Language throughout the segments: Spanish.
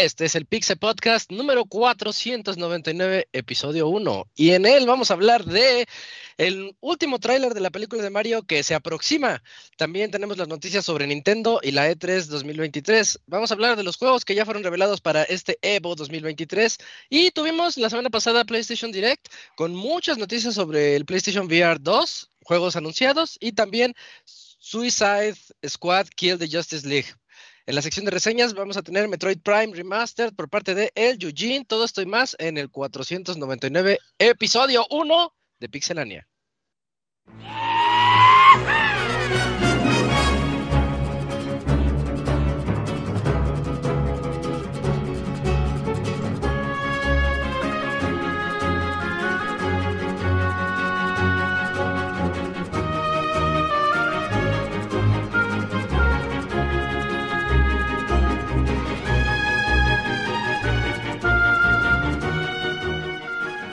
Este es el Pixel Podcast número 499, episodio 1. Y en él vamos a hablar de el último tráiler de la película de Mario que se aproxima. También tenemos las noticias sobre Nintendo y la E3 2023. Vamos a hablar de los juegos que ya fueron revelados para este Evo 2023. Y tuvimos la semana pasada PlayStation Direct con muchas noticias sobre el PlayStation VR 2, juegos anunciados y también Suicide Squad Kill the Justice League. En la sección de reseñas vamos a tener Metroid Prime Remastered por parte de El Eugene. Todo esto y más en el 499 episodio 1 de Pixelania.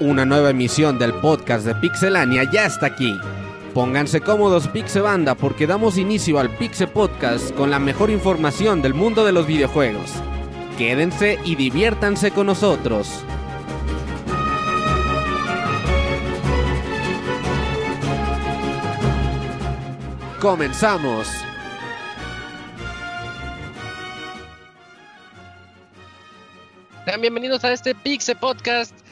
Una nueva emisión del podcast de Pixelania ya está aquí. Pónganse cómodos Pixebanda porque damos inicio al Pixel Podcast con la mejor información del mundo de los videojuegos. Quédense y diviértanse con nosotros. Comenzamos. Bienvenidos a este Pixel Podcast.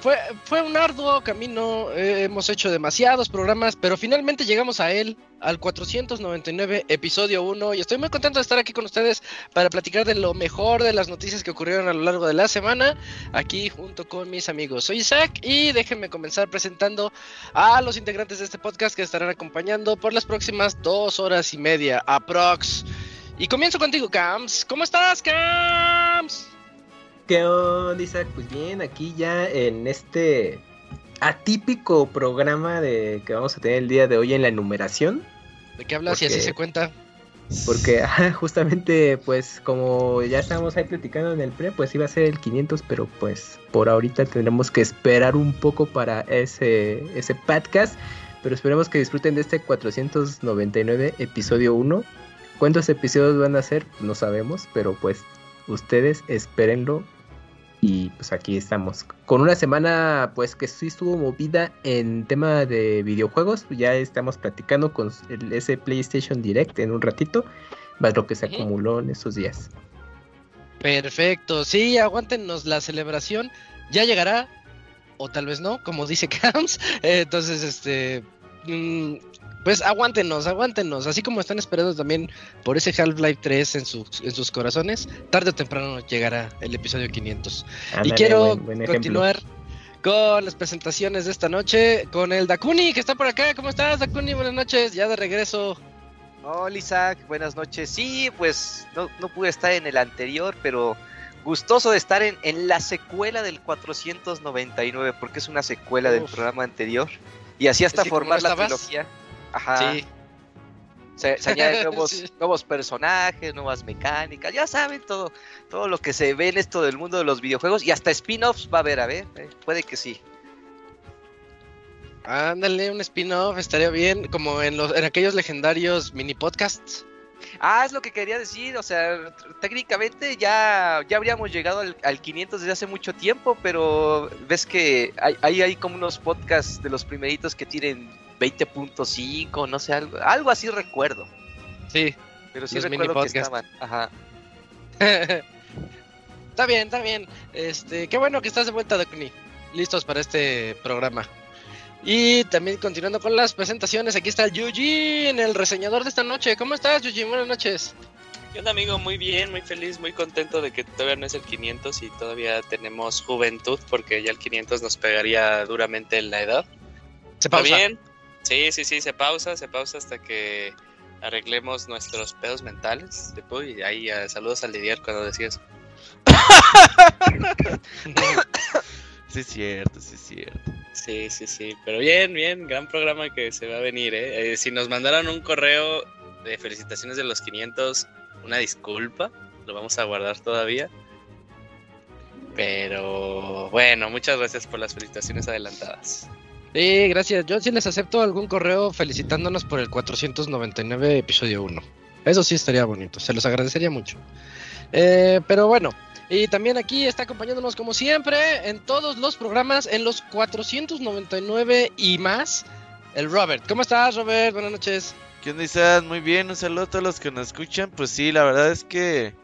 Fue, fue un arduo camino, eh, hemos hecho demasiados programas, pero finalmente llegamos a él, al 499, episodio 1, y estoy muy contento de estar aquí con ustedes para platicar de lo mejor de las noticias que ocurrieron a lo largo de la semana, aquí junto con mis amigos. Soy Isaac y déjenme comenzar presentando a los integrantes de este podcast que estarán acompañando por las próximas dos horas y media, aprox. Y comienzo contigo, Cams. ¿Cómo estás, Cams? ¿Qué onda, Isaac? Pues bien, aquí ya en este atípico programa de que vamos a tener el día de hoy en la enumeración. ¿De qué hablas? Porque- Y así se cuenta. Porque justamente, pues como ya estábamos ahí platicando en el pre, pues iba a ser el 500, pero pues por ahorita tendremos que esperar un poco para ese, ese podcast. Pero esperemos que disfruten de este 499 episodio 1. ¿Cuántos episodios van a ser? No sabemos, pero pues ustedes espérenlo. Y pues aquí estamos. Con una semana pues que sí estuvo movida en tema de videojuegos. Ya estamos platicando con el, ese PlayStation Direct en un ratito. Más lo que se acumuló en esos días. Perfecto, sí, aguántenos la celebración. Ya llegará, o tal vez no, como dice Cams. Eh, entonces, este. Mm, pues aguántenos, aguántenos. Así como están esperando también por ese Half-Life 3 en, sus en sus corazones, tarde o temprano llegará el episodio 500. y quiero buen- buen ejemplo. continuar con las presentaciones de esta noche con el Dakuni, que está por acá. ¿Cómo estás, Dakuni? Buenas noches, ya de regreso. Hola Isaac, buenas noches. Sí, pues no, no pude estar en el anterior, pero gustoso de estar en, en la secuela del 499, porque es una secuela del programa anterior. Y así hasta Es que como formar no la trilogía. Ajá. Sí, Se, se añaden nuevos, Sí. nuevos personajes, nuevas mecánicas, ya saben todo, todo lo que se ve en esto del mundo de los videojuegos y hasta spin-offs va a haber, a ver, eh, puede que sí. ándale, un spin-off, estaría bien, como en, los, en aquellos legendarios mini podcasts. Ah, es lo que quería decir, o sea, técnicamente ya, ya habríamos llegado al, al 500 desde hace mucho tiempo, pero ves que hay, hay, hay como unos podcasts de los primeritos que tienen 20.5, no sé, algo, algo así recuerdo, Sí, pero sí recuerdo que estaban, ajá. está bien, está bien. Este, qué bueno que estás de vuelta, Dakuni. Listos para este programa. Y también continuando con las presentaciones, aquí está Eugene, el reseñador de esta noche. ¿Cómo estás, Eugene? Buenas noches. ¿Qué onda amigo? Muy bien, muy feliz, muy contento de que todavía no es el 500 y todavía tenemos juventud porque ya el 500 nos pegaría duramente en la edad. Se ¿Está pausa. bien? Sí, sí, sí, se pausa, se pausa hasta que arreglemos nuestros pedos mentales. Y ahí eh, saludos al Didier cuando decías. Sí, es cierto, sí, es cierto. Sí, sí, sí, pero bien, bien, gran programa que se va a venir, ¿eh? Eh, si nos mandaron un correo de felicitaciones de los 500, una disculpa, lo vamos a guardar todavía. Pero bueno, muchas gracias por las felicitaciones adelantadas. Sí, gracias. Yo sí les acepto algún correo felicitándonos por el 499 episodio 1. Eso sí estaría bonito, se los agradecería mucho. Eh, pero bueno, y también aquí está acompañándonos como siempre en todos los programas, en los 499 y más, el Robert. ¿Cómo estás, Robert? Buenas noches. ¿Qué onda? Muy bien, un saludo a todos los que nos escuchan. Pues sí, la verdad es que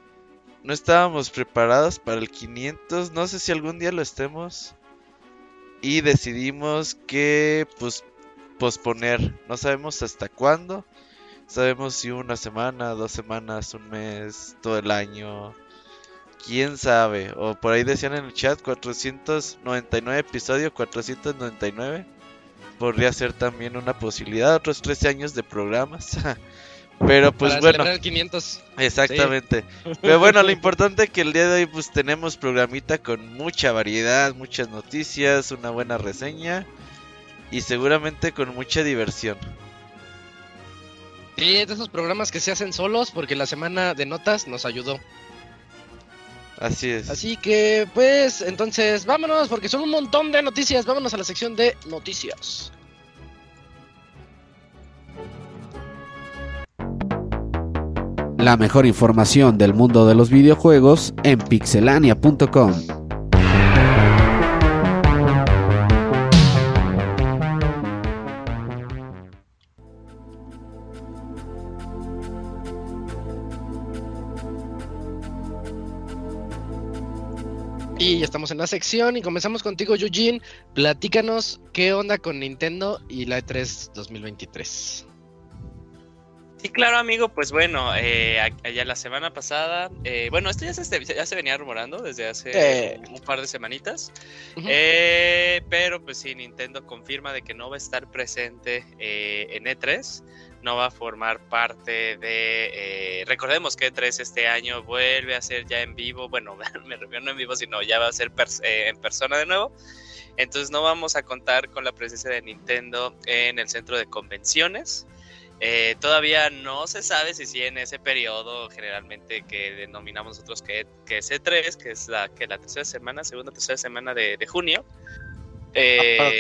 no estábamos preparados para el 500. No sé si algún día lo estemos. Y decidimos que, pues, posponer. No sabemos hasta cuándo. Sabemos si una semana, dos semanas, un mes, todo el año. Quién sabe. O por ahí decían en el chat 499 episodio, 499. Podría ser también una posibilidad. Otros 13 años de programas. Pero pues Para bueno. celebrar el 500. Exactamente. Pero bueno, lo importante es que el día de hoy pues tenemos programita con mucha variedad, muchas noticias, una buena reseña y seguramente con mucha diversión. Sí, es de esos programas que se hacen solos porque la semana de notas nos ayudó. Así es. Así que, pues, entonces, vámonos porque son un montón de noticias. Vámonos a la sección de noticias. La mejor información del mundo de los videojuegos en pixelania.com. Y ya estamos en la sección y comenzamos contigo, Eugene. Platícanos qué onda con Nintendo y la E E3 2023. Sí, claro, amigo, pues bueno, eh, allá la semana pasada, eh, bueno, esto ya se, ya se venía rumorando desde hace Eh. un par de semanitas, eh, pero pues sí, Nintendo confirma de que no va a estar presente en E3, no va a formar parte de, eh, recordemos que E3 este año vuelve a ser ya en vivo, bueno, me refiero no en vivo, sino ya va a ser eh, en persona de nuevo, entonces no vamos a contar con la presencia de Nintendo en el centro de convenciones. Eh, todavía no se sabe si sí en ese periodo generalmente que denominamos nosotros que, que es E3, que es la, que la tercera semana, segunda tercera semana de, de junio. Eh.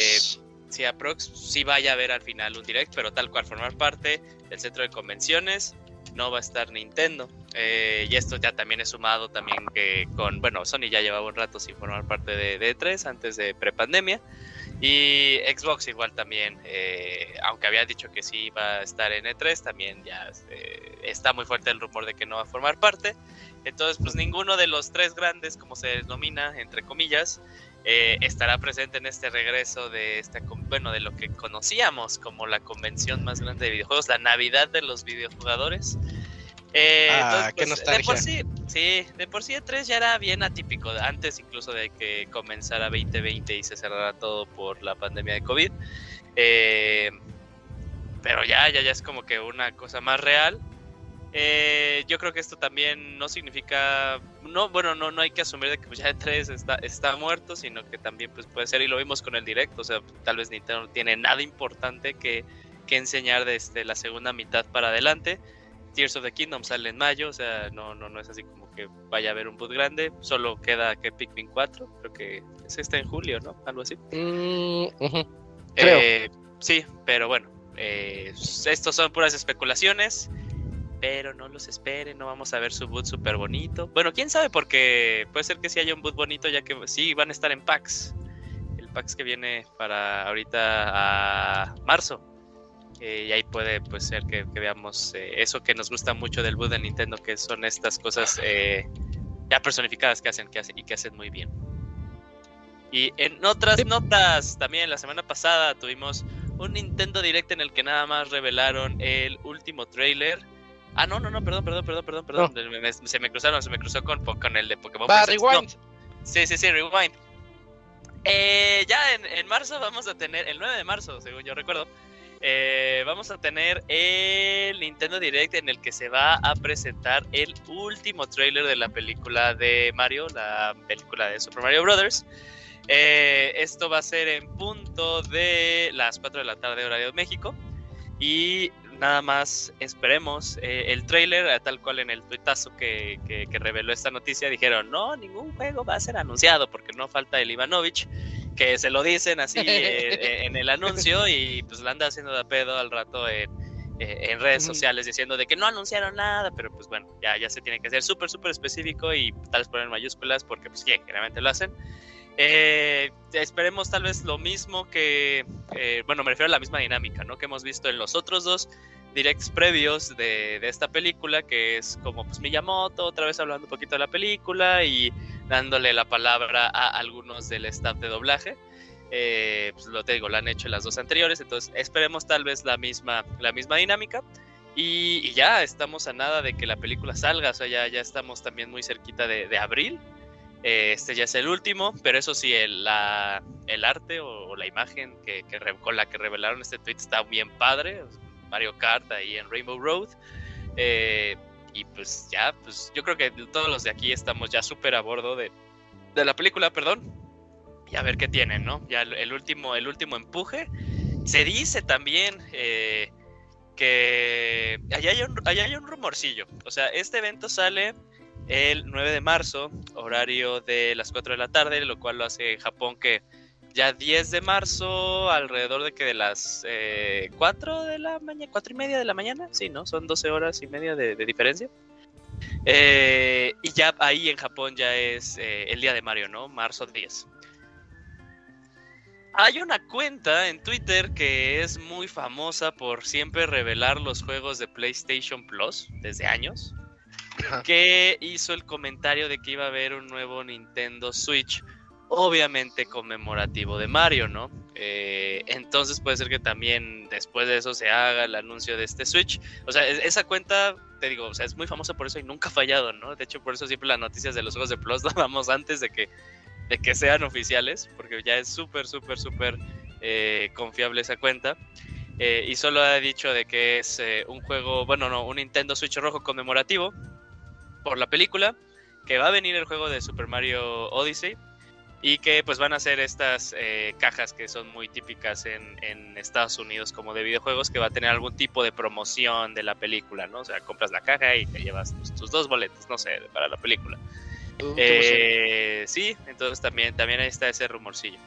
Si aprox sí vaya a haber al final un direct, pero tal cual formar parte del centro de convenciones no va a estar Nintendo. Eh, y esto ya también es sumado también que con, bueno, Sony ya llevaba un rato sin formar parte de, de E3 antes de prepandemia. Y Xbox igual también, eh, aunque había dicho que sí iba a estar en E3, también ya eh, está muy fuerte el rumor de que no va a formar parte. Entonces, pues ninguno de los tres grandes, como se denomina, entre comillas, eh, estará presente en este regreso de esta, bueno, de lo que conocíamos como la convención más grande de videojuegos, la Navidad de los videojugadores. Eh, Ah, qué pues, de por sí, sí, de por sí E3 ya era bien atípico, antes incluso de que comenzara 2020 y se cerrara todo por la pandemia de COVID. Eh, pero ya, ya, ya es como que una cosa más real. Eh, yo creo que esto también no significa, no, bueno, no, no hay que asumir de que pues ya E3 está, está muerto, sino que también pues puede ser, y lo vimos con el directo, o sea, tal vez Nintendo no tiene nada importante que, que enseñar desde la segunda mitad para adelante. Tears of the Kingdom sale en mayo, o sea, no, no, no es así como que vaya a haber un boot grande, solo queda que Pikmin 4, creo que ese está en julio, ¿no? Algo así. Mm. Eh, sí, pero bueno, eh, estos son puras especulaciones. Pero no los esperen, no vamos a ver su boot súper bonito. Bueno, quién sabe, porque puede ser que sí haya un boot bonito, ya que sí van a estar en packs. El packs que viene para ahorita a marzo. Eh, y ahí puede pues, ser que, que veamos eh, eso que nos gusta mucho del boot de Nintendo, que son estas cosas eh, ya personificadas que hacen, que hacen y que hacen muy bien. Y en otras notas, también la semana pasada tuvimos un Nintendo Direct en el que nada más revelaron el último trailer. Ah, no, no, no, perdón, perdón, perdón, perdón, perdón. Me- me- se me cruzaron, se me cruzó con, con el de Pokémon. Va. No, rewind. Sí, sí, sí, rewind. Eh, ya en, en marzo vamos a tener, el 9 de marzo, según yo recuerdo, eh, vamos a tener el Nintendo Direct en el que se va a presentar el último trailer de la película de Mario, la película de Super Mario Brothers. Eh, esto va a ser en punto de las 4 de la tarde horario de México. Y nada más esperemos eh, el trailer, eh, tal cual en el tuitazo que, que, que reveló esta noticia, dijeron, no, ningún juego va a ser anunciado porque no falta el Ivanovich. que se lo dicen así eh, en el anuncio y pues la anda haciendo de pedo al rato en, eh, en redes sociales diciendo de que no anunciaron nada, pero pues bueno, ya, ya se tiene que ser súper, súper específico y tal vez poner mayúsculas porque pues sí, generalmente lo hacen. Eh, esperemos tal vez lo mismo que, eh, bueno, me refiero a la misma dinámica, ¿no? Que hemos visto en los otros dos directs previos de, de, esta película, que es como pues Miyamoto, otra vez hablando un poquito de la película y dándole la palabra a algunos del staff de doblaje. Eh, pues lo te digo, lo han hecho en las dos anteriores, entonces esperemos tal vez la misma, la misma dinámica. Y, y ya estamos a nada de que la película salga, o sea, ya, ya estamos también muy cerquita de, de abril. Este ya es el último, pero eso sí, el, arte o, la imagen que, con la que revelaron este tweet está bien padre. Mario Kart ahí en Rainbow Road. Eh, y pues ya, pues yo creo que todos los de aquí estamos ya súper a bordo de, de la película, perdón y a ver qué tienen, ¿no? Ya el, el último, el último empuje. Se dice también eh, que allá hay, un, allá hay un rumorcillo. O sea, este evento sale el 9 de marzo, horario de las 4 de la tarde, lo cual lo hace en Japón que ya 10 de marzo, alrededor de que de las eh, 4 de la mañana, 4 y media de la mañana, sí, ¿no? Son 12 horas y media de, diferencia. Eh, y ya ahí en Japón ya es eh, el día de Mario, ¿no? Marzo 10 hay una cuenta en Twitter que es muy famosa por siempre revelar los juegos de PlayStation Plus desde años. Que hizo el comentario de que iba a haber un nuevo Nintendo Switch, obviamente conmemorativo de Mario, ¿no? Eh, entonces puede ser que también después de eso se haga el anuncio de este Switch. O sea, esa cuenta, te digo, o sea, es muy famosa por eso y nunca ha fallado, ¿no? De hecho, por eso siempre las noticias de los juegos de Plus las damos antes de que de que sean oficiales, porque ya es súper, súper, súper eh, confiable esa cuenta. Eh, y solo ha dicho de que es un juego, bueno, no, un Nintendo Switch rojo conmemorativo por la película, que va a venir el juego de Super Mario Odyssey y que pues van a ser estas eh, cajas que son muy típicas en, en, Estados Unidos como de videojuegos, que va a tener algún tipo de promoción de la película, ¿no? O sea, compras la caja y te llevas tus, tus dos boletos, no sé, para la película. Uh, eh, sí, entonces también, también ahí está ese rumorcillo.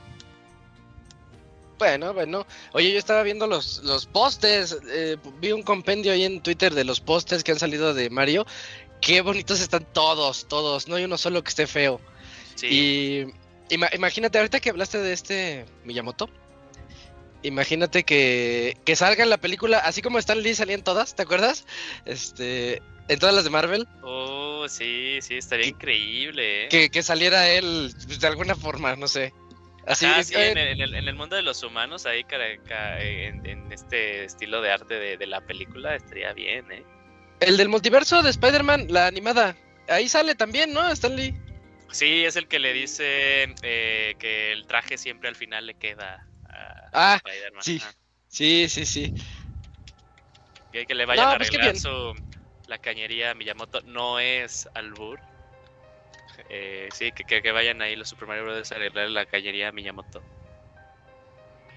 Bueno, bueno. Oye, yo estaba viendo los, los postes. Eh, vi un compendio ahí en Twitter de los postes que han salido de Mario. Qué bonitos están todos, todos. No hay uno solo que esté feo. Sí. Y ima imagínate, ahorita que hablaste de este Miyamoto. Imagínate que, que salga en la película, así como Stan Lee salían todas, ¿te acuerdas? Este, en todas las de Marvel. Oh, sí, sí, estaría que, increíble. ¿eh? Que, que, saliera él pues, de alguna forma, no sé. Así Ajá, sí, en, en, el, en, el, mundo de los humanos, ahí en, en este estilo de arte de, de, la película, estaría bien, ¿eh? El del multiverso de Spider-Man, la animada, ahí sale también, ¿no? Stan Lee. Sí, es el que le dice eh, que el traje siempre al final le queda a ah, Spider-Man. Sí, ah. sí, sí, sí. Que, que le vayan no, a arreglar pues su la cañería Miyamoto no es albur. Eh, sí, que, que, que, vayan ahí los Super Mario Bros. a arreglar la cañería Miyamoto.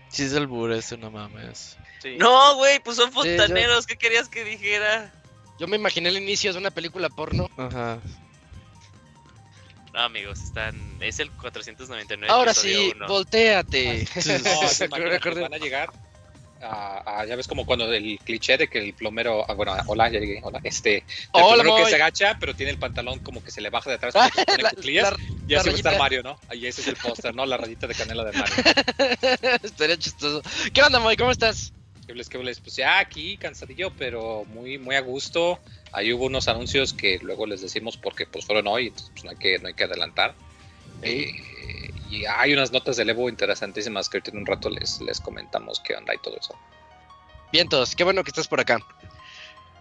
Sí es albur eso, no mames. Sí. No, güey, pues son fontaneros, sí, yo... ¿qué querías que dijera? Yo me imaginé el inicio de una película porno. Ajá. No, amigos, están. Es el 499. Ahora sí, 1. volteate. No, van a llegar a, a, ya ves como cuando el cliché de que el plomero, ah, bueno, hola, ya llegué, hola, este, el hola, plomero que se agacha, pero tiene el pantalón como que se le baja de atrás, pone cuclillas, la, y así va a estar Mario, ¿no? Ahí ese es el póster, ¿no? La rayita de canela de Mario. Estaría chistoso. ¿Qué onda, Moy? ¿Cómo estás? ¿Qué les, qué les? Pues ya aquí, cansadillo, pero muy, muy a gusto. Ahí hubo unos anuncios que luego les decimos porque pues fueron hoy, entonces pues no hay que, no hay que adelantar. Eh, y hay unas notas de Evo interesantísimas que ahorita en un rato les, les comentamos qué onda y todo eso. Vientos, qué bueno que estás por acá.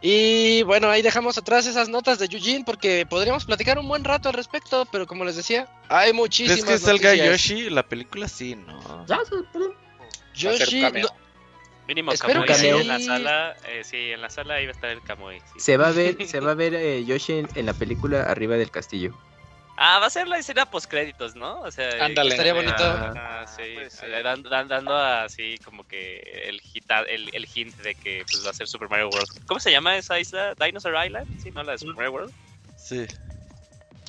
Y bueno, ahí dejamos atrás esas notas de Yujin porque podríamos platicar un buen rato al respecto, pero como les decía, hay muchísimas ¿Crees que salga Yoshi? La película sí, ¿no? Ya, Yoshi... No, Mínimo Espero Kamui, sí, en la sala, eh, sí, en la sala iba a estar el Kamui. Sí. Se va a ver, se va a ver eh, Yoshi en, en la película arriba del castillo. Ah, va a ser la escena post créditos, ¿no? O sea, Ándale, estaría bonito. Ah, sí, pues, sí. Dando, dando así como que el, hita, el, el, hint de que pues, va a ser Super Mario World. ¿Cómo se llama esa isla? Dinosaur Island, sí, ¿no? La de Super Mario World. Sí.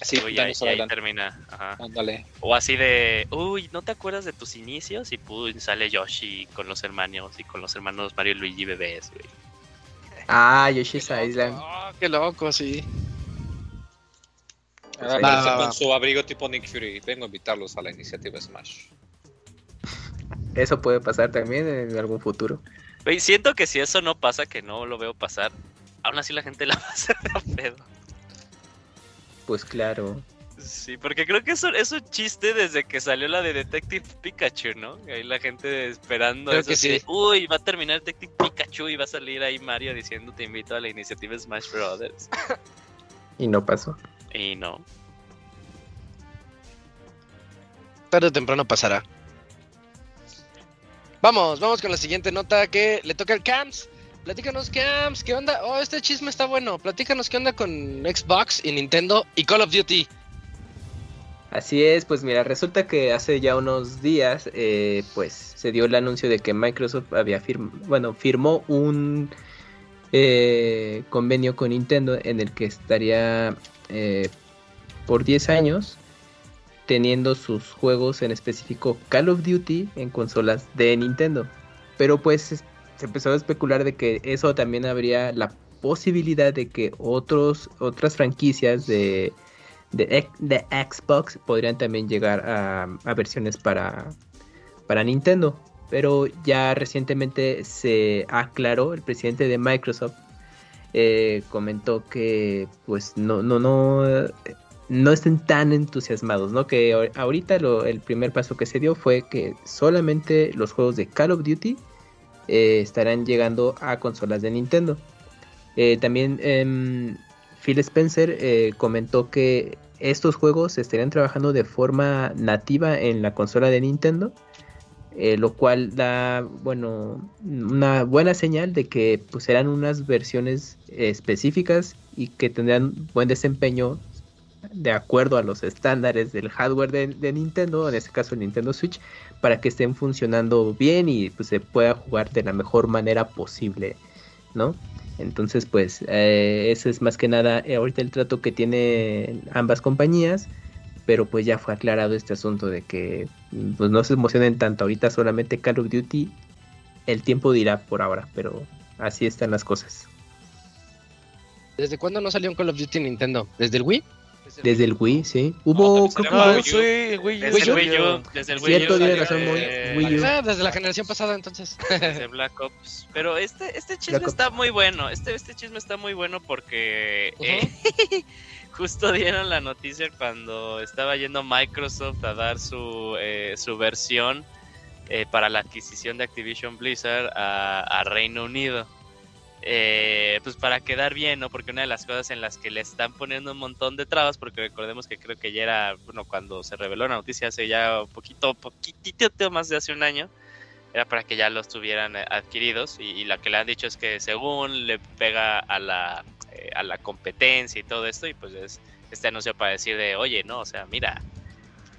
Así, Uy, ya ahí, ahí termina. Ajá. O así de, uy, ¿no te acuerdas de tus inicios? Y pum, sale Yoshi con los hermanos y con los hermanos Mario y Luigi bebés, güey. Ah, Yoshi's Island. Ah, qué loco, sí. Ahora Va, aparece va, va. con su abrigo tipo Nick Fury. Vengo a invitarlos a la iniciativa Smash. Eso puede pasar también en algún futuro. Güey, siento que si eso no pasa, que no lo veo pasar, aún así la gente la va a hacer de pedo. Pues claro. Sí, porque creo que eso es un chiste desde que salió la de Detective Pikachu, ¿no? Ahí la gente esperando Creo eso que sí. de, uy, va a terminar Detective Pikachu y va a salir ahí Mario diciendo te invito a la iniciativa Smash Brothers. Y no pasó. Y no. Tarde o temprano pasará. Vamos, vamos con la siguiente nota que le toca al Camps. Platícanos, Camps, ¿qué onda? Oh, este chisme está bueno. Platícanos qué onda con Xbox y Nintendo y Call of Duty. Así es, pues mira, resulta que hace ya unos días, eh, pues se dio el anuncio de que Microsoft había firmado, bueno, firmó un eh, convenio con Nintendo en el que estaría eh, por 10 años teniendo sus juegos en específico Call of Duty en consolas de Nintendo. Pero pues es- se empezó a especular de que eso también habría la posibilidad de que otros otras franquicias de de, Xbox podrían también llegar a, versiones para, para Nintendo. Pero ya recientemente se aclaró, el presidente de Microsoft eh, comentó que pues no, no, no, no estén tan entusiasmados, ¿no? Que ahor- ahorita el primer paso que se dio fue que solamente los juegos de Call of Duty eh, estarán llegando a consolas de Nintendo. Eh, también em, Phil Spencer eh, comentó que estos juegos estarían trabajando de forma nativa en la consola de Nintendo, lo cual da, bueno, una buena señal de que pues, serán unas versiones específicas y que tendrán buen desempeño de acuerdo a los estándares del hardware de Nintendo, en este caso el Nintendo Switch, para que estén funcionando bien y pues, se pueda jugar de la mejor manera posible, ¿no? Entonces, pues, eh, ese es más que nada eh, ahorita el trato que tienen ambas compañías, pero pues ya fue aclarado este asunto de que pues no se emocionen tanto, ahorita solamente Call of Duty, el tiempo dirá por ahora, pero así están las cosas. ¿Desde cuándo no salió un Call of Duty en Nintendo? ¿Desde el Wii? Desde el Wii, sí. Hubo, creo que Wii U. Desde el Wii U. Desde el Wii Cierto, U tiene salió, razón, Wii U. Ah, desde la generación pasada entonces. desde Black Ops. Pero este, este chisme Black Ops. está muy bueno. Este, este chisme está muy bueno porque eh, justo dieron la noticia cuando estaba yendo Microsoft a dar su, eh, su versión eh, para la adquisición de Activision Blizzard a, a Reino Unido. Eh, pues para quedar bien, ¿no? Porque una de las cosas en las que le están poniendo un montón de trabas, porque recordemos que creo que ya era, bueno, cuando se reveló la noticia hace ya un poquito, poquitito más de hace un año, era para que ya los tuvieran eh, adquiridos y, y la que le han dicho es que según le pega a la, eh, a la competencia y todo esto y pues es este anuncio para decir de oye no o sea mira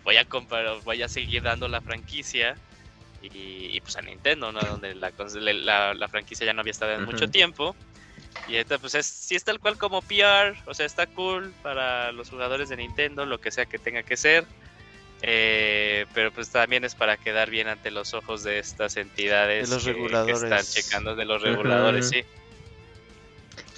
voy a comprar voy a seguir dando la franquicia y, y, pues a Nintendo no donde la, cons- la, la franquicia ya no había estado en mucho tiempo. Y esta pues es sí es tal cual como PR o sea está cool para los jugadores de Nintendo lo que sea que tenga que ser eh, pero pues también es para quedar bien ante los ojos de estas entidades De los que- están checando de los reguladores, sí.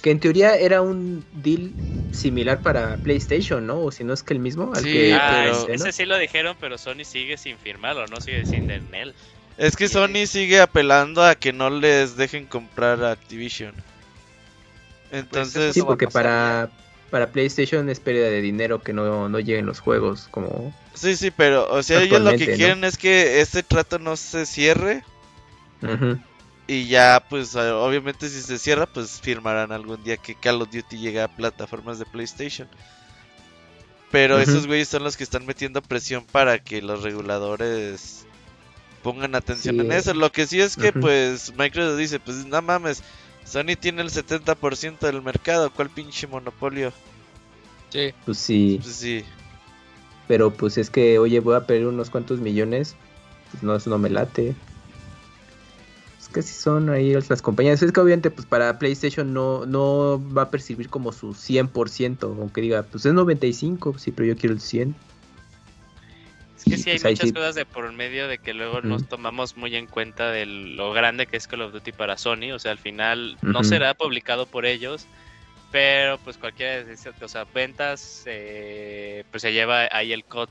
que en teoría era un deal similar para PlayStation, ¿no? O si no es que el mismo al Sí, que Ah, pero- ese sí lo dijeron, pero Sony sigue sin firmarlo, no sigue sin él. Es que Sony sigue apelando a que no les dejen comprar a Activision. Entonces, Sí, porque para, para PlayStation es pérdida de dinero que no, no lleguen los juegos como... sí, sí, pero, o sea, ellos lo que quieren es que este trato no se cierre. Ujú. Y ya, pues, obviamente si se cierra, pues firmarán algún día que Call of Duty llegue a plataformas de PlayStation. Pero esos güeyes son los que están metiendo presión para que los reguladores pongan atención Sí. en eso. Lo que sí es que, pues, Microsoft dice, pues, no mames, Sony tiene el 70% del mercado, ¿cuál pinche monopolio? Sí. Pues sí, Pues sí. pero pues es que, oye, voy a perder unos cuantos millones, pues no, eso no me late. Es casi son ahí las compañías. Es que obviamente pues para PlayStation no, no va a percibir como su 100%, aunque diga, pues es 95, sí, pero yo quiero el 100. Es que sí hay pues, muchas sí. cosas de por medio de que luego nos tomamos muy en cuenta de lo grande que es Call of Duty para Sony. O sea, al final no será publicado por ellos, pero pues cualquiera de esas, o sea, ventas, eh, pues se lleva ahí el cut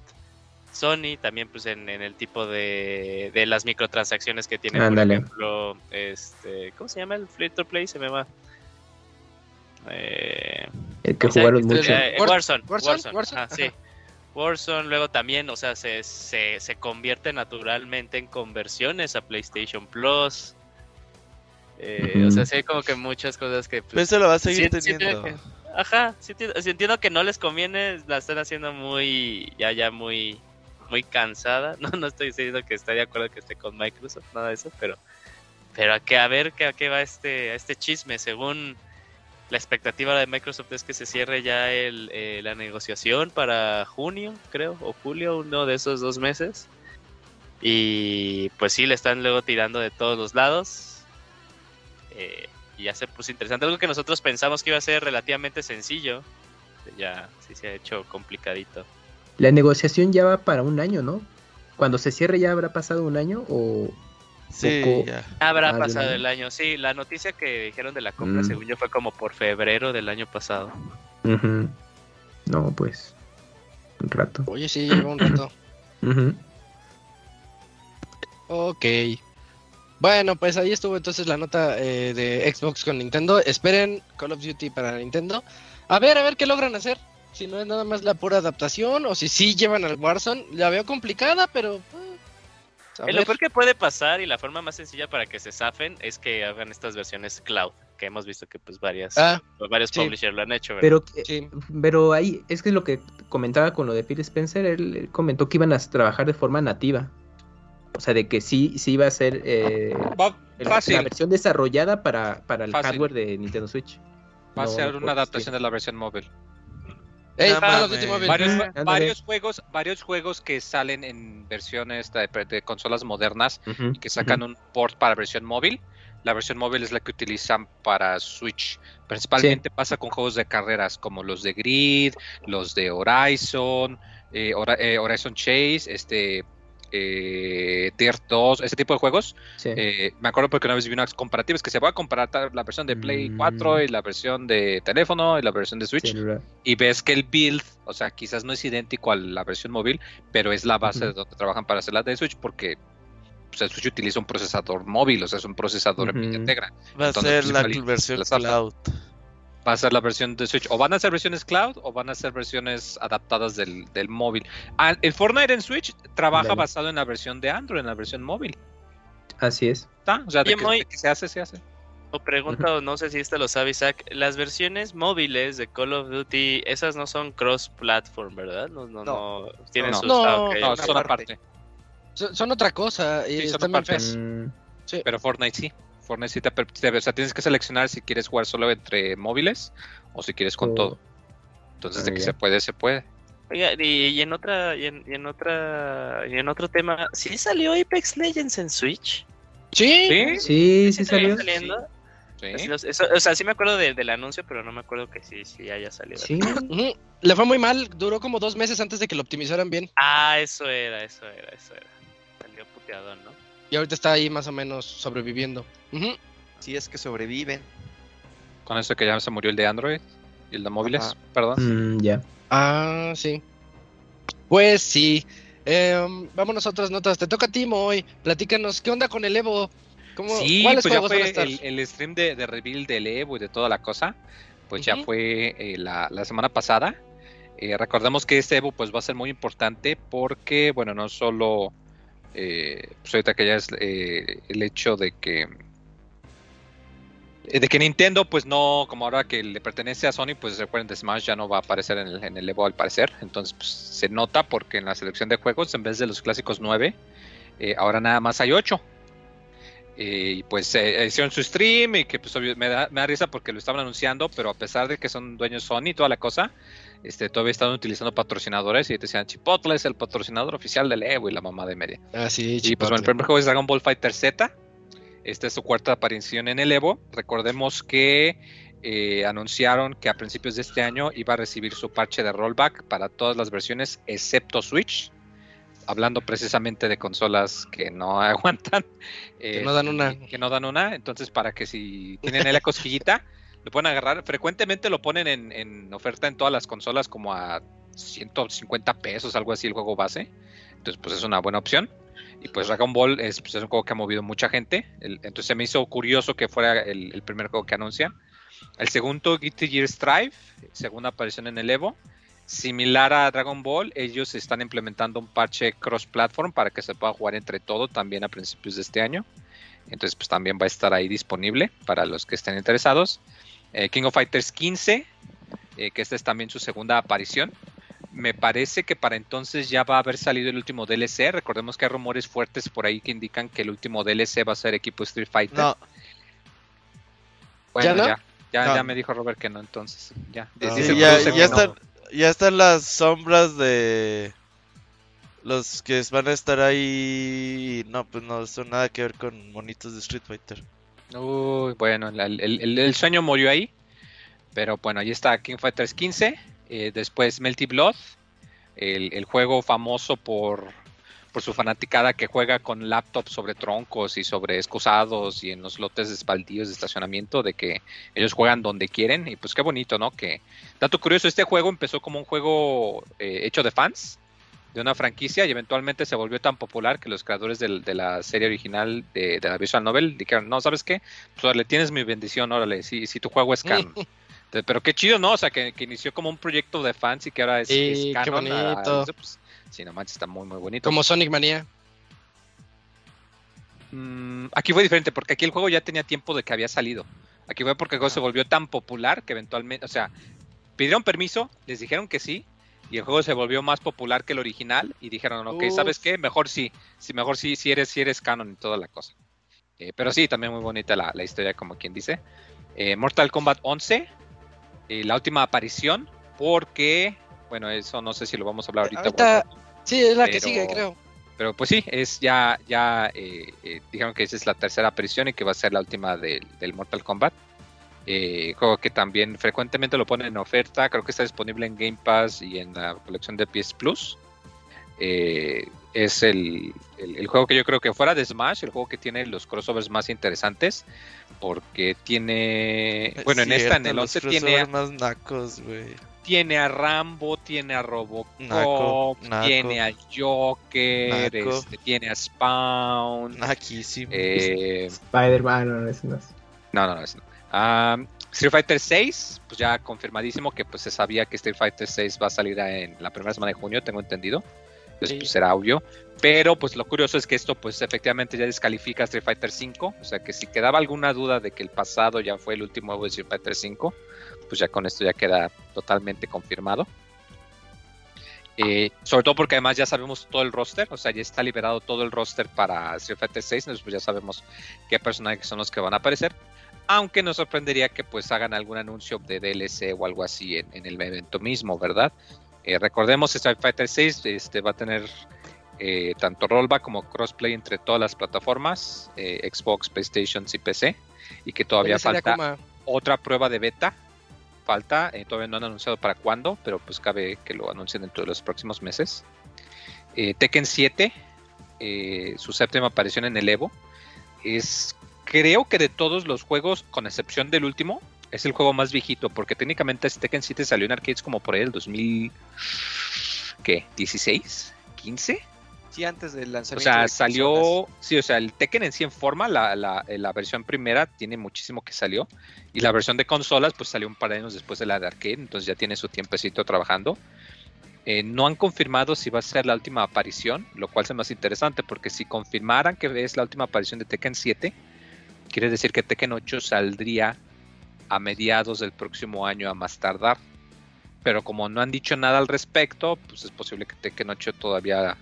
Sony, también pues en, en el tipo de, de las microtransacciones que tiene, Ándale. por ejemplo, este, ¿cómo se llama el free to play? Se me va. Eh, El que jugaron mucho. eh, War- Warzone, Warzone, Warzone, Warzone, ajá, sí. Warzone luego también, o sea, se, se, se convierte naturalmente en conversiones a PlayStation Plus. Eh. O sea, sí hay como que muchas cosas que... pues, Pero eso lo va a seguir sí- teniendo. Ajá, sí entiendo que no les conviene, la están haciendo muy, ya, ya muy, muy cansada. No, no estoy diciendo que esté de acuerdo que esté con Microsoft, nada de eso, pero, pero a que a ver que a qué va este, este chisme. Según la expectativa de Microsoft es que se cierre ya el, eh, la negociación para junio, creo, o julio, uno de esos dos meses. Y pues sí, le están luego tirando de todos los lados. Eh, y ya se puso interesante. Algo que nosotros pensamos que iba a ser relativamente sencillo. Ya sí se ha hecho complicadito. La negociación ya va para un año, ¿no? Cuando se cierre ya habrá pasado un año o... Sí, poco- ya. Habrá pasado el año. Sí, la noticia que dijeron de la compra, Mm. según yo, fue como por febrero del año pasado. No, pues... Un rato. Oye, sí, lleva un rato. Ujú. Ok. Bueno, pues ahí estuvo entonces la nota eh, de Xbox con Nintendo. Esperen Call of Duty para Nintendo. A ver, a ver qué logran hacer. Si no es nada más la pura adaptación o si sí llevan al Warzone. La veo complicada, pero... eh, a Eh, Lo peor que puede pasar y la forma más sencilla para que se zafen es que hagan estas versiones cloud, que hemos visto que pues varias, Ah, varios sí. publishers lo han hecho. ¿verdad? Pero, sí. pero ahí, es que es lo que comentaba con lo de Phil Spencer, él, él comentó que iban a trabajar de forma nativa. O sea, de que sí, sí iba a ser eh, Va, el- fácil. la versión desarrollada para, para el Fácil. hardware de Nintendo Switch. Va a ser una adaptación de la versión móvil. Ey, No. Varios, juegos, varios juegos que salen en versiones de, de consolas modernas y que sacan un port para versión móvil. La versión móvil es la que utilizan para Switch. Principalmente pasa con juegos de carreras como los de Grid, los de Horizon, eh, Hora- eh, Horizon Chase, este eh, Dirt 2, ese tipo de juegos. sí. Eh, me acuerdo porque una vez vi unas comparativas que se va a comparar la versión de Play Mm. 4 y la versión de teléfono y la versión de Switch y ves que el build, o sea, quizás no es idéntico a la versión móvil, pero es la base de donde trabajan para hacer la de Switch porque pues, el Switch utiliza un procesador móvil, o sea, es un procesador en línea integra. Va a Entonces, ser la principal- versión las cloud. Va a ser la versión de Switch, o van a ser versiones cloud o van a ser versiones adaptadas del, del móvil. Ah, el Fortnite en Switch trabaja Dale. basado en la versión de Android, en la versión móvil. Así es. ¿Está? O sea, de que, de que se hace, se hace. O pregunta, o no sé si este lo sabe Isaac, las versiones móviles de Call of Duty, esas no son cross-platform, ¿verdad? No, no, no. Tienen No. sus... No, ah, No, son aparte. aparte. Son, son otra cosa. Y Sí, son están bien aparte. Mm, Sí. Pero Fortnite sí. Fortnite sí te, te- o sea, tienes que seleccionar si quieres jugar solo entre móviles o si quieres con todo. Entonces, de que ya. se puede, se puede. Oiga, y, y en otra, y en, y en otra, y en otro tema, ¿sí salió Apex Legends en Switch? Sí. ¿Sí? Sí, sí está salió. saliendo? Sí. Así los- eso- o sea, sí me acuerdo de- del anuncio, pero no me acuerdo que sí, sí haya salido. Sí. Le fue muy mal. Duró como dos meses antes de que lo optimizaran bien. Ah, eso era, eso era, eso era. Salió puteadón, ¿no? Y ahorita está ahí más o menos sobreviviendo. Ujú. Si es que sobreviven. Con eso que ya se murió el de Android y el de móviles, Ajá. perdón. Mm, ya. Ah, sí. Pues sí. Em, vámonos a otras notas. Te toca a ti, Moy. Platícanos, ¿qué onda con el Evo? ¿Cómo, Sí, ¿Cuáles pues ya fue estar? el, el stream de, de reveal del Evo y de toda la cosa. Pues ya fue eh, la, la semana pasada. Eh, recordemos que este Evo pues va a ser muy importante porque, bueno, no solo eh, pues ahorita que ya es eh, el hecho de que eh, de que Nintendo pues no, como ahora que le pertenece a Sony, pues recuerden de Smash ya no va a aparecer en el, en el Evo al parecer. Entonces pues, se nota porque en la selección de juegos en vez de los clásicos 9, eh, ahora nada más hay 8. Eh, y pues hicieron su stream y que pues obvio- me da, me da risa porque lo estaban anunciando, pero a pesar de que son dueños Sony y toda la cosa, este, todavía estaban utilizando patrocinadores y te decían Chipotle es el patrocinador oficial del Evo y la mamá de media. Ah, sí, Y pues chipotle. bueno, el primer juego es Dragon Ball Fighter Z. Esta es su cuarta aparición en el Evo. Recordemos que eh, anunciaron que a principios de este año iba a recibir su parche de rollback para todas las versiones excepto Switch. Hablando precisamente de consolas que no aguantan. Que no dan una. Que, que no dan una. Entonces, para que si tienen la cosquillita, lo pueden agarrar. Frecuentemente lo ponen en, oferta en todas las consolas como a 150 pesos, algo así el juego base. Entonces, pues es una buena opción. Y pues Dragon Ball es, pues, es un juego que ha movido mucha gente. Entonces se me hizo curioso que fuera el, el primer juego que anuncian. El segundo, Guilty Gear Strive, segunda aparición en el Evo. Similar a Dragon Ball, ellos están implementando un parche cross-platform para que se pueda jugar entre todo también a principios de este año. Entonces, pues también va a estar ahí disponible para los que estén interesados. Eh, King of Fighters 15, eh, que esta es también su segunda aparición. Me parece que para entonces ya va a haber salido el último DLC. Recordemos que hay rumores fuertes por ahí que indican que el último DLC va a ser equipo Street Fighter. No, Bueno, ¿Ya no? ya, ya, No. ya me dijo Robert que no, entonces. Ya, no. Dice Sí, ya, ya están, no. ya están las sombras de los que van a estar ahí. No, pues no son nada que ver con monitos de Street Fighter. Uy, bueno, el, sueño murió ahí. Pero bueno, ahí está King Fighters 15. eh, después Melty Blood. El, juego famoso por, por su fanaticada que juega con laptops sobre troncos y sobre excusados y en los lotes de baldíos de estacionamiento. De que ellos juegan donde quieren. Y pues qué bonito, ¿no? Que dato curioso, este juego empezó como un juego eh, hecho de fans de una franquicia y eventualmente se volvió tan popular que los creadores del- de la serie original de, de la Visual Novel dijeron, no, ¿sabes qué? Pues órale, tienes mi bendición, órale, si, si tu juego es canon. Entonces, Pero qué chido, ¿no? O sea, que, que inició como un proyecto de fans y que ahora es, Sí, es qué canon. a- bonito. pues, sí, no manches, está muy, muy bonito. Como Sonic Manía. Mm, aquí fue diferente porque aquí el juego ya tenía tiempo de que había salido. Aquí fue porque el juego se volvió tan popular que eventualmente, o sea, pidieron permiso, les dijeron que sí, y el juego se volvió más popular que el original y dijeron, ok, Uf. ¿sabes qué? Mejor sí, sí, mejor sí, si eres, si eres canon y toda la cosa. Eh, pero sí, también muy bonita la, la historia, como quien dice. Eh, Mortal Kombat 11, eh, la última aparición, porque, bueno, eso no sé si lo vamos a hablar ahorita. Ahorita- bueno, Sí, es la que Pero- sigue, creo. pero pues sí, es ya, ya dijeron que esa es la tercera aparición y que va a ser la última del, del Mortal Kombat. Eh, juego que también frecuentemente lo ponen en oferta, creo que está disponible en Game Pass y en la colección de PS Plus. Eh, es el, el- el juego que yo creo que fuera de Smash, el juego que tiene los crossovers más interesantes, porque tiene, bueno, en esta, en el los 11 tiene, a- crossovers más nacos, tiene a Rambo, tiene a Robocop, Naco, naco. tiene a Joker, Naco. este, tiene a Spawn. Naquísimo. eh, Spider-Man, no, no es. no, no, no, eso no. Street Fighter 6, pues ya confirmadísimo que pues se sabía que Street Fighter 6 va a salir en la primera semana de junio, tengo entendido. Entonces Sí. pues será obvio. Pero pues lo curioso es que esto pues efectivamente ya descalifica a Street Fighter 5. O sea que si quedaba alguna duda de que el pasado ya fue el último juego de Street Fighter 5, pues ya con esto ya queda totalmente confirmado. Eh, sobre todo porque además ya sabemos todo el roster, o sea, ya está liberado todo el roster para Street Fighter 6, entonces pues ya sabemos qué personajes son los que van a aparecer. Aunque nos sorprendería que pues hagan algún anuncio de DLC o algo así en, en el evento mismo, ¿verdad? Eh, recordemos, Street Fighter 6 este, va a tener eh, tanto rollback como crossplay entre todas las plataformas, eh, Xbox, PlayStation y PC, y que todavía falta como- otra prueba de beta. Falta, eh, todavía no han anunciado para cuándo, pero pues cabe que lo anuncien dentro de los próximos meses. Eh, Tekken 7, eh, su séptima aparición en el Evo, es creo que de todos los juegos, con excepción del último, es el juego más viejito, porque técnicamente este Tekken 7 salió en arcades como por ahí del 2000, ¿qué? ¿16? ¿15? Sí, antes del O lanzamiento. sea, de salió, sí, o sea, el Tekken en sí en forma, la, la, eh, la versión primera tiene muchísimo que salió, y la versión de consolas pues salió un par de años después de la de arcade, entonces ya tiene su tiempecito trabajando. Eh, no han confirmado si va a ser la última aparición, lo cual es más interesante, porque si confirmaran que es la última aparición de Tekken 7, quiere decir que Tekken 8 saldría a mediados del próximo año a más tardar. Pero como no han dicho nada al respecto, pues es posible que Tekken 8 todavía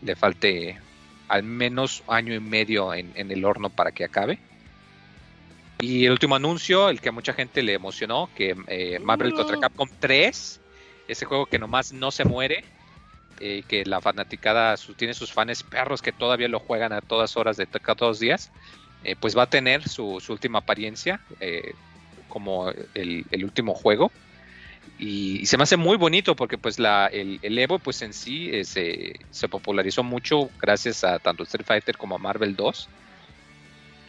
le falte al menos año y medio en, en el horno para que acabe. Y el último anuncio, el que a mucha gente le emocionó, que eh, Marvel contra Capcom 3, ese juego que nomás no se muere, eh, que la fanaticada su- tiene sus fans perros que todavía lo juegan a todas horas de cada dos días. Eh, pues va a tener su, última apariencia eh, como el, último juego. Y, se me hace muy bonito porque pues la, el, Evo pues en sí eh, se, se popularizó mucho gracias a tanto Street Fighter como a Marvel 2.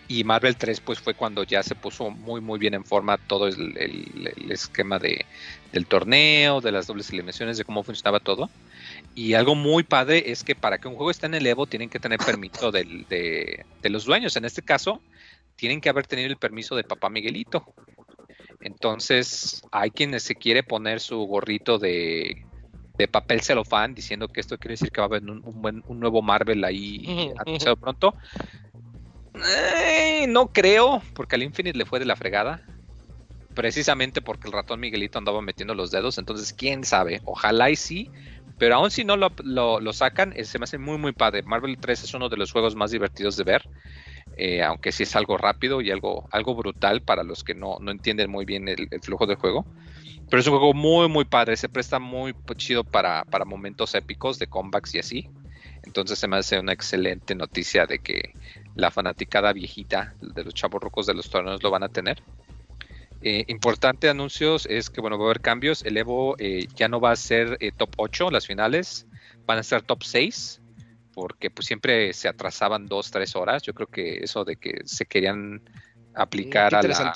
Y Marvel 3 pues fue cuando ya se puso muy muy bien en forma todo el, el- el esquema de, del torneo, de las dobles eliminaciones, de cómo funcionaba todo. Y algo muy padre es que para que un juego esté en el Evo tienen que tener permiso del- de, de los dueños. En este caso, tienen que haber tenido el permiso de papá Miguelito. Entonces, hay quienes se quiere poner su gorrito de, de papel celofán diciendo que esto quiere decir que va a haber un, un buen- un nuevo Marvel ahí anunciado pronto. Eh, no creo, porque al Infinite le fue de la fregada. Precisamente porque el ratón Miguelito andaba metiendo los dedos. Entonces, quién sabe. Ojalá y sí. Pero aún si no lo, lo- sacan, eh, se me hace muy, muy padre. Marvel 3 es uno de los juegos más divertidos de ver. eh, aunque sí es algo rápido y algo, algo brutal para los que no, no entienden muy bien el, el flujo del juego. Pero es un juego muy, muy padre. Se presta muy chido para, para momentos épicos de comebacks y así. Entonces se me hace una excelente noticia de que la fanaticada viejita de los chavos rocos de los torneos lo van a tener. Eh, importante anuncios es que bueno, va a haber cambios. El Evo eh, ya no va a ser eh, top 8 las finales, van a ser top 6 porque pues siempre se atrasaban 2, 3 horas. Yo creo que eso de que se querían aplicar Qué a la,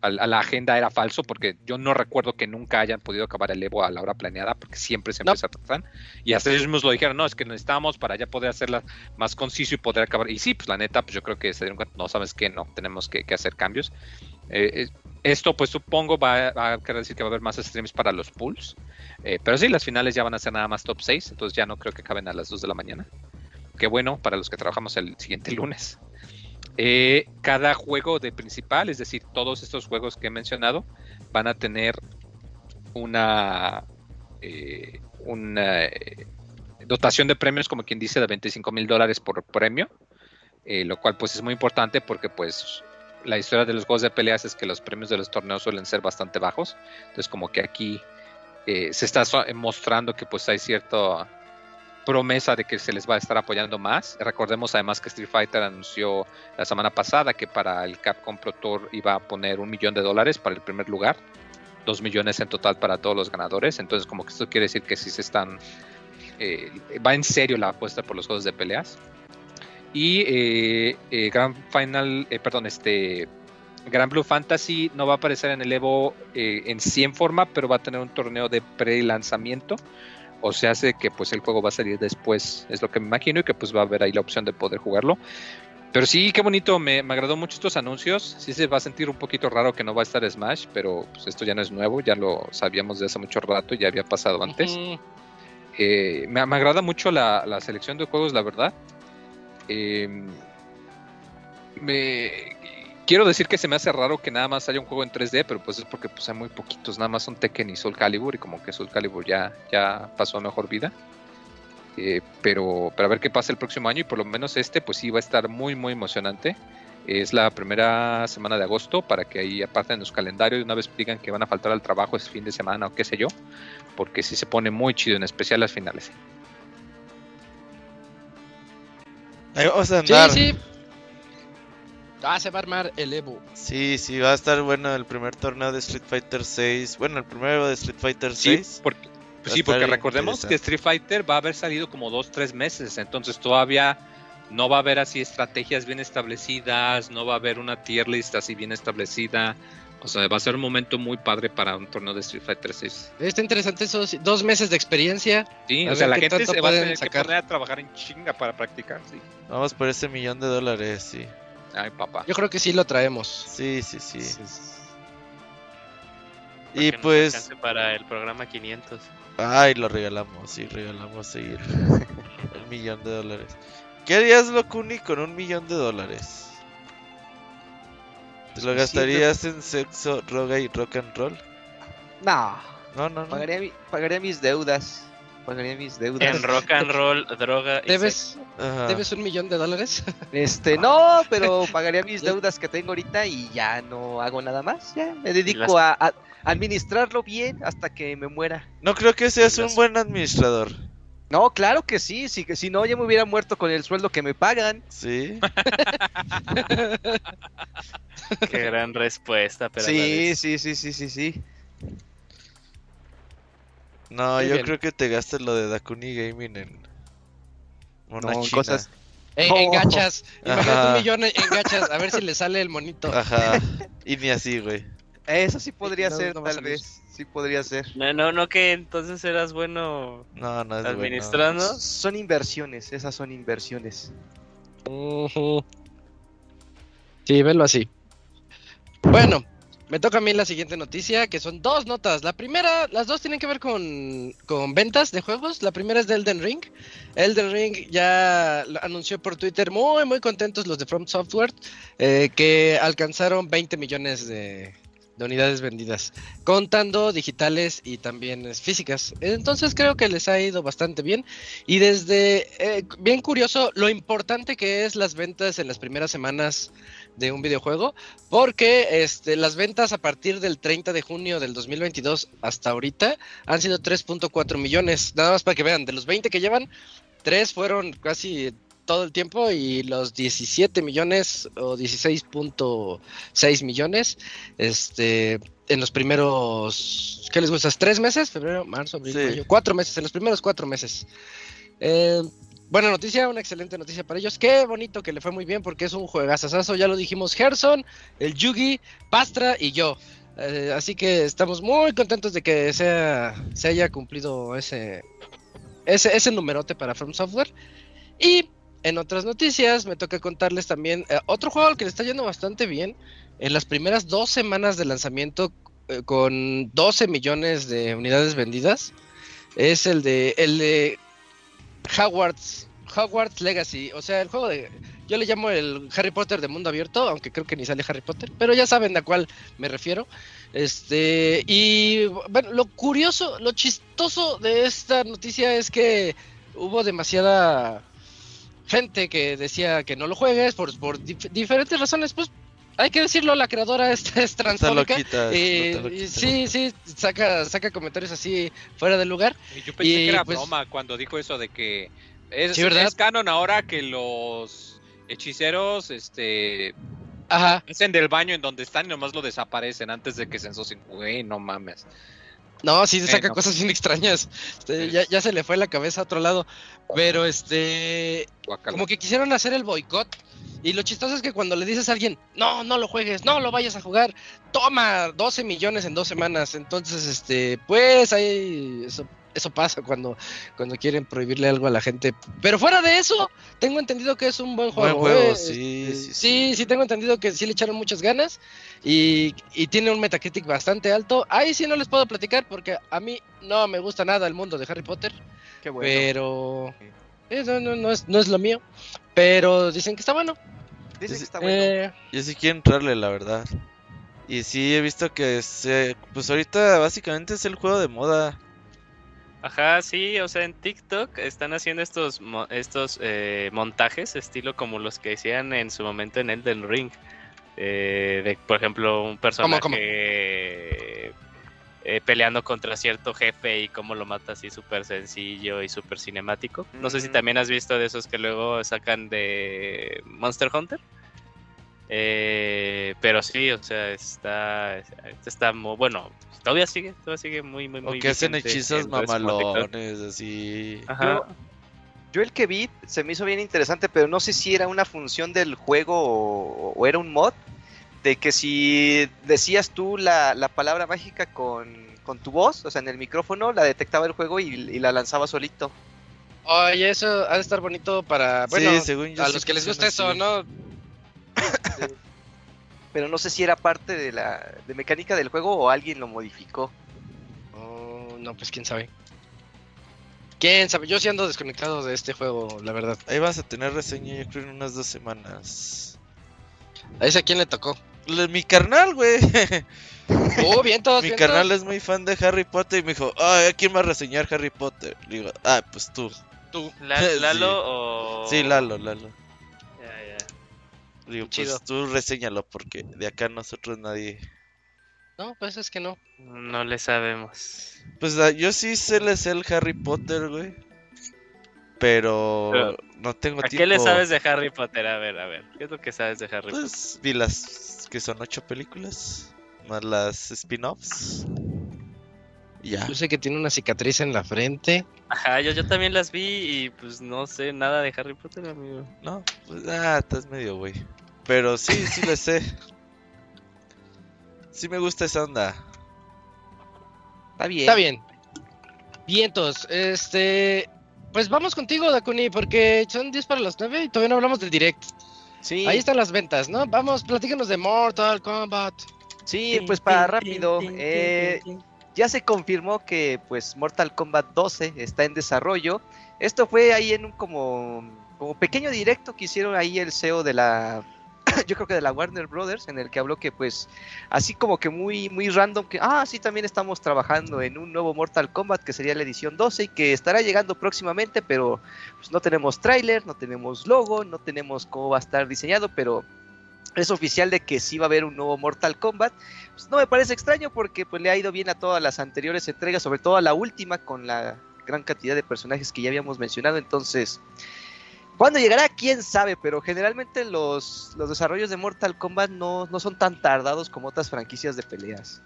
a, a agenda era falso porque yo no recuerdo que nunca hayan podido acabar el Evo a la hora planeada porque siempre siempre No. se atrasan y hasta ellos mismos lo dijeron no es que necesitamos para ya poder hacerla más conciso y poder acabar y sí pues la neta pues yo creo que se dieron cuenta no sabes qué no tenemos que, que hacer cambios Eh, eh, esto pues supongo va, va a querer decir que va a haber más streams para los pools. Eh, pero sí las finales ya van a ser nada más top 6 entonces ya no creo que acaben a las 2 de la mañana. Qué bueno para los que trabajamos el siguiente lunes. Cada juego de principal, es decir, todos estos juegos que he mencionado, van a tener una, una dotación de premios, como quien dice, de 25 mil dólares por premio, lo cual pues es muy importante porque pues la historia de los juegos de peleas es que los premios de los torneos suelen ser bastante bajos, entonces como que aquí eh, se está so- mostrando que pues hay cierto promesa de que se les va a estar apoyando más. Recordemos además que Street Fighter anunció la semana pasada que para el Capcom Pro Tour iba a poner un millón de dólares para el primer lugar, dos millones en total para todos los ganadores. Entonces, como que esto quiere decir que sí se están. eh, va en serio la apuesta por los juegos de peleas. Y eh, eh, Grand Final, eh, perdón, este. Grand Blue Fantasy no va a aparecer en el Evo eh, en 100 forma, pero va a tener un torneo de pre-lanzamiento o se hace que pues el juego va a salir después, es lo que me imagino, y que pues va a haber ahí la opción de poder jugarlo. Pero sí, qué bonito, me, me agradó mucho estos anuncios. Sí se va a sentir un poquito raro que no va a estar Smash, pero pues esto ya no es nuevo, ya lo sabíamos de hace mucho rato, ya había pasado antes. Eh, me, me agrada mucho la, la selección de juegos, la verdad. Eh, me, quiero decir que se me hace raro que nada más haya un juego en 3D, pero pues es porque pues hay muy poquitos, nada más son Tekken y Soul Calibur y como que Soul Calibur ya, ya pasó a mejor vida. Eh, pero, pero a ver qué pasa el próximo año y por lo menos este pues sí va a estar muy muy emocionante. Es la primera semana de agosto para que ahí aparten los calendarios una vez digan que van a faltar al trabajo ese fin de semana o qué sé yo, porque sí se pone muy chido, en especial las finales. Ahí vamos a Sí, andar. sí. Ah, se va a armar el Evo. Sí, sí, va a estar bueno el primer torneo de Street Fighter 6. Bueno, el primero de Street Fighter Sí, 6. porque, pues sí, porque recordemos que Street Fighter va a haber salido como dos, tres meses, entonces todavía no va a haber así estrategias bien establecidas, no va a haber una tier list así bien establecida. O sea, va a ser un momento muy padre para un torneo de Street Fighter 6. Está interesante esos dos meses de experiencia. Sí, A o sea, la gente se va a tener sacar. que poner a trabajar en chinga para practicar, sí. Vamos por ese millón de dólares, sí. Ay, papá. Yo creo que sí lo traemos. Sí, sí, sí. Y pues, alcance para el programa 500. ay, lo regalamos, sí, regalamos sí, el, el millón de dólares. ¿Qué harías, Locuni, con un millón de dólares? ¿Te lo gastarías en sexo, droga y rock and roll? No, No, no, no. pagaría, mi- pagaría mis deudas. Pagaría mis deudas. En rock and roll, droga y ¿Debes, Ajá. ¿Debes un millón de dólares? Este, no, pero pagaría mis deudas que tengo ahorita y ya no hago nada más. Ya me dedico a, a administrarlo bien hasta que me muera. No creo que seas un Las- buen administrador. No, claro que sí, si, si no ya me hubiera muerto con el sueldo que me pagan. Sí. Qué gran respuesta, pero sí, sí, sí, sí, sí, sí. No, Muy yo bien. creo que te gastas lo de Dakuni Gaming en una No, china. cosas- En, No. en gachas. Imagínate Ajá. un millón en gachas. A ver si le sale el monito. Ajá. Y ni así, güey. Eso sí podría No, ser, no tal vez. Sí podría ser. No, no, no, que entonces eras bueno No, no es bueno. administrando. Son inversiones, esas son inversiones. Sí, velo así. Bueno, me toca a mí la siguiente noticia, que son dos notas. La primera, las dos tienen que ver con, con ventas de juegos. La primera es de Elden Ring. Elden Ring ya lo anunció por Twitter, muy, muy contentos los de From Software, eh, que alcanzaron 20 millones de, de unidades vendidas, contando digitales y también físicas. Entonces creo que les ha ido bastante bien. Y desde, eh, bien curioso, lo importante que es las ventas en las primeras semanas de un videojuego, porque este, las ventas a partir del 30 de junio del 2022 hasta ahorita han sido 3.4 millones. Nada más para que vean, de los 20 que llevan, 3 fueron casi todo el tiempo y los 17 millones o 16.6 millones este en los primeros ¿qué les gusta? ¿Tres meses? Febrero, marzo, abril, Sí. mayo, cuatro meses, en los primeros cuatro meses. Eh, buena noticia, una excelente noticia para ellos. Qué bonito que le fue muy bien porque es un juegazazazo. Ya lo dijimos, Gerson, el Yugi, Pastra y yo. Eh, así que estamos muy contentos de que sea, se haya cumplido ese, ese, ese numerote para From Software. Y en otras noticias me toca contarles también eh, otro juego al que le está yendo bastante bien. En las primeras dos semanas de lanzamiento eh, con 12 millones de unidades vendidas. Es el de el de Hogwarts Hogwarts Legacy, o sea, el juego de yo le llamo el Harry Potter de mundo abierto, aunque creo que ni sale Harry Potter, pero ya saben a cuál me refiero. Este, y bueno, lo curioso, lo chistoso de esta noticia es que hubo demasiada gente que decía que no lo juegues por, por dif- diferentes razones, pues hay que decirlo, la creadora es, es transfóbica. y sí, sí, saca, saca comentarios así fuera de lugar. Y Yo pensé Y, que era pues- broma cuando dijo eso de que es, Sí, ¿verdad? es canon ahora que los hechiceros este Ajá. hacen del baño en donde están y nomás lo desaparecen antes de que se ensucien. Güey, no mames. No, sí, saca cosas bien extrañas. Este, ya, ya se le fue la cabeza a otro lado. Pero este. Como que quisieron hacer el boicot. Y lo chistoso es que cuando le dices a alguien, no, no lo juegues, no lo vayas a jugar, toma 12 millones en dos semanas. Entonces, este, pues ahí eso, eso pasa cuando, cuando quieren prohibirle algo a la gente. Pero fuera de eso, tengo entendido que es un buen Buen juego. juego, ¿eh? sí, Este, sí, sí, sí, tengo entendido que sí le echaron muchas ganas y, y tiene un Metacritic bastante alto. Ahí sí no les puedo platicar porque a mí no me gusta nada el mundo de Harry Potter, Qué bueno. pero eh, no, no, no es, no es lo mío. Pero dicen que está bueno. Dicen Sí, que está bueno. Eh, Yo sí quiero entrarle, la verdad. Y sí, he visto que se... Pues ahorita básicamente es el juego de moda. Ajá, sí, o sea, en TikTok están haciendo estos mo- estos eh, montajes, estilo como los que hacían en su momento en Elden Ring. Eh, de, por ejemplo, un personaje cómo? Eh, peleando contra cierto jefe y cómo lo mata así súper sencillo y súper cinemático. No sé si Mm. también has visto de esos que luego sacan de Monster Hunter. Eh, pero sí, o sea, está, está muy bueno. Todavía sigue, todavía sigue muy, muy, O muy que hacen hechizos mamalones, así. Ajá. Yo, yo el que vi se me hizo bien interesante, pero no sé si era una función del juego o, o era un mod. De que si decías tú la, la palabra mágica con, con tu voz, o sea, en el micrófono, la detectaba el juego y, y la lanzaba solito. oye, eso ha de estar bonito para, bueno, sí, según yo a sí los que les gusta eso, así. ¿no? Pero no sé si era parte de la de mecánica del juego o alguien lo modificó. Oh, no, pues quién sabe. Quién sabe, yo sí ando desconectado de este juego, la verdad. Ahí vas a tener reseña, yo creo, en unas dos semanas. ¿A ese a quién le tocó? Le- Mi carnal, güey. Oh, bien todos, Mi bien carnal todos. es muy fan de Harry Potter y me dijo, ah, ¿quién va a reseñar Harry Potter? Le digo, ah, pues tú. Tú. La- Sí. ¿Lalo o...? Sí, Lalo, Lalo. Ya, ya. Le digo, Chido. pues tú reseñalo porque de acá nosotros nadie. No, pues es que no. No le sabemos. Pues ah, yo sí sé le sé el Harry Potter, güey. Pero, Pero, no tengo ¿A tiempo. qué le sabes de Harry Potter? A ver, a ver. ¿Qué es lo que sabes de Harry Potter? Pues vi las que son ocho películas, más las spin-offs. Y Ya. Yo sé que tiene una cicatriz en la frente. Ajá, yo, yo también las vi y pues no sé nada de Harry Potter, amigo. No, pues ah, estás medio güey. Pero sí, sí le sé. Sí me gusta esa onda. Está bien. Está bien. Vientos, este. Pues vamos contigo, Dakuni, porque son 10 para las 9 y todavía no hablamos del direct. Sí, Ahí están las ventas, ¿no? Vamos, platícanos de Mortal Kombat. sí, pues para rápido. eh, ya se confirmó que pues Mortal Kombat 12 está en desarrollo. Esto fue ahí en un como, como pequeño directo que hicieron ahí el CEO de la yo creo que de la Warner Brothers en el que habló que pues así como que muy muy random que ah sí también estamos trabajando en un nuevo Mortal Kombat que sería la edición 12 y que estará llegando próximamente, pero pues no tenemos tráiler, no tenemos logo, no tenemos cómo va a estar diseñado, pero es oficial de que sí va a haber un nuevo Mortal Kombat. Pues no me parece extraño porque pues le ha ido bien a todas las anteriores entregas, sobre todo a la última con la gran cantidad de personajes que ya habíamos mencionado, entonces ¿Cuándo llegará? ¿Quién sabe? Pero generalmente los, los desarrollos de Mortal Kombat no, no son tan tardados como otras franquicias de peleas.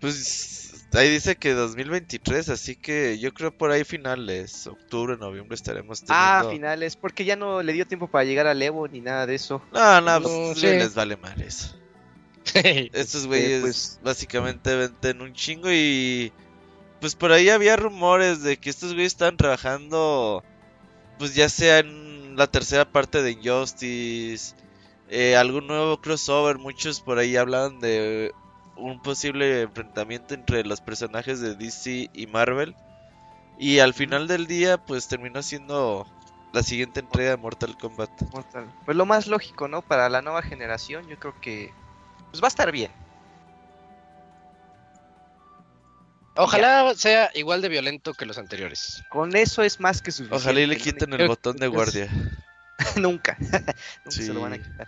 Pues ahí dice que 2023, así que yo creo por ahí finales, octubre, noviembre estaremos Ah, teniendo... finales, porque ya no le dio tiempo para llegar al Evo ni nada de eso. No, no, No, pues sí. les vale mal eso. Estos güeyes pues- básicamente venden un chingo y pues por ahí había rumores de que estos güeyes estaban trabajando pues ya sea en la tercera parte de Injustice, eh, algún nuevo crossover, muchos por ahí hablaban de un posible enfrentamiento entre los personajes de DC y Marvel y al final del día pues terminó siendo la siguiente entrega de Mortal Kombat. Pues lo más lógico, ¿no? Para la nueva generación, yo creo que pues va a estar bien. Ojalá sea igual de violento que los anteriores. Con eso es más que suficiente. Ojalá y le quiten el botón de guardia. Nunca. Nunca Sí. se lo van a quitar.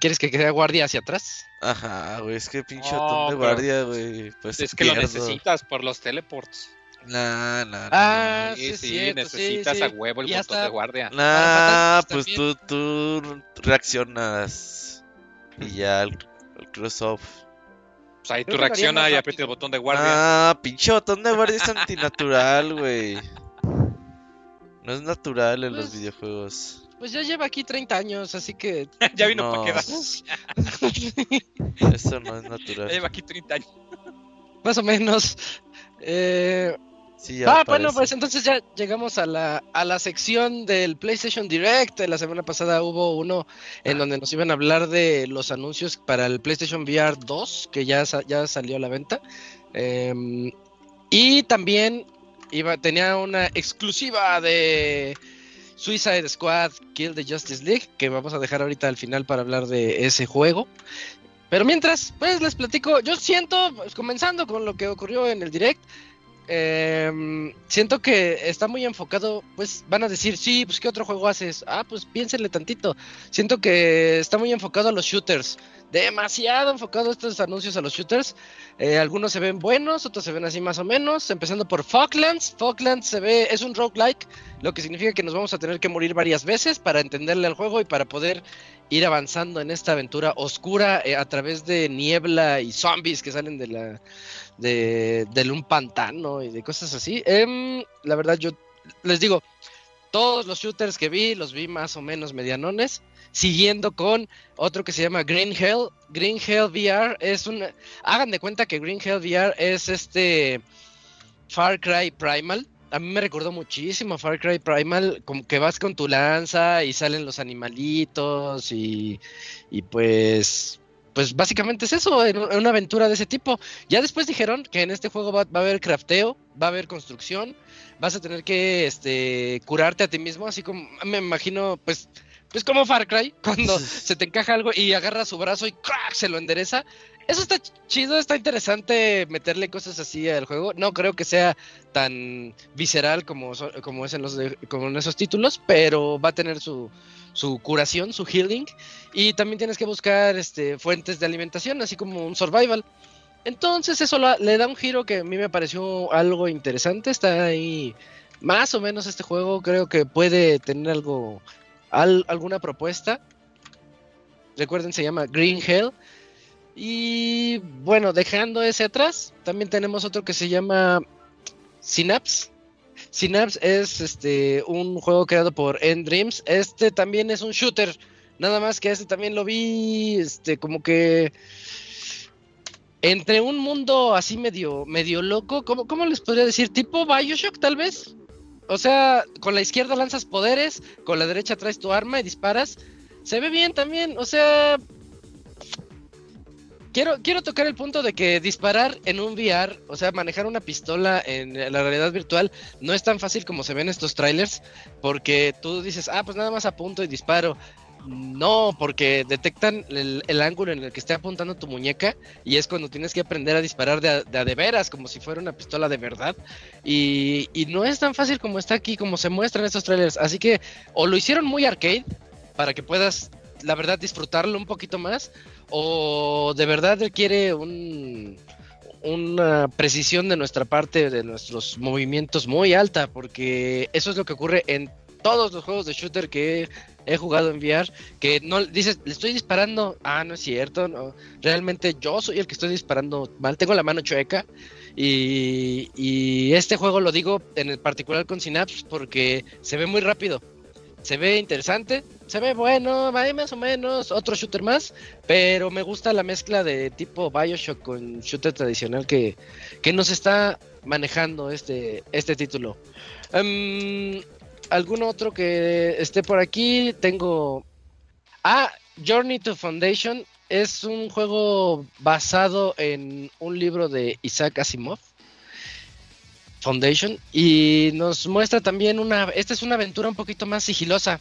¿Quieres que quede guardia hacia atrás? Ajá, güey, es que pinche No, botón de guardia, güey. Pues Es que lo necesitas por los teleports. Nah, nah, nah. Ah, sí, Sí, cierto, sí, necesitas sí. a huevo el botón de guardia. Nah, matar, pues tú, tú reaccionas y ya el, el cross-off. Pues ahí Creo tú que lo haría reacciona más y aprieta el botón de guardia. Ah, pinche botón de guardia es antinatural, güey. No es natural en los Pues- videojuegos. Pues ya lleva aquí 30 años, así que. ya vino no. para quedar. Eso no es Ya natural. lleva aquí 30 años. Más o menos. Eh, Sí, ah, bueno, pues entonces ya llegamos a la, a la sección del PlayStation Direct. La semana pasada hubo uno en donde nos iban a hablar de los anuncios para el PlayStation VR 2, que ya, ya salió a la venta. Em, y también iba, tenía una exclusiva de Suicide Squad Kill the Justice League, que vamos a dejar ahorita al final para hablar de ese juego. Pero mientras, pues les platico, yo siento, pues, comenzando con lo que ocurrió en el Direct, Em, siento que está muy enfocado, pues van a decir, sí, pues ¿qué otro juego haces? Ah, pues piénsenle tantito. Siento que está muy enfocado a los shooters, demasiado enfocado estos anuncios a los shooters. Eh, algunos se ven buenos, otros se ven así más o menos, empezando por Falklands. Falklands se ve, es un roguelike, lo que significa que nos vamos a tener que morir varias veces para entenderle al juego y para poder ir avanzando en esta aventura oscura eh, a través de niebla y zombies que salen de la de, de un pantano y de cosas así. Em, la verdad, yo les digo, todos los shooters que vi, los vi más o menos medianones. Siguiendo con otro que se llama Green Hell. Green Hell VR es un. Hagan de cuenta que Green Hell VR es este. Far Cry Primal. A mí me recordó muchísimo Far Cry Primal, como que vas con tu lanza y salen los animalitos y, y pues pues básicamente es eso, en una aventura de ese tipo. Ya después dijeron que en este juego va, va a haber crafteo, va a haber construcción, vas a tener que este curarte a ti mismo, así como me imagino, pues, pues como Far Cry, cuando se te encaja algo y agarra su brazo y ¡crack! se lo endereza. Eso está chido, está interesante meterle cosas así al juego. No creo que sea tan visceral como, como es en los de- como en esos títulos, pero va a tener su, su curación, su healing. Y también tienes que buscar este, fuentes de alimentación, así como un survival. Entonces eso le da un giro que a mí me pareció algo interesante. Está ahí más o menos este juego creo que puede tener algo, al- alguna propuesta. Recuerden, se llama Green Hell. Y bueno, dejando ese atrás, también tenemos otro que se llama Synapse. Synapse es este un juego creado por End Dreams. Este también es un shooter. Nada más que este también lo vi este como que entre un mundo así medio loco, ¿cómo, cómo les podría decir? Tipo BioShock tal vez. O sea, con la izquierda lanzas poderes, con la derecha traes tu arma y disparas. Se ve bien también, o sea, Quiero, quiero tocar el punto de que disparar en un VR, o sea, manejar una pistola en la realidad virtual, no es tan fácil como se ven estos trailers, porque tú dices, ah, pues nada más apunto y disparo. No, porque detectan el, el ángulo en el que esté apuntando tu muñeca y es cuando tienes que aprender a disparar de a de, a de veras, como si fuera una pistola de verdad. Y, y no es tan fácil como está aquí, como se muestra en estos trailers. Así que o lo hicieron muy arcade para que puedas, la verdad, disfrutarlo un poquito más, o de verdad requiere un, una precisión de nuestra parte, de nuestros movimientos muy alta, porque eso es lo que ocurre en todos los juegos de shooter que he, jugado en VR, que no dices, le estoy disparando, ah, no es cierto, no, realmente yo soy el que estoy disparando mal, tengo la mano chueca. Y, y este juego lo digo en el particular con Synapse porque se ve muy rápido, se ve interesante, se ve bueno, ahí más o menos, otro shooter más, pero me gusta la mezcla de tipo Bioshock con shooter tradicional que, que nos está manejando este, este título. Um, ¿Algún otro que esté por aquí? Tengo... Ah, Journey to Foundation es un juego basado en un libro de Isaac Asimov. Foundation. Y nos muestra también una esta es una aventura un poquito más sigilosa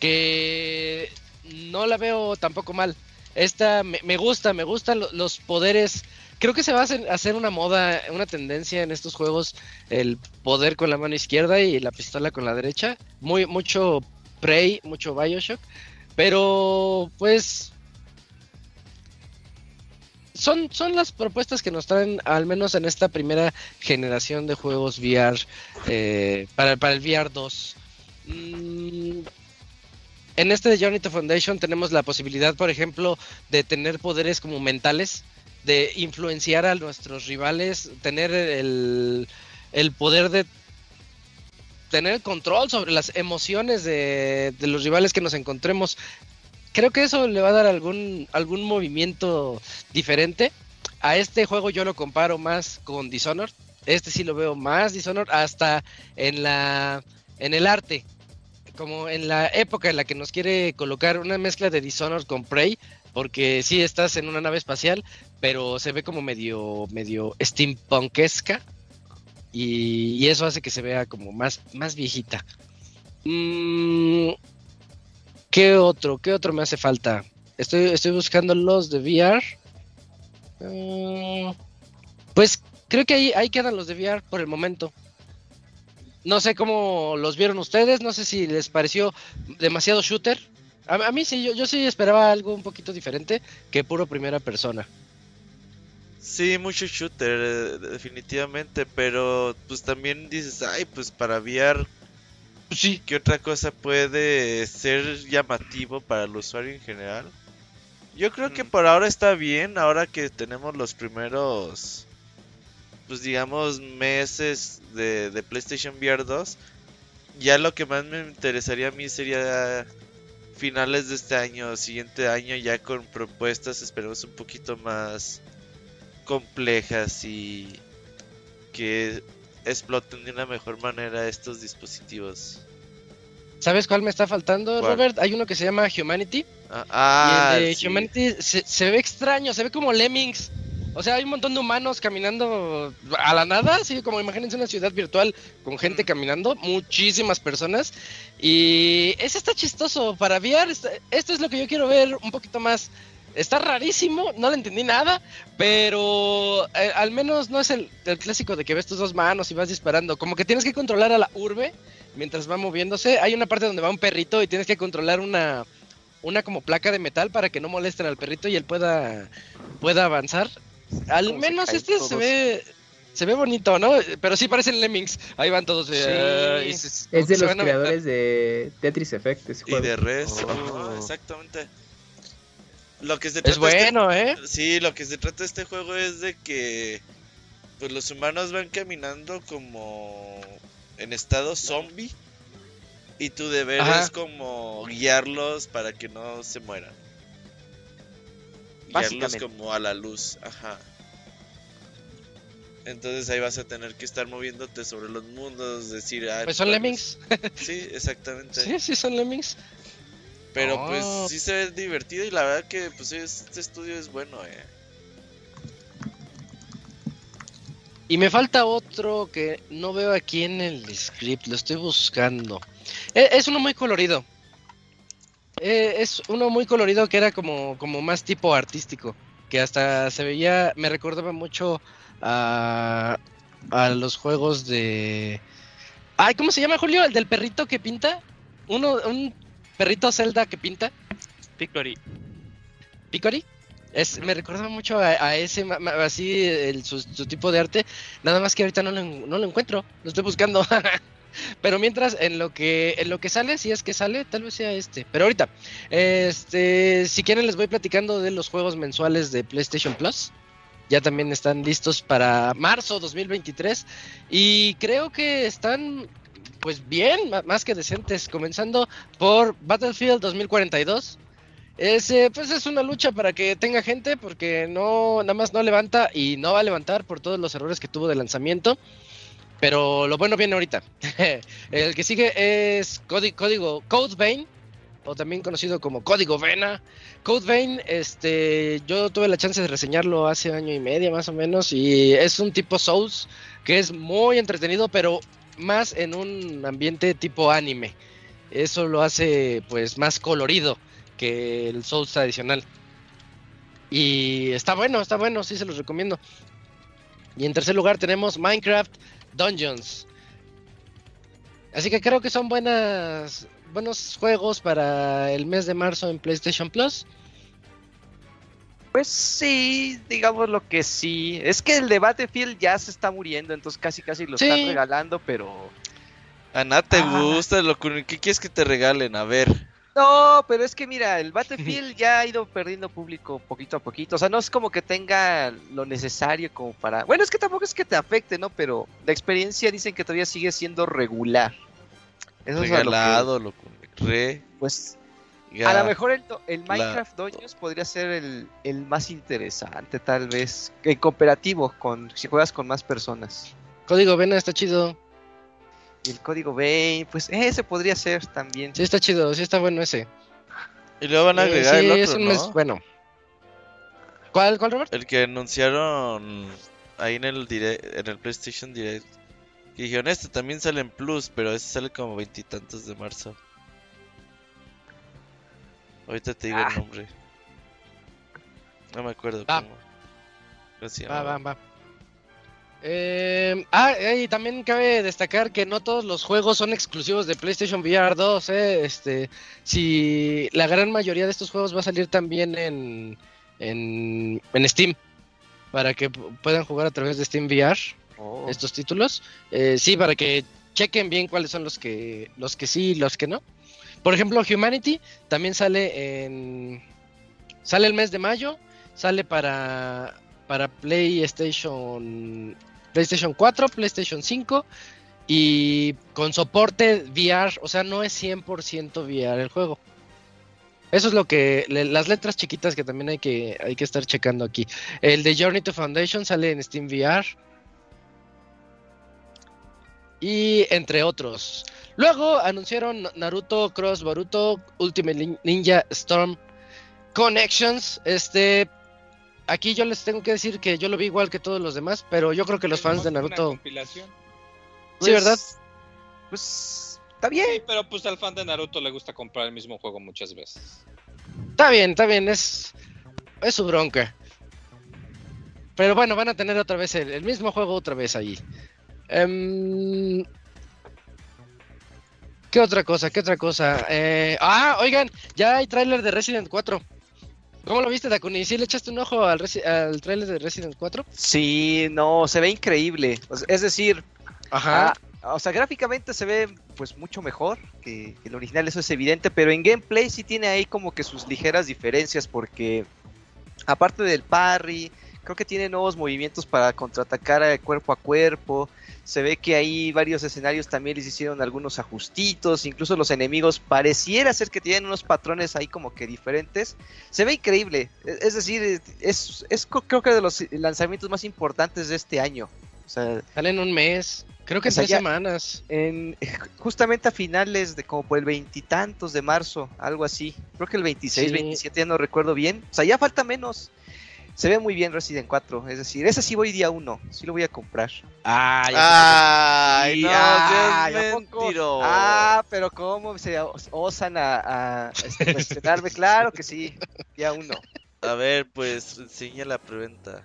que no la veo tampoco mal. Esta me, gusta me gustan lo, los poderes. Creo que se va a hacer, una moda una tendencia en estos juegos el poder con la mano izquierda y la pistola con la derecha. Muy mucho Prey mucho Bioshock. Pero pues son, son las propuestas que nos traen, al menos en esta primera generación de juegos VR eh, para, para, el VR 2. Mm, en este de Journey to Foundation tenemos la posibilidad, por ejemplo, de tener poderes como mentales, de influenciar a nuestros rivales, tener el, el poder de tener control sobre las emociones de, de los rivales que nos encontremos creo que eso le va a dar algún, algún movimiento diferente. A este juego yo lo comparo más con Dishonored. Este sí lo veo más Dishonored hasta en la en el arte. Como en la época en la que nos quiere colocar una mezcla de Dishonored con Prey. Porque sí estás en una nave espacial, pero se ve como medio, medio steampunkesca. Y, y eso hace que se vea como más, más viejita. Mm, ¿Qué otro? ¿Qué otro me hace falta? Estoy, estoy buscando los de VR. Uh, pues creo que ahí, quedan los de VR por el momento. No sé cómo los vieron ustedes, no sé si les pareció demasiado shooter. A, mí sí, yo, yo, sí esperaba algo un poquito diferente que puro primera persona. Sí, mucho shooter, definitivamente, pero pues también dices, ay, pues para VR Sí. ¿Qué otra cosa puede ser llamativo para el usuario en general? Yo creo que por ahora está bien, ahora que tenemos los primeros, pues digamos, meses de, de PlayStation VR 2. Ya lo que más me interesaría a mí sería finales de este año, siguiente año, ya con propuestas, esperemos un poquito más complejas y que exploten de una mejor manera estos dispositivos. ¿Sabes cuál me está faltando, ¿Cuál? Robert? Hay uno que se llama Humanity. Ah, ah y el de sí. Humanity se, se, ve extraño, se ve como Lemmings. O sea, hay un montón de humanos caminando a la nada, así como imagínense una ciudad virtual con gente mm. caminando, muchísimas personas. Y ese está chistoso para VR. Esto es lo que yo quiero ver un poquito más. Está rarísimo, no le entendí nada, pero eh, al menos no es el, el, clásico de que ves tus dos manos y vas disparando. Como que tienes que controlar a la urbe mientras va moviéndose. Hay una parte donde va un perrito y tienes que controlar una, una como placa de metal para que no molesten al perrito y él pueda, pueda avanzar. Al menos este se ve... Se ve bonito, ¿no? Pero sí parecen lemmings. Ahí van todos. y se- Es de los a- creadores de Tetris Effect. ese Y de res. Oh. exactamente. Lo que se Es trata este- bueno, ¿eh? Sí, lo que se trata de este juego es de que pues los humanos van caminando como en estado zombie y tu deber Ajá. es como guiarlos para que no se mueran. Guiarlos como a la luz, ajá. Entonces ahí vas a tener que estar moviéndote sobre los mundos, decir, ah, Pues son lemmings. Sí, exactamente. Sí, sí, son lemmings. Pero Oh. pues sí se ve divertido y la verdad que pues este estudio es bueno, eh. Y me falta otro que no veo aquí en el script, lo estoy buscando. E- Es, uno muy colorido. Eh, es uno muy colorido que era como, como más tipo artístico. Que hasta se veía, me recordaba mucho a, a los juegos de... Ay, ¿cómo se llama Julio? El del perrito que pinta. Uno, un perrito Zelda que pinta. Picori. Picori. Es, me recordaba mucho a, ese, así, el- su, su tipo de arte. Nada más que ahorita no lo, no lo encuentro, lo estoy buscando. Pero mientras, en lo que en lo que sale, si es que sale, tal vez sea este. Pero ahorita, este, si quieren les voy platicando de los juegos mensuales de PlayStation Plus. Ya también están listos para marzo 2023 y creo que están pues bien, más que decentes, comenzando por Battlefield 2042. Ese, pues es una lucha para que tenga gente, porque no, nada más no levanta y no va a levantar por todos los errores que tuvo de lanzamiento. Pero lo bueno viene ahorita. El que sigue es Códi- código Code Vein, o también conocido como Código Vena. Code Vein, este, yo tuve la chance de reseñarlo hace año y medio más o menos, y es un tipo Souls que es muy entretenido, pero más en un ambiente tipo anime. Eso lo hace pues más colorido que el Souls tradicional. Y está bueno, está bueno, sí se los recomiendo. Y en tercer lugar tenemos Minecraft Dungeons. Así que creo que son buenas buenos juegos para el mes de marzo en PlayStation Plus. Pues sí, digamos lo que sí. Es que el de Battlefield ya se está muriendo, entonces casi casi lo Sí. están regalando, pero... A nada te Ah. gusta, lo que ¿qué quieres que te regalen? A ver. No, pero es que mira, el Battlefield ya ha ido perdiendo público poquito a poquito. O sea, no es como que tenga lo necesario como para... Bueno, es que tampoco es que te afecte, ¿no? Pero la experiencia dicen que todavía sigue siendo regular. Eso es a lo que- Regalado, loco. Re. pues ga- a lo mejor el, el la- Minecraft Dungeons podría ser el, el más interesante, tal vez. En cooperativo, con, si juegas con más personas. Código Vena está chido. Y el código Bane, pues ese podría ser también. Sí está chido, sí está bueno ese. Y luego van a Eh, agregar sí, el es otro, un ¿no? mes bueno. ¿Cuál, cuál, Robert? El que anunciaron ahí en el direct, en el PlayStation Direct. Que dijeron, este también sale en Plus, pero ese sale como veintitantos de marzo. Ahorita te digo Ah. el nombre. No me acuerdo Va. cómo. Va, va, va. Eh, ah, y también cabe destacar que no todos los juegos son exclusivos de PlayStation VR 2. eh, Este, si la gran mayoría de estos juegos va a salir también en, en, en Steam para que pu- puedan jugar a través de Steam VR Oh. estos títulos. Eh, sí, para que chequen bien cuáles son los que los que sí y los que no. Por ejemplo, Humanity también sale en sale el mes de mayo, sale para para PlayStation PlayStation 4, PlayStation 5 y con soporte VR, o sea, no es 100% VR el juego. Eso es lo que las letras chiquitas que también hay que hay que estar checando aquí. El de Journey to Foundation sale en Steam VR y entre otros. Luego anunciaron Naruto Cross Boruto Ultimate Nin- Ninja Storm Connections. Este, aquí yo les tengo que decir que yo lo vi igual que todos los demás, pero yo creo que los fans de Naruto, compilación. sí, ¿verdad? Pues está Sí, bien. pero pues al fan de Naruto le gusta comprar el mismo juego muchas veces. Está bien, está bien, es es su bronca. Pero bueno, van a tener otra vez el, el mismo juego otra vez ahí. Em, ¿Qué otra cosa? ¿Qué otra cosa? Eh, ah, oigan, ya hay tráiler de Resident 4. ¿Cómo lo viste, Dakuni? ¿Sí le echaste un ojo al, al trailer de Resident 4? Sí, no, se ve increíble. Es decir, Ajá. ah, o sea, gráficamente se ve pues mucho mejor que el original, eso es evidente, pero en gameplay sí tiene ahí como que sus ligeras diferencias porque aparte del parry, creo que tiene nuevos movimientos para contraatacar eh, cuerpo a cuerpo. Se ve que ahí varios escenarios también les hicieron algunos ajustitos, incluso los enemigos pareciera ser que tienen unos patrones ahí como que diferentes. Se ve increíble, e- es decir, es, es creo que de los lanzamientos más importantes de este año. O sea, Sale en un mes. Creo que en tres semanas. en, justamente a finales de como por el veintitantos de marzo, algo así. Creo que el 26, Sí. 27, ya no recuerdo bien. O sea, ya falta menos. Se ve muy bien Resident 4, es decir, ese sí voy día uno, sí lo voy a comprar. Ah, Ay, no, Ah, seas ¿a poco? mentiroso. Ah, pero cómo se os- osan a, a, este, cuestionarme, claro que sí, día uno. A ver, pues enseña la preventa.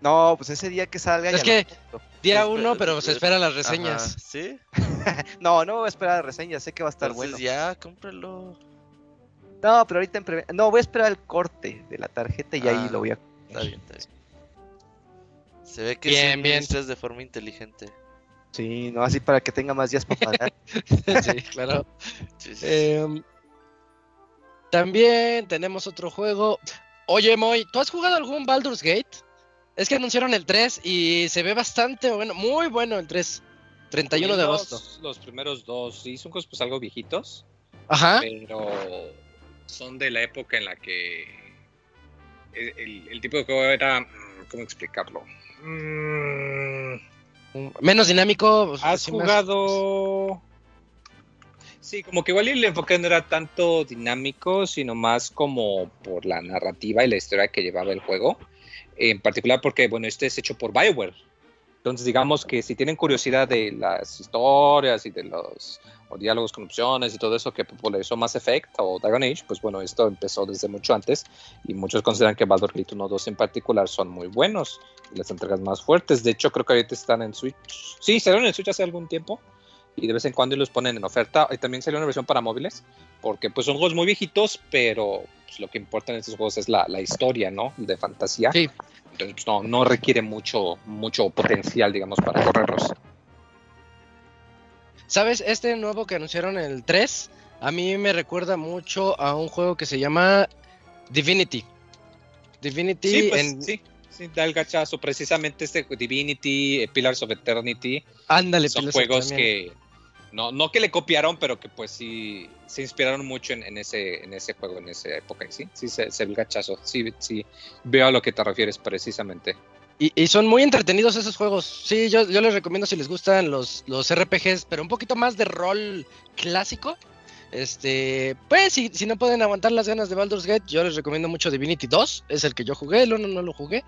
No, pues ese día que salga Es ya que día uno, pero se esperan las reseñas. Ajá, ¿Sí? No, no voy a esperar a reseñas, sé que va a estar Entonces bueno. ya, cómpralo. No, pero ahorita en preventa. No, voy a esperar el corte de la tarjeta y ahí Ah. lo voy a Está bien, está bien. Se ve que Bien, bien. de forma inteligente. Sí, no, así para que tenga más días para pagar. sí, claro. Sí, sí, sí. Em, también tenemos otro juego. Oye, Moy, ¿tú has jugado algún Baldur's Gate? Es que anunciaron el 3 y se ve bastante bueno, muy bueno el 3. 31 de agosto. Los primeros dos, sí, son cosas pues algo viejitos, Ajá. pero son de la época en la que el, tipo de juego era, mm, ¿cómo explicarlo? Mm, Menos dinámico. ¿Has jugado? Sí, como que igual el enfoque no era tanto dinámico, sino más como por la narrativa y la historia que llevaba el juego. En particular porque, bueno, este es hecho por Bioware. Entonces, digamos que si tienen curiosidad de las historias y de los o diálogos con opciones y todo eso que popularizó Mass Effect o Dragon Age, pues bueno, esto empezó desde mucho antes y muchos consideran que Baldur's Gate 1 2 en particular son muy buenos y las entregas más fuertes. De hecho, creo que ahorita están en Switch. Sí, salieron en Switch hace algún tiempo y de vez en cuando los ponen en oferta. Y también salió una versión para móviles, porque pues son juegos muy viejitos, pero pues, lo que importa en estos juegos es la, la historia, ¿no? De fantasía. Sí. Entonces pues, no, no requiere mucho, mucho potencial, digamos, para correrlos. ¿Sabes? Este nuevo que anunciaron el 3, a mí me recuerda mucho a un juego que se llama Divinity. Divinity Sí, pues en... sí. Sí, da el gachazo. Precisamente este Divinity, eh, Pillars of Eternity, Ándale, son Pillars juegos que no, no que le copiaron, pero que pues sí se inspiraron mucho en, en ese, en ese juego, en esa época. Sí, sí, se, el gachazo. Sí, sí, veo a lo que te refieres precisamente. Y, y son muy entretenidos esos juegos. Sí, yo, les recomiendo si les gustan los, los RPGs, pero un poquito más de rol clásico. Este, pues si, si no pueden aguantar las ganas de Baldur's Gate, yo les recomiendo mucho Divinity 2, es el que yo jugué, el 1 no lo jugué.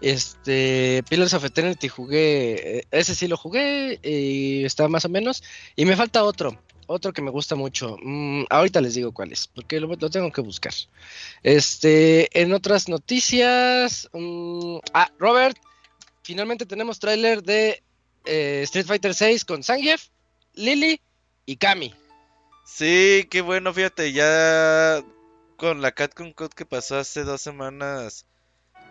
Este, Pillars of Eternity jugué, eh, ese sí lo jugué y está más o menos. Y me falta otro, otro que me gusta mucho. Mm, ahorita les digo cuál es, porque lo, tengo que buscar. Este, en otras noticias. mm, ah, Robert, finalmente tenemos tráiler de eh, Street Fighter 6 con Zangief, Lily y Kami. Sí, qué bueno, fíjate, ya con la Capcom Code que pasó hace dos semanas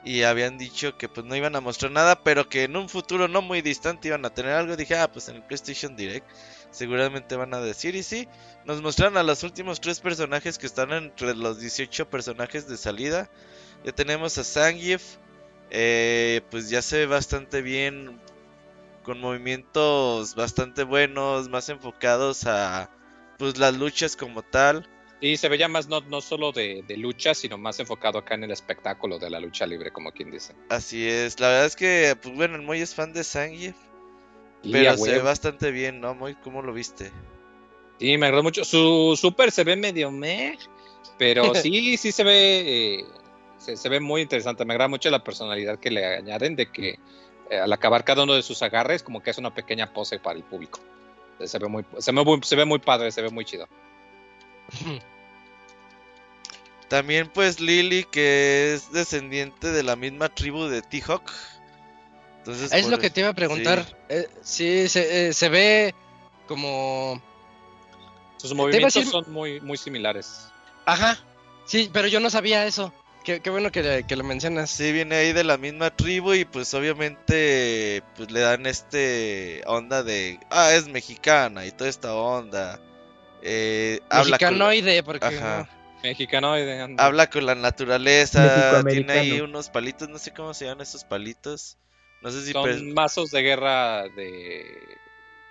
y habían dicho que pues no iban a mostrar nada, pero que en un futuro no muy distante iban a tener algo. Dije, ah, pues en el PlayStation Direct seguramente van a decir. Y sí, nos mostraron a los últimos tres personajes que están entre los 18 personajes de salida. Ya tenemos a Zangief, eh, pues ya se ve bastante bien, con movimientos bastante buenos, más enfocados a pues las luchas como tal. Y se veía más no, no solo de, de lucha, sino más enfocado acá en el espectáculo de la lucha libre, como quien dice. Así es, la verdad es que, pues bueno, el Moy es fan de Zangief, Pero se ve bastante bien, ¿no, Moy? ¿Cómo lo viste? Sí, me agradó mucho. Su super se ve medio meh, pero sí, sí se ve, eh, se, se ve muy interesante. Me agrada mucho la personalidad que le añaden de que eh, al acabar cada uno de sus agarres, como que es una pequeña pose para el público. Se ve muy, se ve muy, se ve muy padre, se ve muy chido. También pues Lily, que es descendiente de la misma tribu de T-Hawk. Entonces, es lo que te iba a preguntar. Eh, sí, se, eh, se ve como... Sus movimientos decir- son muy, muy similares. Ajá. Sí, pero yo no sabía eso. Qué, qué bueno que, que lo mencionas. Sí, viene ahí de la misma tribu y pues obviamente pues le dan este onda de, ah, es mexicana y toda esta onda. Eh, habla con, Mexicanoide, porque Ajá. no. Mexicanoide. anda. habla con la naturaleza, tiene ahí unos palitos, no sé cómo se llaman esos palitos. No sé si Son per- mazos de guerra de.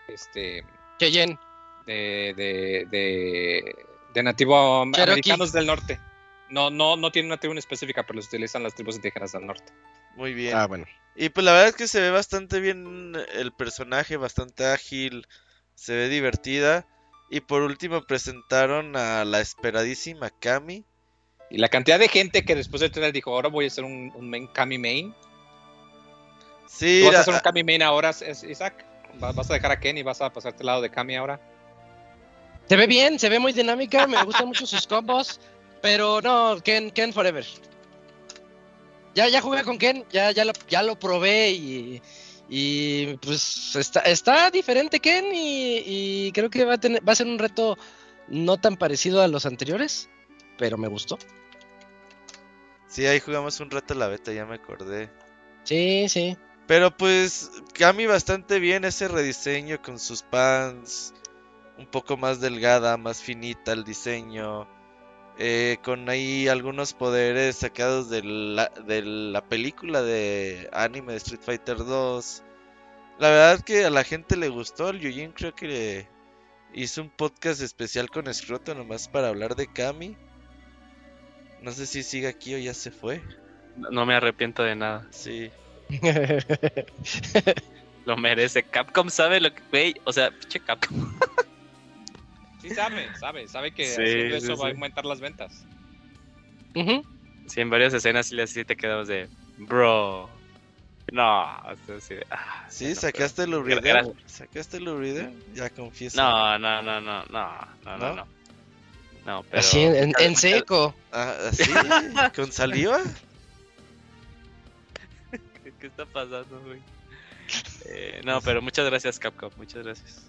Este. Cheyenne. De. De. De, de nativo americanos del norte. No, no, no tienen una tribu en específica, pero los utilizan las tribus indígenas del norte. muy bien. Ah, bueno. Y pues la verdad es que se ve bastante bien el personaje, bastante ágil, se ve divertida. Y por último presentaron a la esperadísima Kami. Y la cantidad de gente que después de tener dijo, ahora voy a hacer un, un main, Kami main. Sí, ¿Tú vas a hacer un Kami main ahora, es- Isaac? ¿Va- ¿Vas a dejar a Ken y vas a pasarte al lado de Kami ahora? Se ve bien, se ve muy dinámica, me gustan mucho sus combos, pero no, Ken, Ken Forever. Ya, ya jugué con Ken, ya, ya, lo, ya lo probé y, y pues está, está diferente Ken y, y creo que va a, tener, va a ser un reto no tan parecido a los anteriores, pero me gustó. sí, ahí jugamos un rato la beta, ya me acordé. Sí, sí. Pero pues Kami bastante bien ese rediseño con sus pants, un poco más delgada, más finita el diseño, eh, con ahí algunos poderes sacados de la, de la película de anime de Street Fighter 2. La verdad que a la gente le gustó, el Yujin creo que hizo un podcast especial con Scroto nomás para hablar de Kami. No sé si sigue aquí o ya se fue. No me arrepiento de nada. Sí. Lo merece. Capcom sabe lo que. Güey, o sea, pinche Capcom. Sí sabe, sabe, sabe que Sí, haciendo sí, eso va a aumentar las ventas. Ujú. Sí, en varias escenas sí, te quedamos de. Bro. No. o sea, sí de, ah, Sí, bueno, sacaste el. Era- ¿Sacaste el Lubrider? Ya confieso. No, no, no, no, no, no, no, ¿No? pero. Así en, seco. Ah, ¿Así? ¿Con saliva? ¿Qué, está pasando, güey? Eh, no, pero muchas gracias, Capcom. Muchas gracias.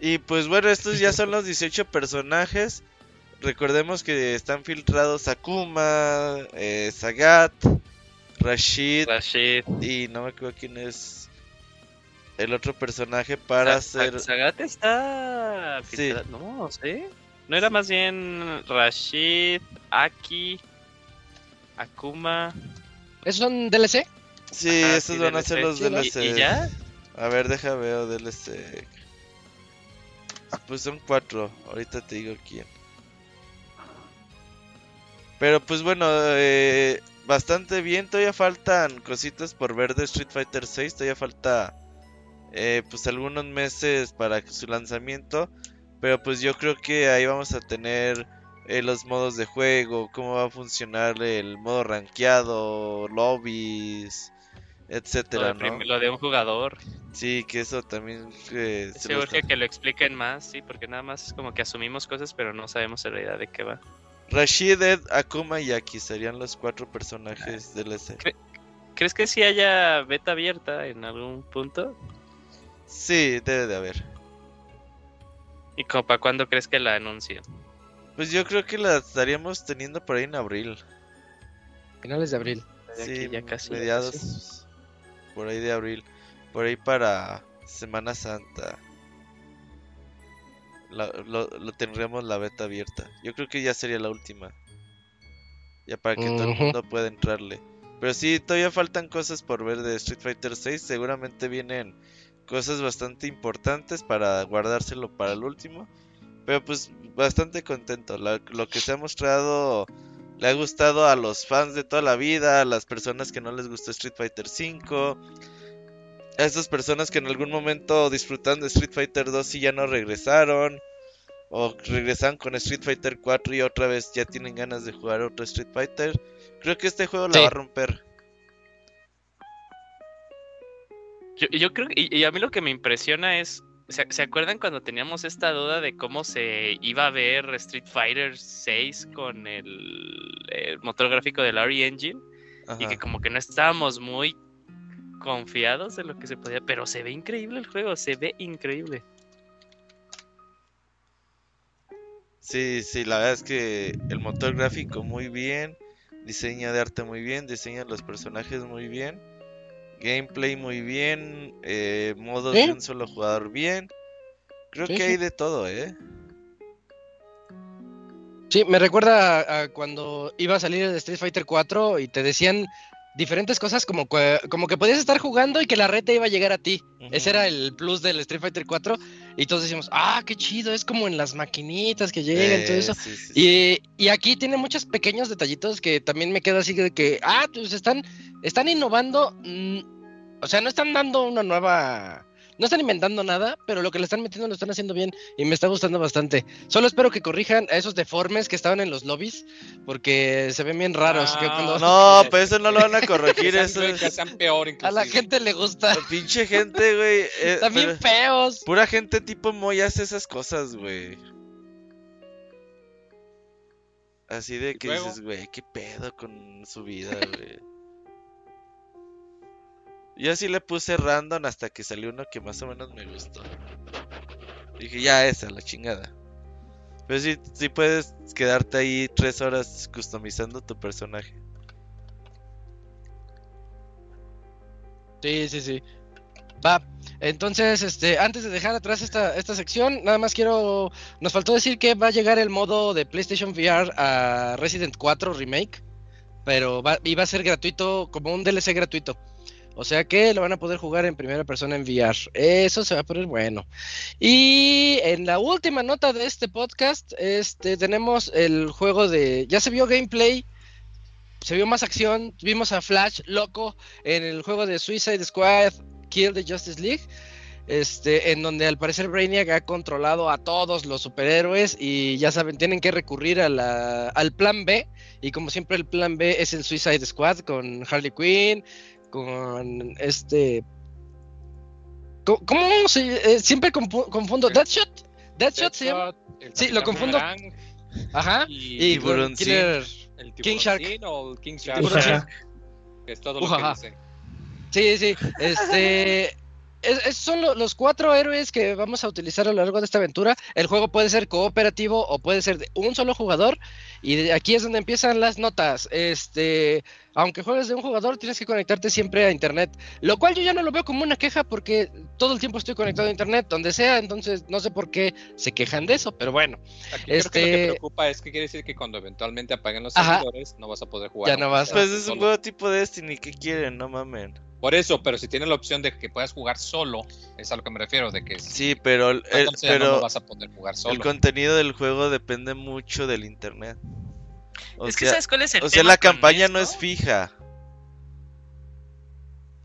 Y pues bueno, estos ya son los 18 personajes. Recordemos que están filtrados Akuma, eh, Sagat, Rashid Rashid. y no me acuerdo quién es el otro personaje para Sa- Sa- hacer... Sagat está. Sí. filtrado- No, ¿sí? No era más bien Rashid, Aki, Akuma. ¿Esos son DLC? Sí, Ajá, estos sí, van a ser los. DLC. ¿Y, y ya? A ver, deja veo DLC. Pues son cuatro. Ahorita te digo quién. Pero pues bueno, eh, bastante bien. Todavía faltan cositas por ver de Street Fighter 6. Todavía falta eh, pues algunos meses para su lanzamiento. Pero pues yo creo que ahí vamos a tener eh, los modos de juego, cómo va a funcionar el modo rankeado, lobbies, Lo etcétera, de, lo de un jugador. Sí, que eso también eh, se urge que lo expliquen más, sí, porque nada más es como que asumimos cosas, pero no sabemos en realidad de qué va. Rashid, Ed, Akuma y Aki serían los cuatro personajes del S. ¿Crees que sí haya beta abierta en algún punto? Sí, debe de haber. ¿Y como para cuándo crees que la anuncien? Pues yo creo que la estaríamos teniendo por ahí en abril. Finales de abril. Ya Sí, ya casi, ya mediados casi. Por ahí de abril. Por ahí para Semana Santa. La- lo, lo tendríamos la beta abierta. Yo creo que ya sería la última. Ya para que todo el mundo pueda entrarle. Pero sí, todavía faltan cosas por ver de Street Fighter 6. Seguramente vienen cosas bastante importantes para guardárselo para el último. Pero pues bastante contento. La- lo que se ha mostrado le ha gustado a los fans de toda la vida, a las personas que no les gustó Street Fighter 5, a esas personas que en algún momento disfrutaron de Street Fighter 2 y ya no regresaron, o regresaron con Street Fighter 4 y otra vez ya tienen ganas de jugar otro Street Fighter. Creo que este juego la va a romper. Yo, yo creo que, y, y a mí lo que me impresiona es, ¿se, se acuerdan cuando teníamos esta duda de cómo se iba a ver Street Fighter 6 con el, el motor gráfico del RE Engine? Y que como que no estábamos muy confiados de lo que se podía, pero se ve increíble el juego, se ve increíble. Sí, sí, la verdad es que el motor gráfico muy bien. Diseño de arte muy bien, diseño de los personajes muy bien, gameplay muy bien, eh, modos de un solo jugador bien. Creo Sí, que hay de todo, ¿eh? Sí, me recuerda a, a cuando iba a salir el Street Fighter 4 y te decían diferentes cosas como, que- como que podías estar jugando y que la red te iba a llegar a ti. Ese era el plus del Street Fighter 4 y todos decíamos, ah, qué chido, es como en las maquinitas que llegan y todo Eh, eso. sí, sí, sí. Y, y aquí tiene muchos pequeños detallitos que también me quedo así de que, ah, pues están, están innovando, mm, o sea, no están dando una nueva, no están inventando nada, pero lo que le están metiendo lo están haciendo bien y me está gustando bastante. Solo espero que corrijan a esos deformes que estaban en los lobbies, porque se ven bien raros. Ah, cuando No, pero eso no lo van a Que corregir, sean, eso güey, es... que sean peor a la gente le gusta, Pinche gente, güey. eh, están bien pero- feos. Pura gente tipo Moy hace esas cosas, güey. Así de que dices, güey, qué pedo con su vida, güey. Yo sí le puse random hasta que salió uno que más o menos me gustó. Dije, ya esa, la chingada. Pero sí, sí puedes quedarte ahí tres horas customizando tu personaje. Sí, sí, sí. Va. Entonces, este, antes de dejar atrás esta, esta sección, nada más quiero. Nos faltó decir que va a llegar el modo de PlayStation VR a Resident 4 Remake. Pero va, a ser gratuito, como un DLC gratuito. O sea que lo van a poder jugar en primera persona en VR. Eso se va a poner bueno. Y en la última nota de este podcast, este, tenemos el juego de. Ya se vio gameplay. Se vio más acción. Vimos a Flash loco en el juego de Suicide Squad Kill the Justice League. Este, en donde al parecer Brainiac ha controlado a todos los superhéroes y ya saben, tienen que recurrir a al plan B. Y como siempre, el plan B es el Suicide Squad con Harley Quinn, con este. ¿Cómo, cómo se.? eh, siempre confu- confundo. Deadshot. Deadshot se llama. Sí, lo confundo. Ajá. Y, Y, Buronzin. Killer- el King Shark. o el King Shark. Es todo lo Ujaja. que dicen. Sí, sí. Este. es- esos son lo- los cuatro héroes que vamos a utilizar a lo largo de esta aventura. El juego puede ser cooperativo o puede ser de un solo jugador. Y de aquí es donde empiezan las notas. Este, aunque juegues de un jugador, tienes que conectarte siempre a internet. Lo cual yo ya no lo veo como una queja porque todo el tiempo estoy conectado a internet, donde sea. Entonces no sé por qué se quejan de eso, pero bueno, Aquí creo que lo Este- que preocupa es que quiere decir que cuando eventualmente apaguen los Ajá. servidores no vas a poder jugar. Ya no vas Pues es un juego tipo Destiny, ¿qué quieren? No mamen. Por eso, pero si tienes la opción de que puedas jugar solo, es a lo que me refiero, de que Sí, pero, el- el- no pero lo vas a poder jugar el solo. contenido del juego depende mucho del internet. O es que sea, ¿sabes cuál es el o sea, la campaña no es fija.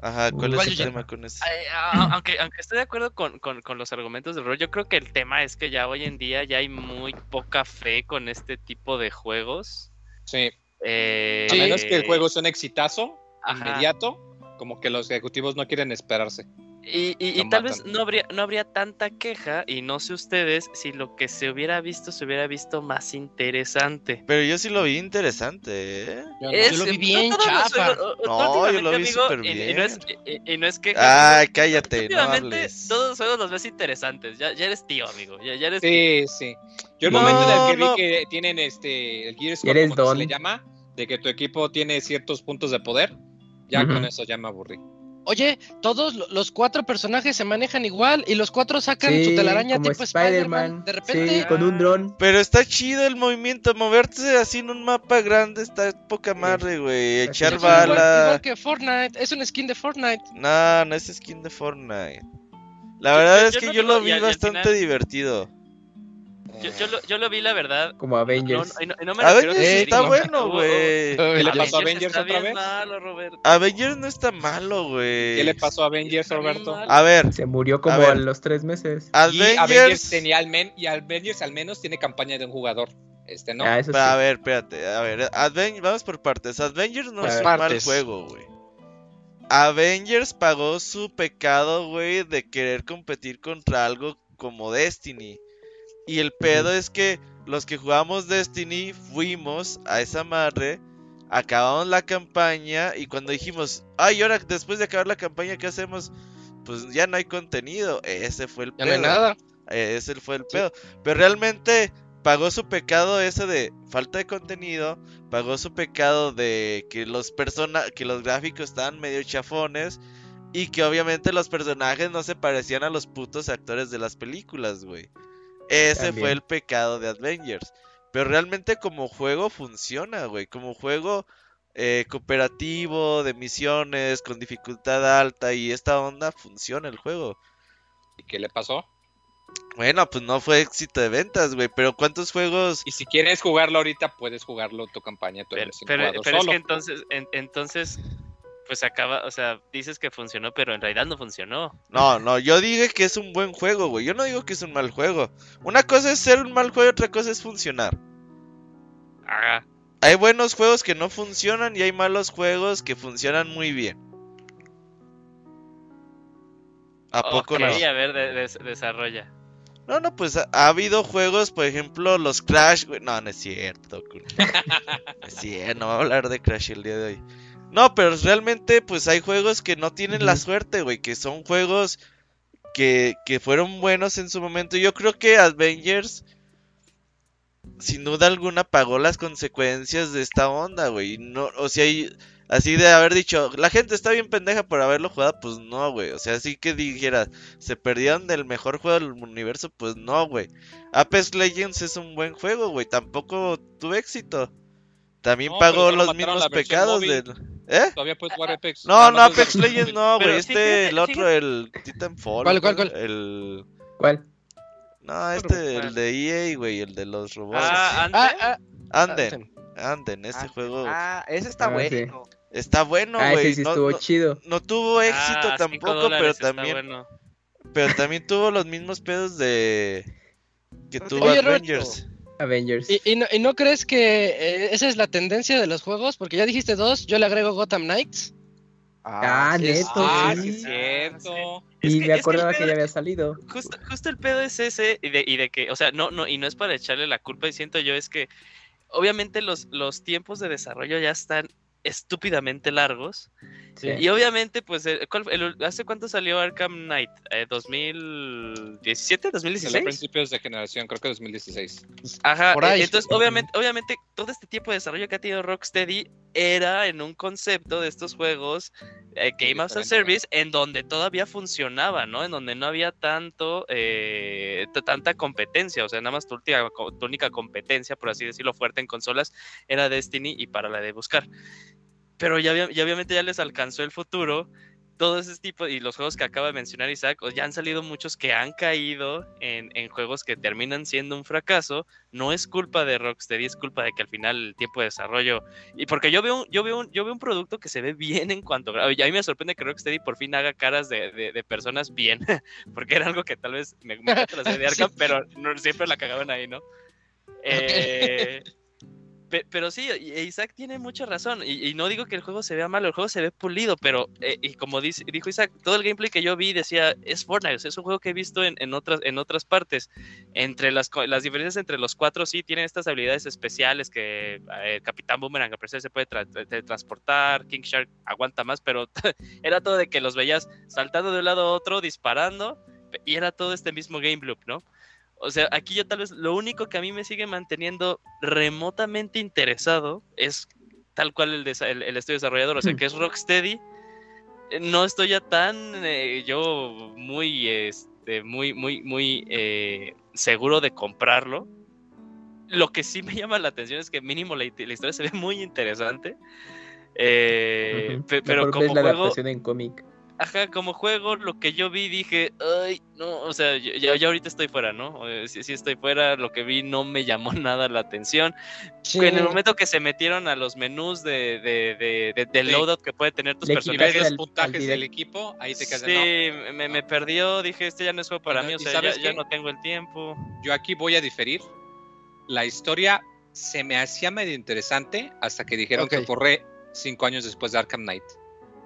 Ajá, ¿cuál es ¿Cuál, el tema con eso? Ay, a- aunque, aunque estoy de acuerdo con, con- con los argumentos del rol, yo creo que el tema es que ya hoy en día ya hay muy poca fe con este tipo de juegos. Sí, Eh, a menos que el juego sea un exitazo Ajá. inmediato, como que los ejecutivos no quieren esperarse. Y, y- y tal vez no habría, no habría tanta queja, y no sé ustedes, si lo que se hubiera visto se hubiera visto más interesante. Pero yo sí lo vi interesante, ¿eh? Yo no. Es- lo vi bien todos los chafa. juegos- o- No, yo lo vi súper y- Y, bien. no es, y- y no es queja, Ay, cállate, no Últimamente hables. todos los juegos los ves interesantes. Ya, ya eres tío, amigo. Ya, ya eres Sí, sí. Yo el No, momento en el que no. vi que tienen este el Gear Y Score, eres como se le llama, de que tu equipo tiene ciertos puntos de poder, ya con eso ya me aburrí. Oye, todos lo- los cuatro personajes se manejan igual y los cuatro sacan Sí, su telaraña como tipo Spider-Man. De repente, Sí, con un dron. Pero está chido el movimiento, moverse así en un mapa grande está poca madre, güey. Echar igual, bala. igual que Fortnite, es un skin de Fortnite. No, no es skin de Fortnite. La verdad yo- es yo que no yo lo vi bastante final- divertido. Yo, yo lo, yo lo vi, la verdad. Como Avengers. y no- y no me A refiero ver, Eh, está bueno, güey. ¿Qué le pasó a Avengers está otra vez? malo, Roberto. Avengers no está malo, güey. ¿Qué le pasó a Avengers, Roberto? A ver, Se murió como a, los tres meses. Y Avengers Avengers. tenía al men y Avengers al menos tiene campaña de un jugador. Este no. Ah, eso sí. A ver, espérate, a ver, Adven- vamos por partes. Avengers no Por es un mal juego, güey. Avengers pagó su pecado, güey, de querer competir contra algo como Destiny. Y el pedo es que los que jugamos Destiny fuimos a esa madre, acabamos la campaña y cuando dijimos, ay, ahora después de acabar la campaña, ¿qué hacemos? Pues ya no hay contenido. Ese fue el Ya no hay pedo. nada. Ese fue el pedo. Pero realmente pagó su pecado ese de falta de contenido, pagó su pecado de que los persona que los gráficos estaban medio chafones y que obviamente los personajes no se parecían a los putos actores de las películas, güey. Ese También. fue el pecado de Avengers. Pero realmente como juego funciona, güey. Como juego eh, cooperativo, de misiones, con dificultad alta y esta onda, funciona el juego. ¿Y qué le pasó? Bueno, pues no fue éxito de ventas, güey. Pero ¿cuántos juegos? Y si quieres jugarlo ahorita, puedes jugarlo tu campaña, tu Pero, M5 pero- es que entonces, en- entonces, pues acaba, o sea, dices que funcionó, pero en realidad no funcionó. No, no, yo dije que es un buen juego, güey. Yo no digo que es un mal juego. Una cosa es ser un mal juego, otra cosa es funcionar. Ah, Hay buenos juegos que no funcionan y hay malos juegos que funcionan muy bien. ¿A poco no? a ver, de- des- desarrolla. No, no, pues ha, ha habido juegos, por ejemplo, los Crash, güey. No, no es cierto. No es cierto, no voy a hablar de Crash el día de hoy. No, pero realmente, pues hay juegos que no tienen la suerte, güey. Que son juegos que, que fueron buenos en su momento. Yo creo que Avengers, sin duda alguna, pagó las consecuencias de esta onda, güey. No, o sea, y- así de haber dicho, la gente está bien pendeja por haberlo jugado, pues no, güey. O sea, así que dijeras, se perdieron del mejor juego del universo, pues no, güey. Apex Legends es un buen juego, güey. Tampoco tuvo éxito. También No, pagó los mismos pecados del... ¿Eh? Todavía puedes jugar Apex. No, no, Apex Legends no, güey. Este, el otro, el Titanfall. ¿Cuál, cuál, cuál? El... ¿Cuál? No, este, el de EA, güey, el de los robots. Ah, Ah, antes, ah, Anden, Anden, este Ah, juego Ah, ese está Ah, sí. bueno. está bueno, ah, güey. sí no, estuvo no- chido. no tuvo éxito ah, tampoco, pero también, bueno. pero también tuvo los mismos pedos de que tuvo Oye, Avengers. Avengers. ¿Y, y no, y no crees que eh, esa es la tendencia de los juegos? Porque ya dijiste dos, yo le agrego Gotham Knights. Ah, sí, neto, Ah, sí. sí, es cierto. Es y que- me es que acordaba que ya había salido. Justo, justo el pedo es ese y de, y de que, o sea, no, no, y no es para echarle la culpa, y siento yo, es que obviamente los, los tiempos de desarrollo ya están estúpidamente largos. Sí. Y obviamente, pues, el- ¿cuál- el- ¿hace cuánto salió Arkham Knight? Eh, ¿2017? Salió a ¿2016? principios de generación, creo que 2016. Ajá, Por ahí. eh, entonces obviamente, obviamente todo este tipo de desarrollo que ha tenido Rocksteady era en un concepto de estos juegos eh, Game as a Service en donde todavía funcionaba, ¿no? En donde no había tanto, eh, tanta competencia, o sea, nada más tu, última tu única competencia, por así decirlo, fuerte en consolas era Destiny y para la de buscar. Pero ya, ya obviamente ya les alcanzó el futuro todo ese tipo y los juegos que acaba de mencionar Isaac, ya han salido muchos que han caído en, en juegos que terminan siendo un fracaso. No es culpa de Rocksteady, es culpa de que al final el tiempo de desarrollo. Y porque yo veo un, yo veo un, yo veo un producto que se ve bien en cuanto a. Mí me sorprende que Rocksteady por fin haga caras de, de- de personas bien. porque era algo que tal vez me, me encanta la serie de Sí. Arkham, pero no, siempre la cagaban ahí, ¿no? Eh, pero sí, y- Isaac tiene mucha razón. Y, y no digo que el juego se vea malo, el juego se ve pulido, pero, eh, y como dice, dijo Isaac, todo el gameplay que yo vi decía, es Fortnite, o sea, es un juego que he visto en, en otras, en otras partes. Entre las, las diferencias entre los cuatro, sí, tienen estas habilidades especiales que eh, el Capitán Boomerang, a pesar se puede tra- tra- transportar, King Shark aguanta más, pero era todo de que los veías saltando de un lado a otro, disparando, y era todo este mismo game loop, ¿no? O sea, aquí yo tal vez lo único que a mí me sigue manteniendo remotamente interesado es tal cual el, el, el estudio desarrollador, o sea, que es Rocksteady. Eh, No estoy ya tan eh, yo muy, este, muy, muy, muy eh, seguro de comprarlo. Lo que sí me llama la atención es que mínimo la, la historia se ve muy interesante. Eh, Ujú. pe- pero como la juego, adaptación en cómic. Ajá, como juego, lo que yo vi dije, ay, no, o sea, ya, ya ahorita estoy fuera, ¿no? Eh, sí, sí estoy fuera, lo que vi no me llamó nada la atención. Sí. En el momento que se metieron a los menús de, de, de, de- del Sí. loadout que puede tener tus Le personajes, los al- puntajes al del equipo, ahí te quedas sí, de, no. me, me perdió, dije, este ya no es juego para mí, o sea, ya, ¿sabes ya no tengo el tiempo. Yo aquí voy a diferir. La historia se me hacía medio interesante hasta que dijeron Ok. que corre cinco años después de Arkham Knight.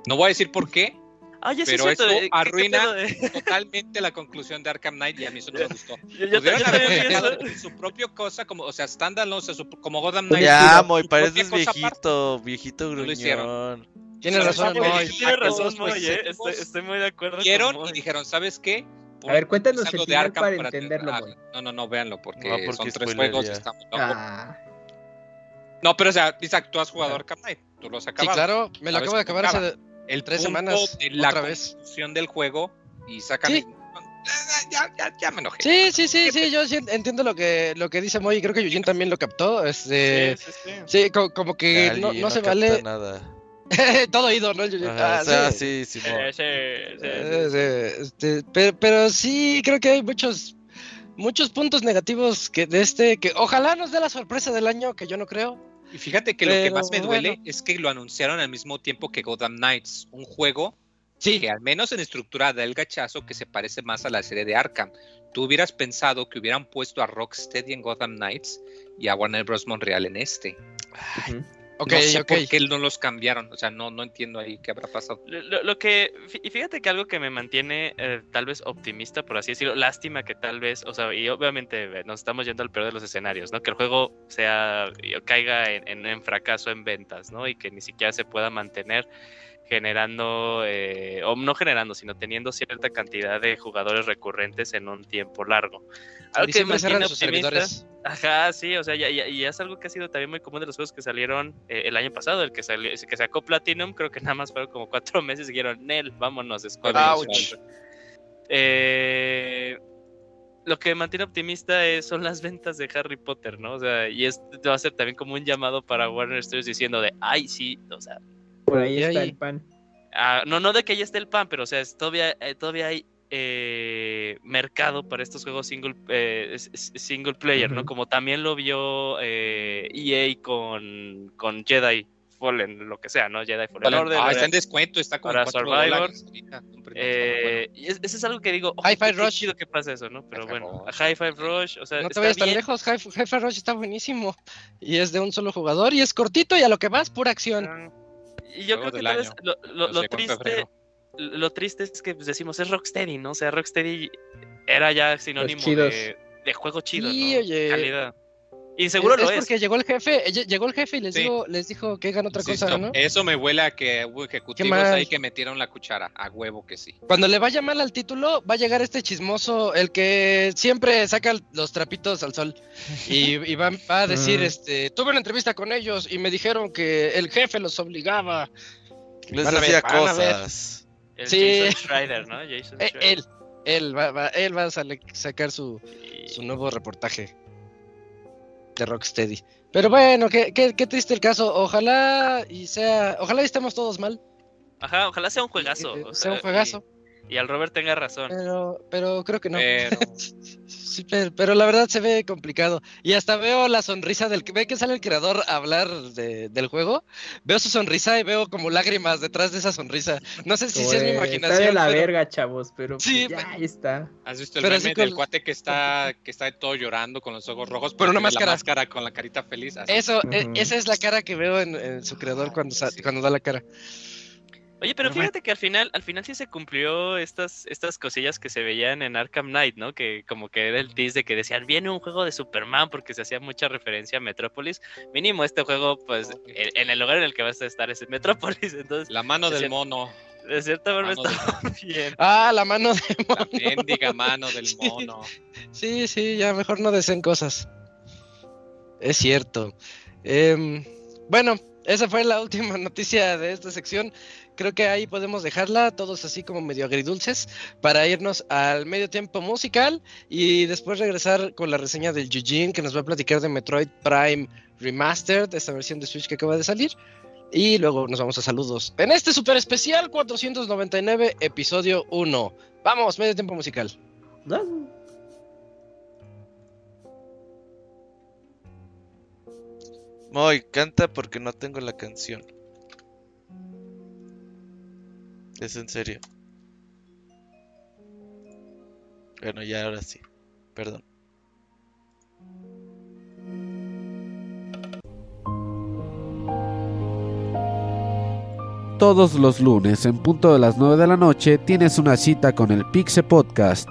No voy a decir por qué, Ah, ya sí Pero es cierto, eso eh, ¿qué- qué arruina- de- totalmente la conclusión de Arkham Knight y a mí eso no me gustó. Yo, yo- haber su propio cosa, como, o sea, standalone, o sea, su- como Gotham Knight. Ya, propia pareces aparte. viejito, viejito No lo hicieron. gruñón. Tienes razón, Moy. Tienes razón, Pues, Moy, eh, seguimos- estoy, estoy muy de acuerdo Vieron y dijeron, ¿sabes qué? A ver, cuéntanos algo el final para entenderlo, Moy. No, no, no, véanlo, porque, No, porque son tres juegos y muy loco. Ah, No, pero o sea, Isaac, tú has jugado Arkham Knight, tú lo has Sí, acabado. claro, me lo ¿Sabes acabo de acabar acaba? hace el tres semanas, de la otra vez. del juego y sacan Sí. ya, ya, ya me enojé. Sí, sí, sí, sí, yo sí entiendo lo que, lo que dice Moy, y creo que Eugene también lo captó. Este, Sí, sí, sí. sí, co- como que Cali, no, no se vale. nada. Todo ido, ¿no? Eugene? Ajá, Ah, o sea, sí. sí. Eh, sí, sí, sí, este, pero, pero sí, creo que hay muchos, muchos puntos negativos que de este, que ojalá nos dé la sorpresa del año, que yo no creo. Y fíjate que lo que más me duele bueno. es que lo anunciaron al mismo tiempo que Gotham Knights, un juego Sí, que al menos en estructura da el gachazo que se parece más a la serie de Arkham. Tú hubieras pensado que hubieran puesto a Rocksteady en Gotham Knights y a Warner Bros. Montreal en este. ujú. Ok, no sé ok. por qué no los cambiaron. O sea, no, no entiendo ahí qué habrá pasado. Lo, que, y fíjate que algo que me mantiene eh, tal vez optimista, por así decirlo, lástima que tal vez, o sea, y obviamente eh, nos estamos yendo al peor de los escenarios, ¿no? Que el juego sea, caiga en, en- en fracaso en ventas, ¿no? Y que ni siquiera se pueda mantener generando, eh, o no generando, sino teniendo cierta cantidad de jugadores recurrentes en un tiempo largo. Algo que Diciembre me optimista. Ajá, sí, o sea, ya, ya- y es algo que ha sido también muy común de los juegos que salieron eh, el año pasado, el que salió, que sacó Platinum, creo que nada más fueron como cuatro meses y dijeron, Nel, vámonos. Enix". Eh, lo que me mantiene optimista es, son las ventas de Harry Potter, ¿no? O sea, y esto va a ser también como un llamado para Warner Studios diciendo de, ay, sí, o sea, Por ahí Y está el pan. Ah, no, no de que ya esté el pan, pero o sea, es- todavía, eh, todavía hay eh, mercado para estos juegos single, eh, single player, ¿no? Como también lo vio eh, EA con, con Jedi Fallen, lo que sea, ¿no? Jedi Fallen Order. ah, está en descuento, está como para Survivor. ahorita, eh, y es- eso es algo que digo, ojo, Hi-Fi Rush. chido que pasa eso, ¿no? Pero Hi-Fi bueno. High Five Rush, o sea, No te vayas tan lejos, Hi- Hi-Fi Rush está buenísimo. Y es de un solo jugador y es cortito y a lo que vas, pura acción. Ah, Y yo creo que tal vez lo, lo- triste, lo triste es que pues, decimos es Rocksteady, ¿no? O sea, Rocksteady era ya sinónimo de, de juego chido, Sí, ¿no? oye. Calidad. Y seguro es, lo es es. porque llegó el jefe, lle- llegó el jefe y les Sí. dijo, les dijo que hagan otra Insisto, cosa, ¿no? Eso me huele a que hubo ejecutivos ahí que metieron la cuchara. A huevo que sí. Cuando le vaya mal al título, va a llegar este chismoso, el que siempre saca los trapitos al sol. Y, y va, va a decir, Mm. este, tuve una entrevista con ellos y me dijeron que el jefe los obligaba. Les Van a ver, hacía van a ver. cosas. El Sí. Jason Schreider, ¿no? Jason Eh, Schreider. él, él va, va- él va a sale- sacar su, su nuevo reportaje de Rocksteady. Pero bueno, qué, qué, qué triste el caso. Ojalá y sea, ojalá y estemos todos mal. Ajá, ojalá sea un juegazo. O sea un juegazo. Y, y al Robert tenga razón. Pero, pero creo que no. Pero Sí, pero, pero la verdad se ve complicado. Y hasta veo la sonrisa del que ve que sale el creador a hablar de- del juego. Veo su sonrisa y veo como lágrimas detrás de esa sonrisa. No sé si, si es mi imaginación. Está de la pero- verga, chavos, pero pues Sí, ya pero- ahí está. ¿Has visto el Pero meme así con- del cuate que está, que está todo llorando con los ojos rojos? Con una máscara. La máscara con la carita feliz. así. Eso, e- esa es la cara que veo en, en su creador cuando, sa- sí. cuando da la cara. Oye, pero Pero bueno. fíjate que al final, al final sí se cumplió estas, estas cosillas que se veían en Arkham Knight, ¿no? Que como que era el tease de que decían, viene un juego de Superman porque se hacía mucha referencia a Metrópolis. Mínimo este juego, pues, en, en el lugar en el que vas a estar es en Metrópolis. Entonces, La mano del cierto. mono. de cierta forma está bien. Ah, la mano de La mono. mendiga mano del mono. Sí, sí, ya mejor no deseen cosas. Es cierto. Em, bueno, esa fue la última noticia de esta sección. Creo que ahí podemos dejarla, todos así como medio agridulces, para irnos al medio tiempo musical y después regresar con la reseña del Eugene que nos va a platicar de Metroid Prime Remastered, esta versión de Switch que acaba de salir. Y luego nos vamos a saludos en este super especial 499, episodio 1. Vamos, medio tiempo musical. Moy, canta porque no tengo la canción. Es en serio. Bueno, ya ahora sí. Perdón. Todos los lunes en punto de las 9 de la noche tienes una cita con el Pixe Podcast.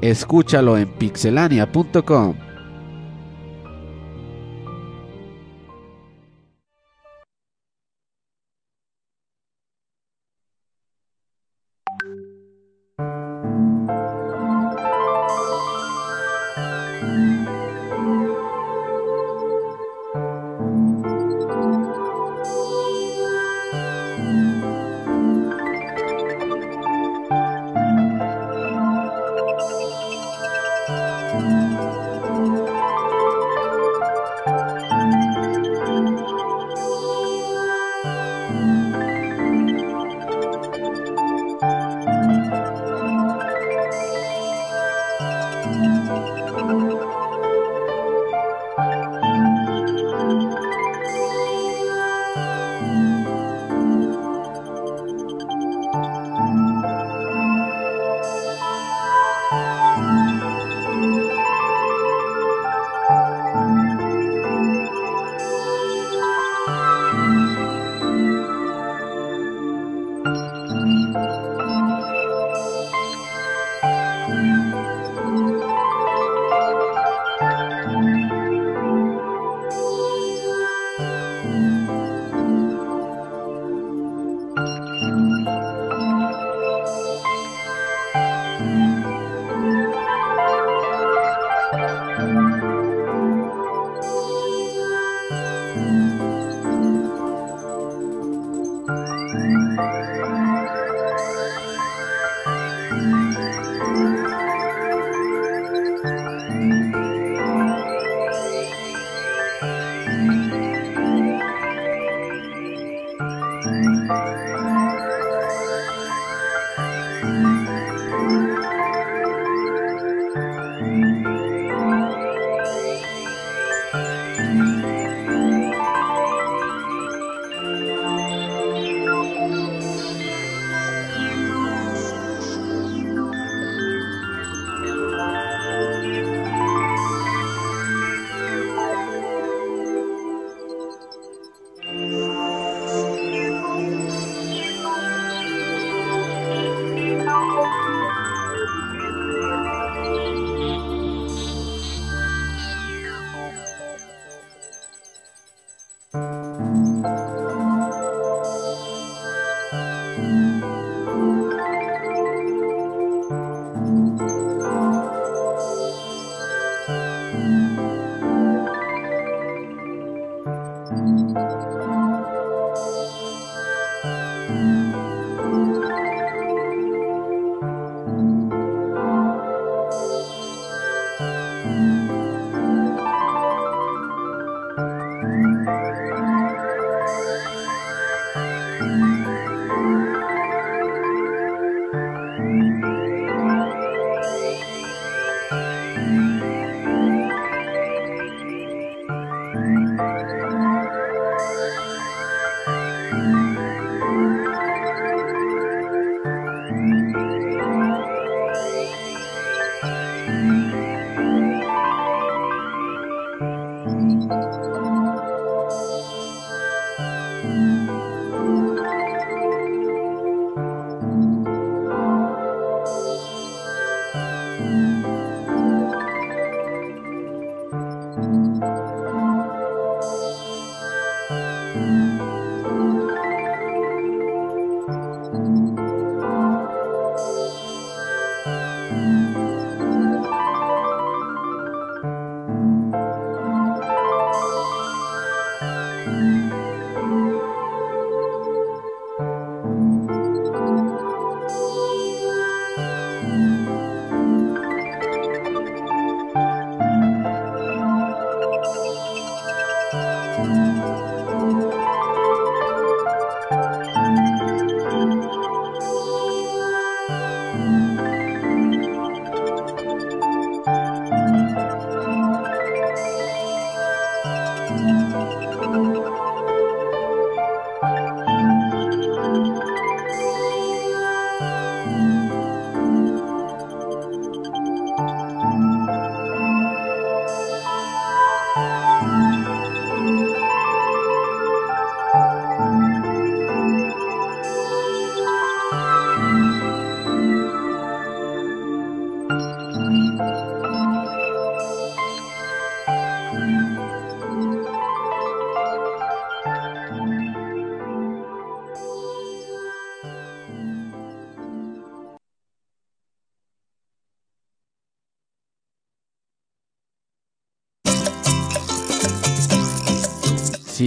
Escúchalo en pixelania.com.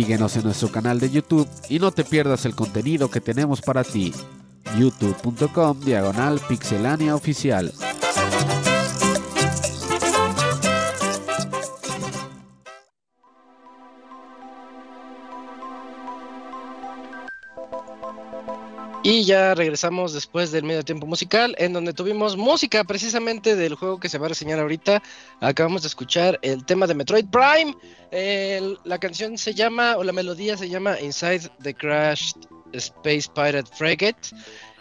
Síguenos en nuestro canal de YouTube y no te pierdas el contenido que tenemos para ti. youtube.com diagonal pixelania oficial. Y ya regresamos después del medio tiempo musical, en donde tuvimos música precisamente del juego que se va a reseñar ahorita. Acabamos de escuchar el tema de Metroid Prime. La canción se llama, o la melodía se llama Inside the Crashed Space Pirate Frigate.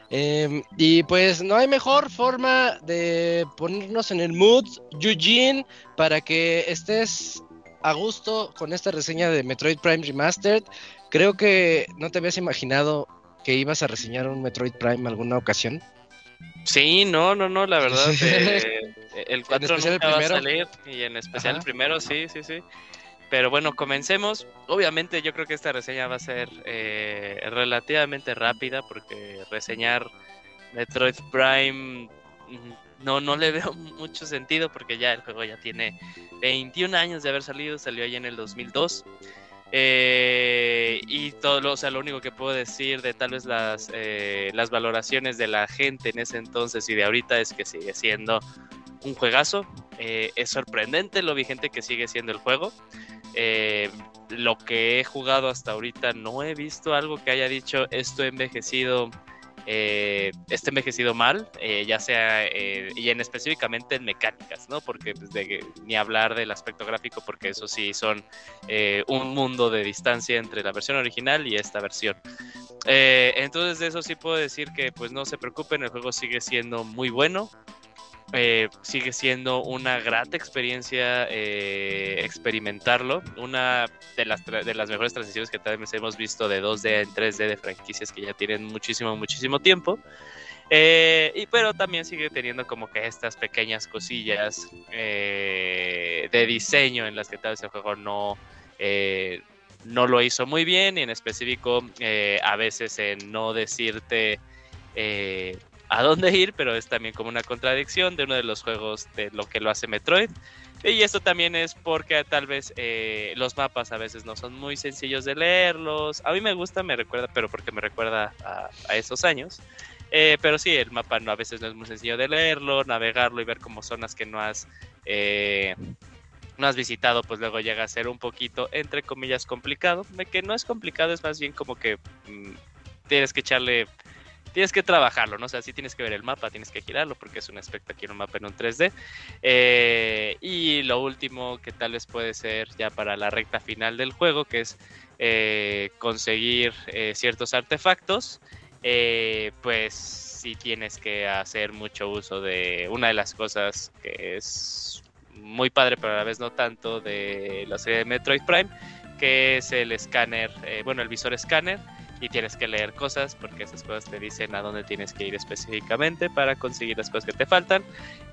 Em, y pues no hay mejor forma de ponernos en el mood, Eugene, para que estés a gusto con esta reseña de Metroid Prime Remastered. Creo que no te habías imaginado que ibas a reseñar un Metroid Prime alguna ocasión. Sí, no, no, no, la verdad. eh, el 4 especial el nunca va a salir y en especial Ajá. el primero, sí, sí, sí. Pero bueno, comencemos. Obviamente yo creo que esta reseña va a ser eh, relativamente rápida porque reseñar Metroid Prime mm, no, no le veo mucho sentido porque ya el juego ya tiene 21 años de haber salido, salió ahí en el 2002. Eh, y todo lo, o sea, lo único que puedo decir de tal vez las, eh, las valoraciones de la gente en ese entonces y de ahorita es que sigue siendo un juegazo. Eh, es sorprendente lo vigente que sigue siendo el juego. Eh, lo que he jugado hasta ahorita no he visto algo que haya dicho esto envejecido eh, está envejecido mal, eh, ya sea, eh, y en específicamente en mecánicas, ¿no? Porque pues, ni hablar del aspecto gráfico, porque eso sí son eh, un mundo de distancia entre la versión original y esta versión. Entonces de eso sí puedo decir que pues no se preocupen, el juego sigue siendo muy bueno. Eh, sigue siendo una grata experiencia eh, experimentarlo. Una de las, de las mejores transiciones que tal vez hemos visto de 2D en 3D de franquicias que ya tienen muchísimo, muchísimo tiempo. Eh, y pero también sigue teniendo como que estas pequeñas cosillas de diseño en las que tal vez el juego no, no lo hizo muy bien y en específico a veces en no decirte eh, a dónde ir, pero es también como una contradicción de uno de los juegos de lo que lo hace Metroid. Y esto también es porque tal vez eh, los mapas a veces no son muy sencillos de leerlos. A mí me gusta, me recuerda, pero porque me recuerda a, esos años. Eh, pero sí, el mapa no, a veces no es muy sencillo de leerlo, navegarlo y ver como zonas que no has, eh, no has visitado, pues luego llega a ser un poquito, entre comillas, complicado. De que no es complicado, es más bien como que mm, tienes que echarle, tienes que trabajarlo, ¿no? O sea, tienes que ver el mapa, tienes que girarlo, porque es un espectacular mapa en un 3D. Eh, y lo último que tal vez puede ser ya para la recta final del juego, que es eh, conseguir eh, ciertos artefactos pues sí tienes que hacer mucho uso de una de las cosas que es muy padre, pero a la vez no tanto, de la serie de Metroid Prime, que es el escáner, bueno, el visor escáner, y tienes que leer cosas porque esas cosas te dicen a dónde tienes que ir específicamente para conseguir las cosas que te faltan,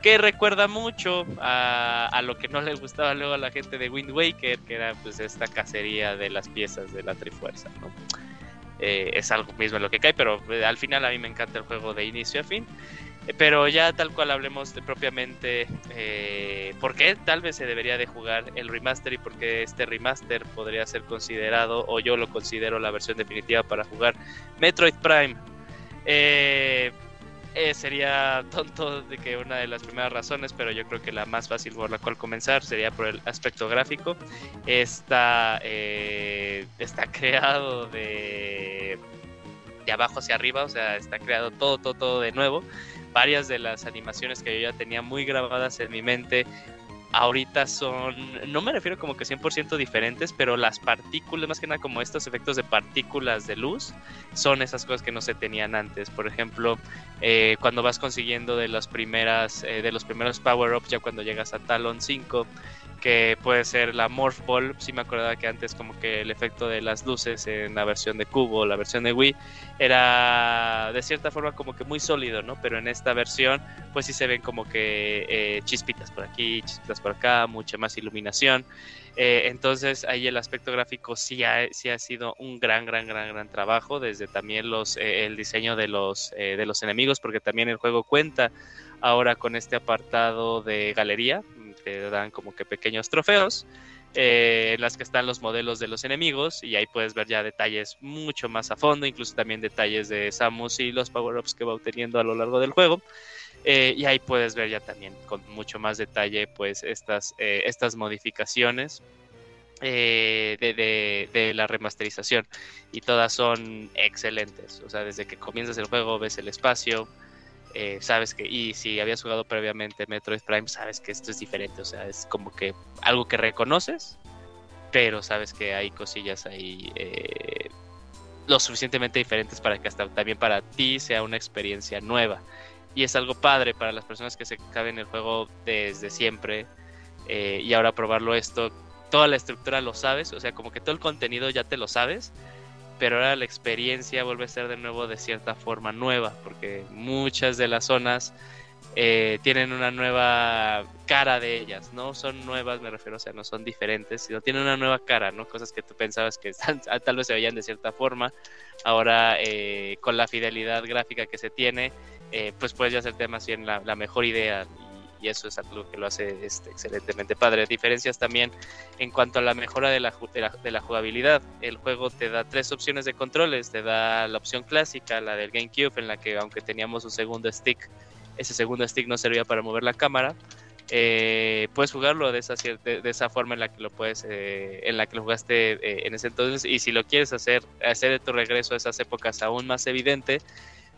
que recuerda mucho a, lo que no le gustaba luego a la gente de Wind Waker, que era pues esta cacería de las piezas de la Trifuerza, ¿no? Eh, es algo mismo lo que cae, pero eh, al final a mí me encanta el juego de inicio a fin. Eh, pero ya tal cual hablemos propiamente eh, por qué tal vez se debería de jugar el remaster y por qué este remaster podría ser considerado o yo lo considero la versión definitiva para jugar Metroid Prime. Eh, eh, sería tonto de que una de las primeras razones, pero yo creo que la más fácil por la cual comenzar sería por el aspecto gráfico. Está, eh, está creado de, de abajo hacia arriba, o sea, está creado todo, todo, todo de nuevo. Varias de las animaciones que yo ya tenía muy grabadas en mi mente ahorita son, no me refiero como que 100% diferentes, pero las partículas, más que nada como estos efectos de partículas de luz, son esas cosas que no se tenían antes. Por ejemplo, eh, cuando vas consiguiendo de las primeras, eh, de los primeros power-ups, ya cuando llegas a Talon 5, que puede ser la Morph Ball. Sí me acordaba que antes como que el efecto de las luces en la versión de Cubo, la versión de Wii, era de cierta forma como que muy sólido, ¿no? Pero en esta versión pues sí se ven como que eh, chispitas por aquí, chispitas por acá, mucha más iluminación. Eh, entonces ahí el aspecto gráfico sí ha, sí ha sido un gran, gran, gran, gran trabajo, desde también los, eh, el diseño de los, eh, de los enemigos, porque también el juego cuenta ahora con este apartado de galería, te dan como que pequeños trofeos. eh, en las que están los modelos de los enemigos y ahí puedes ver ya detalles mucho más a fondo, incluso también detalles de Samus y los power-ups que va obteniendo a lo largo del juego. Eh, y ahí puedes ver ya también con mucho más detalle pues estas, eh, estas modificaciones eh, de, de, de la remasterización y todas son excelentes. O sea, desde que comienzas el juego ves el espacio, eh, sabes que, y si habías jugado previamente Metroid Prime, sabes que esto es diferente, o sea, es como que algo que reconoces, pero sabes que hay cosillas ahí eh, lo suficientemente diferentes para que hasta también para ti sea una experiencia nueva. Y es algo padre para las personas que se caben el juego desde siempre eh, y ahora probarlo esto, toda la estructura lo sabes, o sea, como que todo el contenido ya te lo sabes, pero ahora la experiencia vuelve a ser de nuevo de cierta forma nueva, porque muchas de las zonas eh, tienen una nueva cara de ellas, no son nuevas, me refiero, o sea, no son diferentes, sino tienen una nueva cara, ¿no? Cosas que tú pensabas que tal vez se veían de cierta forma, ahora eh, con la fidelidad gráfica que se tiene, eh, pues puedes ya hacerte más bien la mejor idea y eso es algo que lo hace este, excelentemente padre. Diferencias también en cuanto a la mejora de la, de, la, de la, jugabilidad. El juego te da tres opciones de controles. Te da la opción clásica, la del GameCube, en la que aunque teníamos un segundo stick, ese segundo stick no servía para mover la cámara. Eh, puedes jugarlo de esa, de, de, esa forma en la que lo puedes eh, en la que lo jugaste eh, en ese entonces y si lo quieres hacer hacer de tu regreso a esas épocas aún más evidente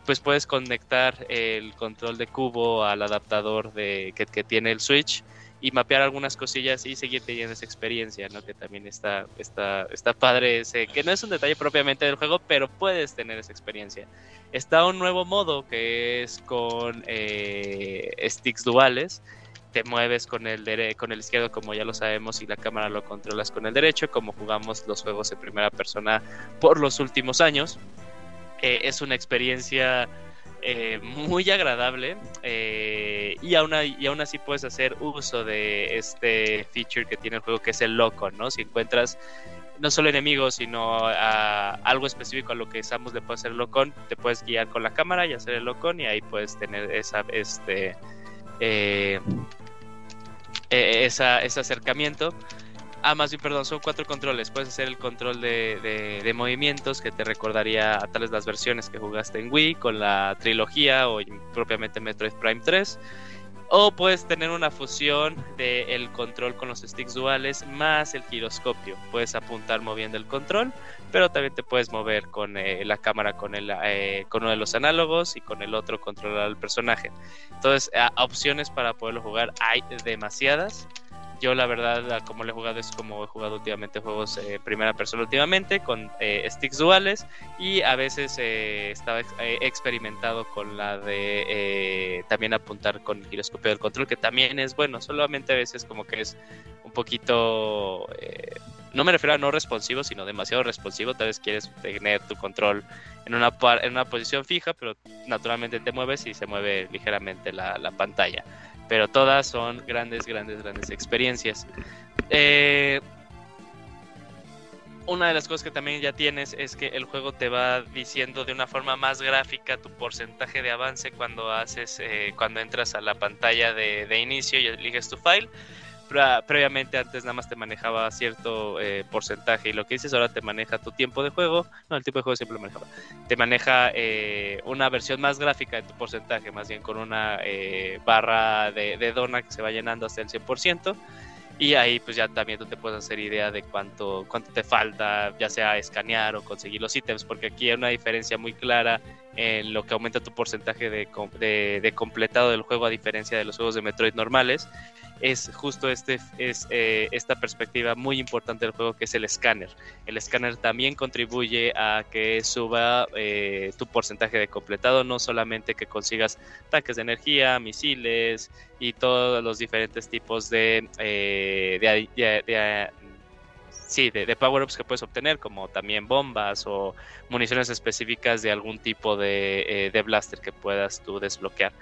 pues puedes conectar el control de cubo al adaptador de, que, tiene el Switch y mapear algunas cosillas y seguir teniendo esa experiencia, ¿no? Que también está, está, está padre ese, que no es un detalle propiamente del juego, pero puedes tener esa experiencia. Está un nuevo modo que es con eh, sticks duales, te mueves con el, con el izquierdo como ya lo sabemos y la cámara lo controlas con el derecho, como jugamos los juegos en primera persona por los últimos años eh, es una experiencia eh, muy agradable eh, y, aún, así puedes hacer uso de este feature que tiene el juego que es el loco, ¿no? Si encuentras no solo enemigos, sino algo específico a lo que Samus le puede hacer locón, te puedes guiar con la cámara y hacer el locón y ahí puedes tener esa, este, esa, ese acercamiento. Ah, más bien, perdón, son cuatro controles. Puedes hacer el control de, de, de, movimientos que te recordaría a tales las versiones que jugaste en Wii con la trilogía o propiamente Metroid Prime 3. O puedes tener una fusión del el control con los sticks duales más el giroscopio. Puedes apuntar moviendo el control, pero también te puedes mover con eh, la cámara eh, con uno de los análogos y con el otro controlar al personaje. Entonces, opciones para poderlo jugar hay demasiadas yo la verdad, como lo he jugado es como he jugado últimamente juegos eh, primera persona últimamente, con eh, sticks duales y a veces eh, estaba experimentado con la de también apuntar con el giroscopio del control, que también es bueno, solamente a veces como que es un poquito no me refiero a no responsivo, sino demasiado responsivo. Tal vez quieres tener tu control en una, en una posición fija, pero naturalmente te mueves y se mueve ligeramente la pantalla. Pero todas son grandes, grandes, grandes experiencias. Eh, una de las cosas que también ya tienes es que el juego te va diciendo de una forma más gráfica tu porcentaje de avance cuando haces eh, cuando entras a la pantalla de, de, inicio y eliges tu file previamente antes nada más te manejaba cierto eh, porcentaje y lo que dices ahora te maneja tu tiempo de juego, no, el tipo de juego siempre lo manejaba, te maneja eh, una versión más gráfica de tu porcentaje, más bien con una eh, barra de, de, dona que se va llenando hasta el 100%. Y ahí pues ya también tú te puedes hacer idea de cuánto, cuánto te falta, ya sea escanear o conseguir los ítems, porque aquí hay una diferencia muy clara en lo que aumenta tu porcentaje de, de, de completado del juego a diferencia de los juegos de Metroid normales es justo este, es, eh, esta perspectiva muy importante del juego que es el escáner. El escáner también contribuye a que suba eh, tu porcentaje de completado, no solamente que consigas tanques de energía, misiles y todos los diferentes tipos de, eh, sí, de, power-ups que puedes obtener, como también bombas o municiones específicas de algún tipo de, de blaster que puedas tú desbloquear.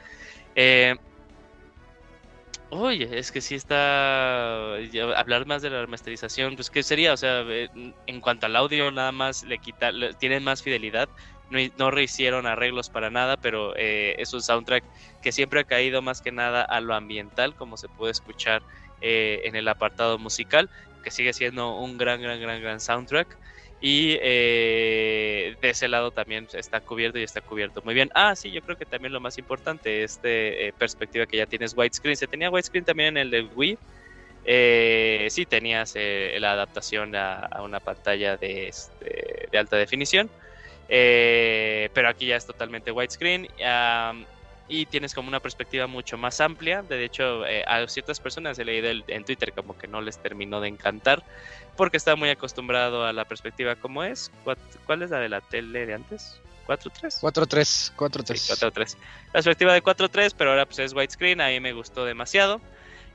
Eh, Oye, es que sí está. Hablar más de la remasterización, pues ¿qué sería? O sea, en cuanto al audio, nada más le quita, tienen más fidelidad. No, no rehicieron arreglos para nada, pero eh, es un soundtrack que siempre ha caído más que nada a lo ambiental, como se puede escuchar eh, en el apartado musical, que sigue siendo un gran, gran, gran, gran soundtrack. Y eh, de ese lado también está cubierto y está cubierto muy bien. Ah, sí, yo creo que también lo más importante es de eh, perspectiva que ya tienes widescreen. Se tenía widescreen también en el de Wii. Eh, sí, tenías la adaptación a, una pantalla de, este, de alta definición. pero aquí ya es totalmente widescreen y tienes como una perspectiva mucho más amplia. De hecho, a ciertas personas he leído en Twitter como que no les terminó de encantar porque está muy acostumbrado a la perspectiva como es. ¿Cuál es la de la tele de antes? 4.3. 4.3, 4.3. Sí, 4.3. La perspectiva de 4.3, pero ahora pues es widescreen, a mí me gustó demasiado.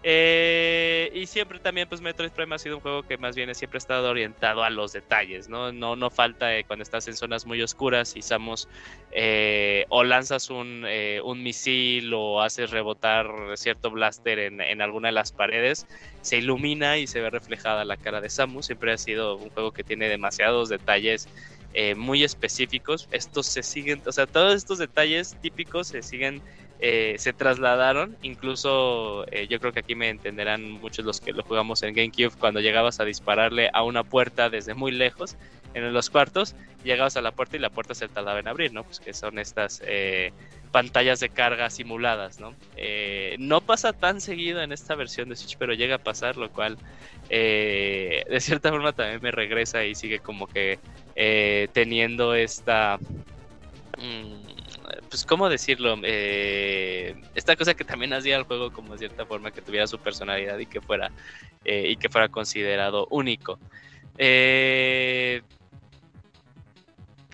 Eh, y siempre también, pues Metroid Prime ha sido un juego que más bien siempre ha estado orientado a los detalles, ¿no? No, no falta eh, cuando estás en zonas muy oscuras y Samus eh, o lanzas un, un, misil o haces rebotar cierto blaster en, en, alguna de las paredes, se ilumina y se ve reflejada la cara de Samus. Siempre ha sido un juego que tiene demasiados detalles muy específicos. Estos se siguen, o sea, todos estos detalles típicos se siguen eh, se trasladaron. Incluso eh, yo creo que aquí me entenderán muchos los que lo jugamos en GameCube cuando llegabas a dispararle a una puerta desde muy lejos en los cuartos, llegabas a la puerta y la puerta se tardaba en abrir, ¿no? Pues que son estas eh, pantallas de carga simuladas, ¿no? no pasa tan seguido en esta versión de Switch, pero llega a pasar, lo cual de cierta forma también me regresa y sigue como que teniendo esta... Mm, pues, ¿cómo decirlo? Eh, esta cosa que también hacía el juego como de cierta forma que tuviera su personalidad y que fuera, eh, y que fuera considerado único. Eh,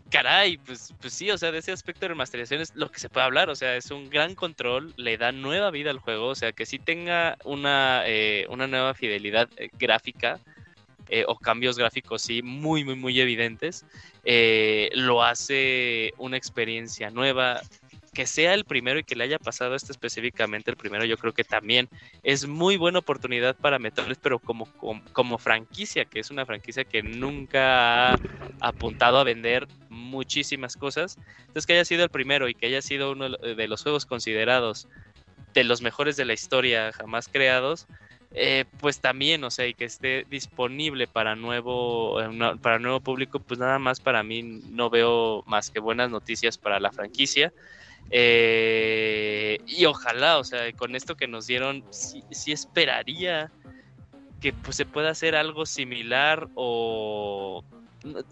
caray, pues, pues sí, o sea, de ese aspecto de remasterización es lo que se puede hablar, o sea, es un gran control, le da nueva vida al juego, o sea, que sí tenga una, una nueva fidelidad gráfica, eh, o cambios gráficos sí muy, muy, muy evidentes, eh, lo hace una experiencia nueva. Que sea el primero y que le haya pasado esto específicamente el primero, yo creo que también es muy buena oportunidad para Metroid, pero como, como, franquicia, que es una franquicia que nunca ha apuntado a vender muchísimas cosas. Entonces, que haya sido el primero y que haya sido uno de los juegos considerados de los mejores de la historia jamás creados, eh, pues también, o sea, y que esté disponible para nuevo, eh, para nuevo público, pues nada más para mí no veo más que buenas noticias para la franquicia. Eh, y ojalá, o sea, con esto que nos dieron, sí, esperaría que pues, se pueda hacer algo similar o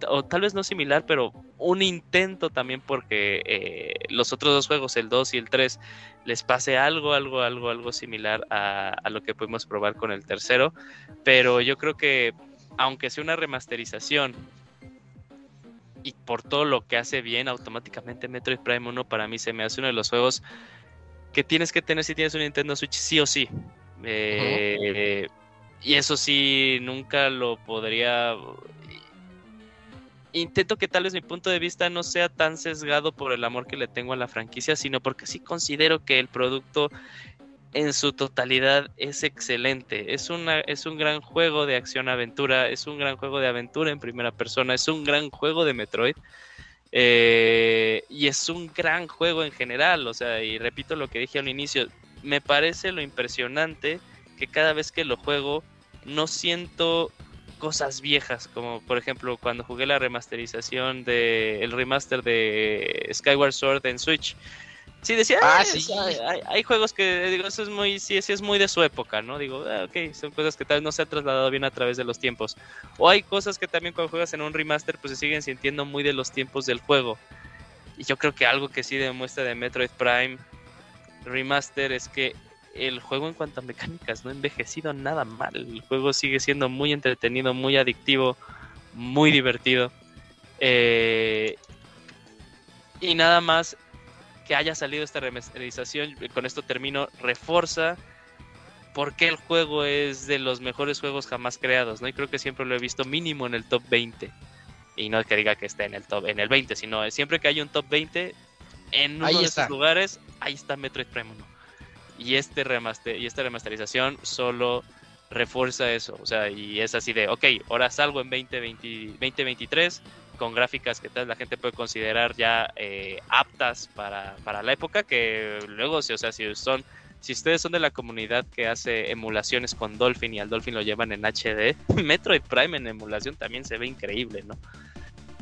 o tal vez no similar, pero un intento también porque eh, los otros dos juegos, el 2 y el 3, les pase algo, algo, algo, algo similar a, a lo que pudimos probar con el tercero. Pero yo creo que, aunque sea una remasterización, y por todo lo que hace bien, automáticamente Metroid Prime 1 para mí se me hace uno de los juegos que tienes que tener si tienes un Nintendo Switch sí o sí. Eh, y eso sí, nunca lo podría... Intento que tal vez mi punto de vista no sea tan sesgado por el amor que le tengo a la franquicia, sino porque sí considero que el producto en su totalidad es excelente. Es, una, es un gran juego de acción-aventura, es un gran juego de aventura en primera persona, es un gran juego de Metroid. Eh, y es un gran juego en general, o sea, y repito lo que dije al inicio, me parece lo impresionante que cada vez que lo juego no siento cosas viejas, como por ejemplo cuando jugué la remasterización de el remaster de Skyward Sword en Switch Sí, decía, ah, sí. hay, juegos que, digo, eso es muy, sí, sí es muy de su época, ¿no? Digo, ah, ok, son cosas que tal vez no se han trasladado bien a través de los tiempos. O hay cosas que también cuando juegas en un remaster, pues se siguen sintiendo muy de los tiempos del juego. Y yo creo que algo que sí demuestra de Metroid Prime Remaster es que el juego en cuanto a mecánicas no ha envejecido nada mal. El juego sigue siendo muy entretenido, muy adictivo, muy divertido. Eh, y nada más que haya salido esta remasterización, con esto termino, refuerza por qué el juego es de los mejores juegos jamás creados, ¿no? Y creo que siempre lo he visto mínimo en el top 20. Y no es que diga que esté en el top en el 20, sino siempre que hay un top 20 en uno de esos lugares, ahí está Metroid Prime 1. Y este y esta remasterización solo refuerza eso, o sea, y es así de, ok, ahora salgo en 2020, 2023 con gráficas que tal la gente puede considerar ya eh, aptas para, la época, que luego, o sea, si son si ustedes son de la comunidad que hace emulaciones con Dolphin y al Dolphin lo llevan en HD, Metroid Prime en emulación también se ve increíble, ¿no?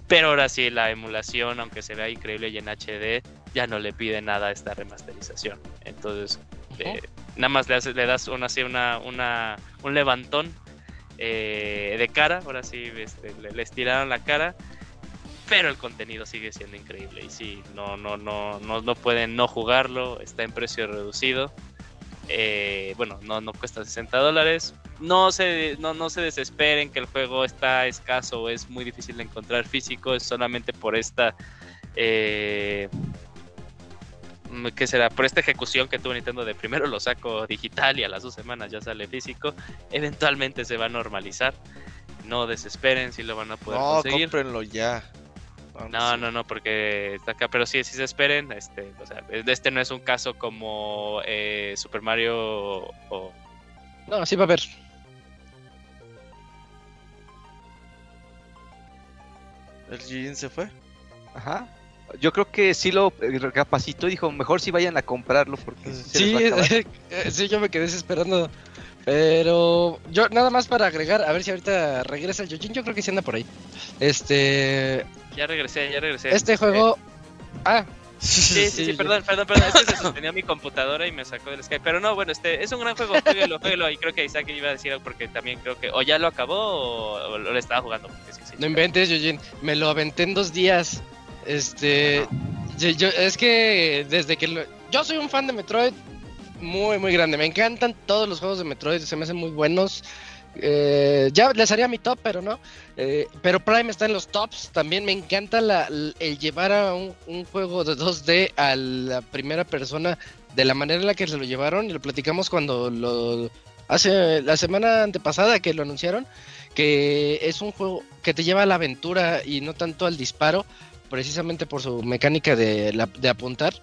Pero ahora sí, la emulación, aunque se vea increíble y en HD, ya no le pide nada a esta remasterización. Entonces, eh, nada más le, le das una, así una, un levantón eh, de cara, ahora sí este, le, estiraron la cara pero el contenido sigue siendo increíble y sí, no, no, no, no, no pueden no jugarlo, está en precio reducido. Eh, bueno, no, no cuesta 60 dólares. No se, no, no se desesperen que el juego está escaso o es muy difícil de encontrar físico, es solamente por esta... ¿Qué será? Por esta ejecución que tuvo Nintendo de primero lo saco digital y a las dos semanas ya sale físico, eventualmente se va a normalizar. No desesperen si lo van a poder no, conseguir. cómprenlo ya. No, no, no, porque está acá, pero sí, sí se esperen. Este, o sea, este no es un caso como eh, Super Mario o. No, sí va a haber. ¿El Jin se fue? Ajá. Yo creo que sí lo recapacitó y dijo, mejor si vayan a comprarlo porque... Sí, sí, yo me quedé esperando. Pero yo nada más para agregar, a ver si ahorita regresa el Yojin, yo creo que sí anda por ahí. Este, ya regresé, ya regresé. Este juego. Ah. Sí, sí, sí, perdón, perdón, perdón. Es que se sostenía mi computadora y me sacó del Skype. Pero no, bueno, este es un gran juego. Jueguelo, jueguelo. Y creo que Isaac iba a decir algo porque también creo que o ya lo acabó o, lo estaba jugando. no inventes, Yojin. Me lo aventé en dos días. Este. Es que desde que lo, yo soy un fan de Metroid muy, muy grande. Me encantan todos los juegos de Metroid. Se me hacen muy buenos. Eh, ya les haría mi top, pero no. Eh, pero Prime está en los tops. También me encanta la, el llevar a un, juego de 2D a la primera persona de la manera en la que se lo llevaron. Y lo platicamos cuando lo. Hace la semana antepasada que lo anunciaron. Que es un juego que te lleva a la aventura y no tanto al disparo. Precisamente por su mecánica de, de apuntar.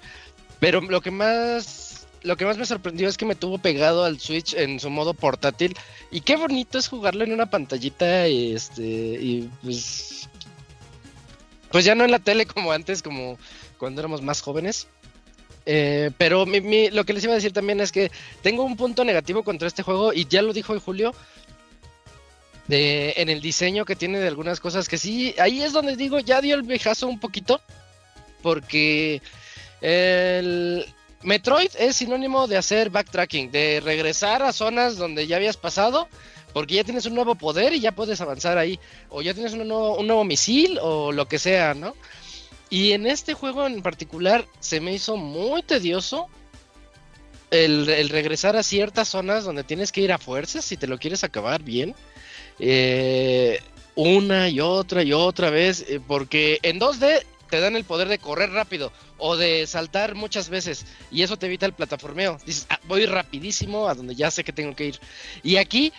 Pero lo que más lo que más me sorprendió es que me tuvo pegado al Switch en su modo portátil. Y qué bonito es jugarlo en una pantallita y este. Y pues. Pues ya no en la tele como antes, como cuando éramos más jóvenes. Eh, pero lo que les iba a decir también es que tengo un punto negativo contra este juego y ya lo dijo en Julio. De, en el diseño que tiene de algunas cosas que sí, ahí es donde digo, ya dio el viejazo un poquito. Porque el, Metroid es sinónimo de hacer backtracking, de regresar a zonas donde ya habías pasado porque ya tienes un nuevo poder y ya puedes avanzar ahí, o ya tienes un nuevo, un nuevo misil o lo que sea, ¿no? Y en este juego en particular se me hizo muy tedioso el, el regresar a ciertas zonas donde tienes que ir a fuerzas si te lo quieres acabar bien. Eh, una y otra y otra vez, eh, porque en 2D te dan el poder de correr rápido o de saltar muchas veces y eso te evita el plataformeo. Dices, "Ah, voy rapidísimo a donde ya sé que tengo que ir. Y aquí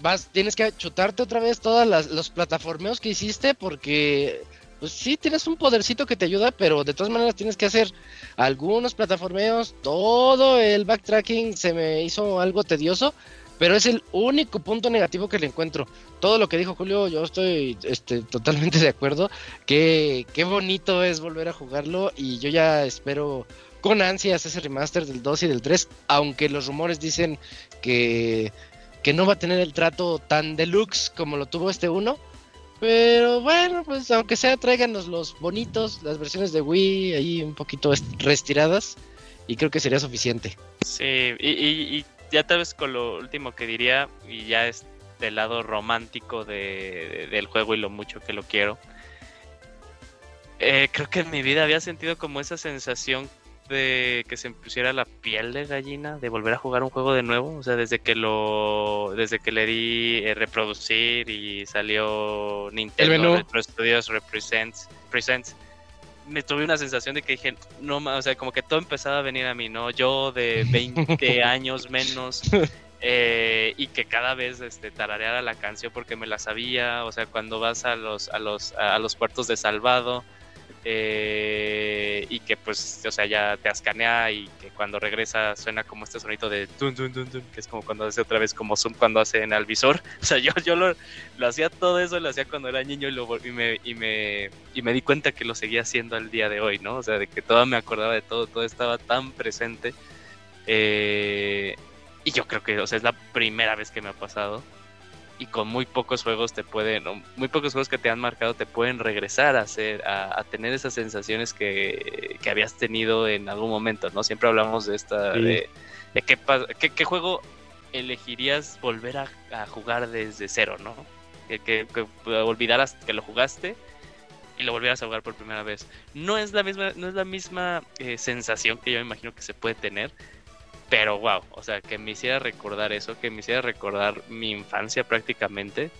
vas, tienes que chutarte otra vez todos los plataformeos que hiciste porque, pues sí, tienes un podercito que te ayuda, pero de todas maneras tienes que hacer algunos plataformeos, todo el backtracking se me hizo algo tedioso. Pero es el único punto negativo que le encuentro. Todo lo que dijo Julio, yo estoy este, totalmente de acuerdo. Que qué bonito es volver a jugarlo. Y yo ya espero con ansias ese remaster del 2 y del 3. Aunque los rumores dicen que, que no va a tener el trato tan deluxe como lo tuvo este 1. Pero bueno, pues aunque sea, tráiganos los bonitos, las versiones de Wii ahí un poquito est- restiradas. Y creo que sería suficiente. Sí, y ya tal vez con lo último que diría, y ya es del lado romántico de, de- del juego y lo mucho que lo quiero. Eh, creo que en mi vida había sentido como esa sensación de que se me pusiera la piel de gallina de volver a jugar un juego de nuevo. O sea, desde que lo, desde que le di eh, reproducir y salió Nintendo. Retro Studios Represents, Presents, me tuve una sensación de que dije, no, o sea, como que todo empezaba a venir a mí, ¿no? Yo de 20 años menos eh, y que cada vez este, tarareara la canción porque me la sabía, o sea, cuando vas a los, a los, a los puertos de salvado eh, y que pues, o sea, ya te ascanea y que cuando regresa suena como este sonido de dun, dun, que es como cuando hace otra vez como zoom cuando hace en el visor. O sea, yo, yo lo, lo hacía todo eso, lo hacía cuando era niño y, me, y, me, y me di cuenta que lo seguía haciendo al día de hoy, ¿no? O sea, de que todo me acordaba de todo, todo estaba tan presente. Eh, y yo creo que, o sea, es la primera vez que me ha pasado. Y con muy pocos juegos te pueden, o muy pocos juegos que te han marcado te pueden regresar a hacer, a, a tener esas sensaciones que, que habías tenido en algún momento, ¿no? Siempre hablamos de esta, Sí. de, de qué, pas- qué, qué juego elegirías volver a, a jugar desde cero, ¿no? Que, que, que olvidaras que lo jugaste y lo volvieras a jugar por primera vez. No es la misma, no es la misma eh, sensación que yo me imagino que se puede tener, pero wow, o sea, que me hiciera recordar eso, que me hiciera recordar mi infancia prácticamente,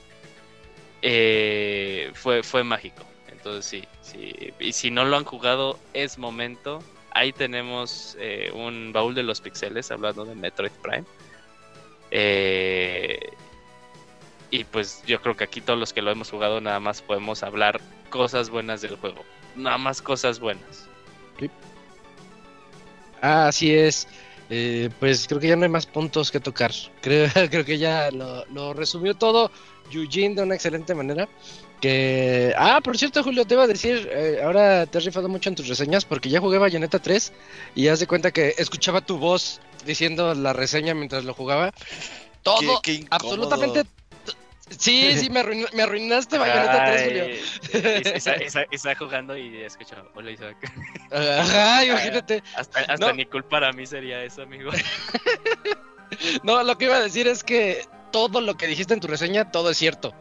eh, fue, fue mágico. Entonces sí, sí, y si no lo han jugado, es momento. Ahí tenemos eh, un baúl de los pixeles hablando de Metroid Prime. Eh, y pues yo creo que aquí todos los que lo hemos jugado nada más podemos hablar cosas buenas del juego. Nada más cosas buenas. Así es. Eh, pues creo que ya no hay más puntos que tocar. Creo, creo que ya lo, lo resumió todo Eugene de una excelente manera. Que. Ah, por cierto, Julio, te iba a decir. eh, ahora te has rifado mucho en tus reseñas porque ya jugué Bayonetta 3 y haz de cuenta que escuchaba tu voz diciendo la reseña mientras lo jugaba. Todo, Qué- qué absolutamente. Sí, sí, me, arruin- me arruinaste Bayonetta 3, Julio. Está, jugando y escucha, hola Isaac. Ajá, imagínate. Hasta, hasta No. ni culpa para mí sería eso, amigo. No, lo que iba a decir es que todo lo que dijiste en tu reseña, todo es cierto.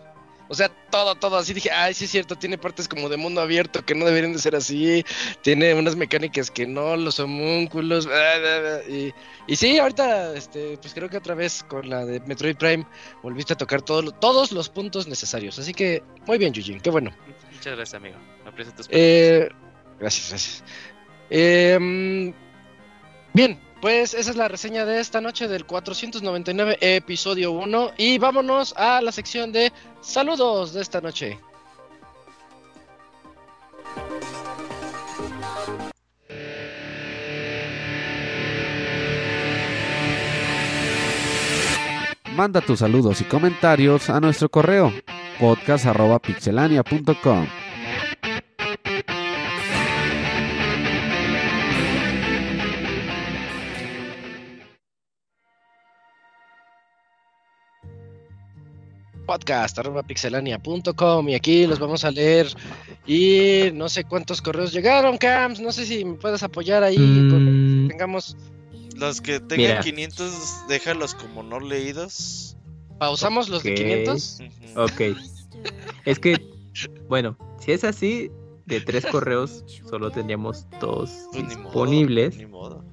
O sea, todo, todo. Así dije, ay, sí es cierto, tiene partes como de mundo abierto que no deberían de ser así. Tiene unas mecánicas que no, los homúnculos. bla, bla, bla, Y, y sí, ahorita, este, pues creo que otra vez con la de Metroid Prime volviste a tocar todo todos los puntos necesarios. Así que, muy bien, Eugene, qué bueno. Muchas gracias, amigo. Aprecio tus palabras. Eh, gracias, gracias. Eh, bien, pues esa es la reseña de esta noche del 499 episodio 1 y vámonos a la sección de saludos de esta noche. Manda tus saludos y comentarios a nuestro correo podcast.pixelania.com. Podcast arroba pixelania.com y aquí los vamos a leer y no sé cuántos correos llegaron, Cams, no sé si me puedes apoyar ahí que tengamos Los que tengan Mira. 500, déjalos como no leídos. ¿Pausamos los de Ok. 500? Ujú. Ok. Es que, bueno, si es así, de tres correos solo tendríamos dos Pues ni modo, disponibles. ni modo.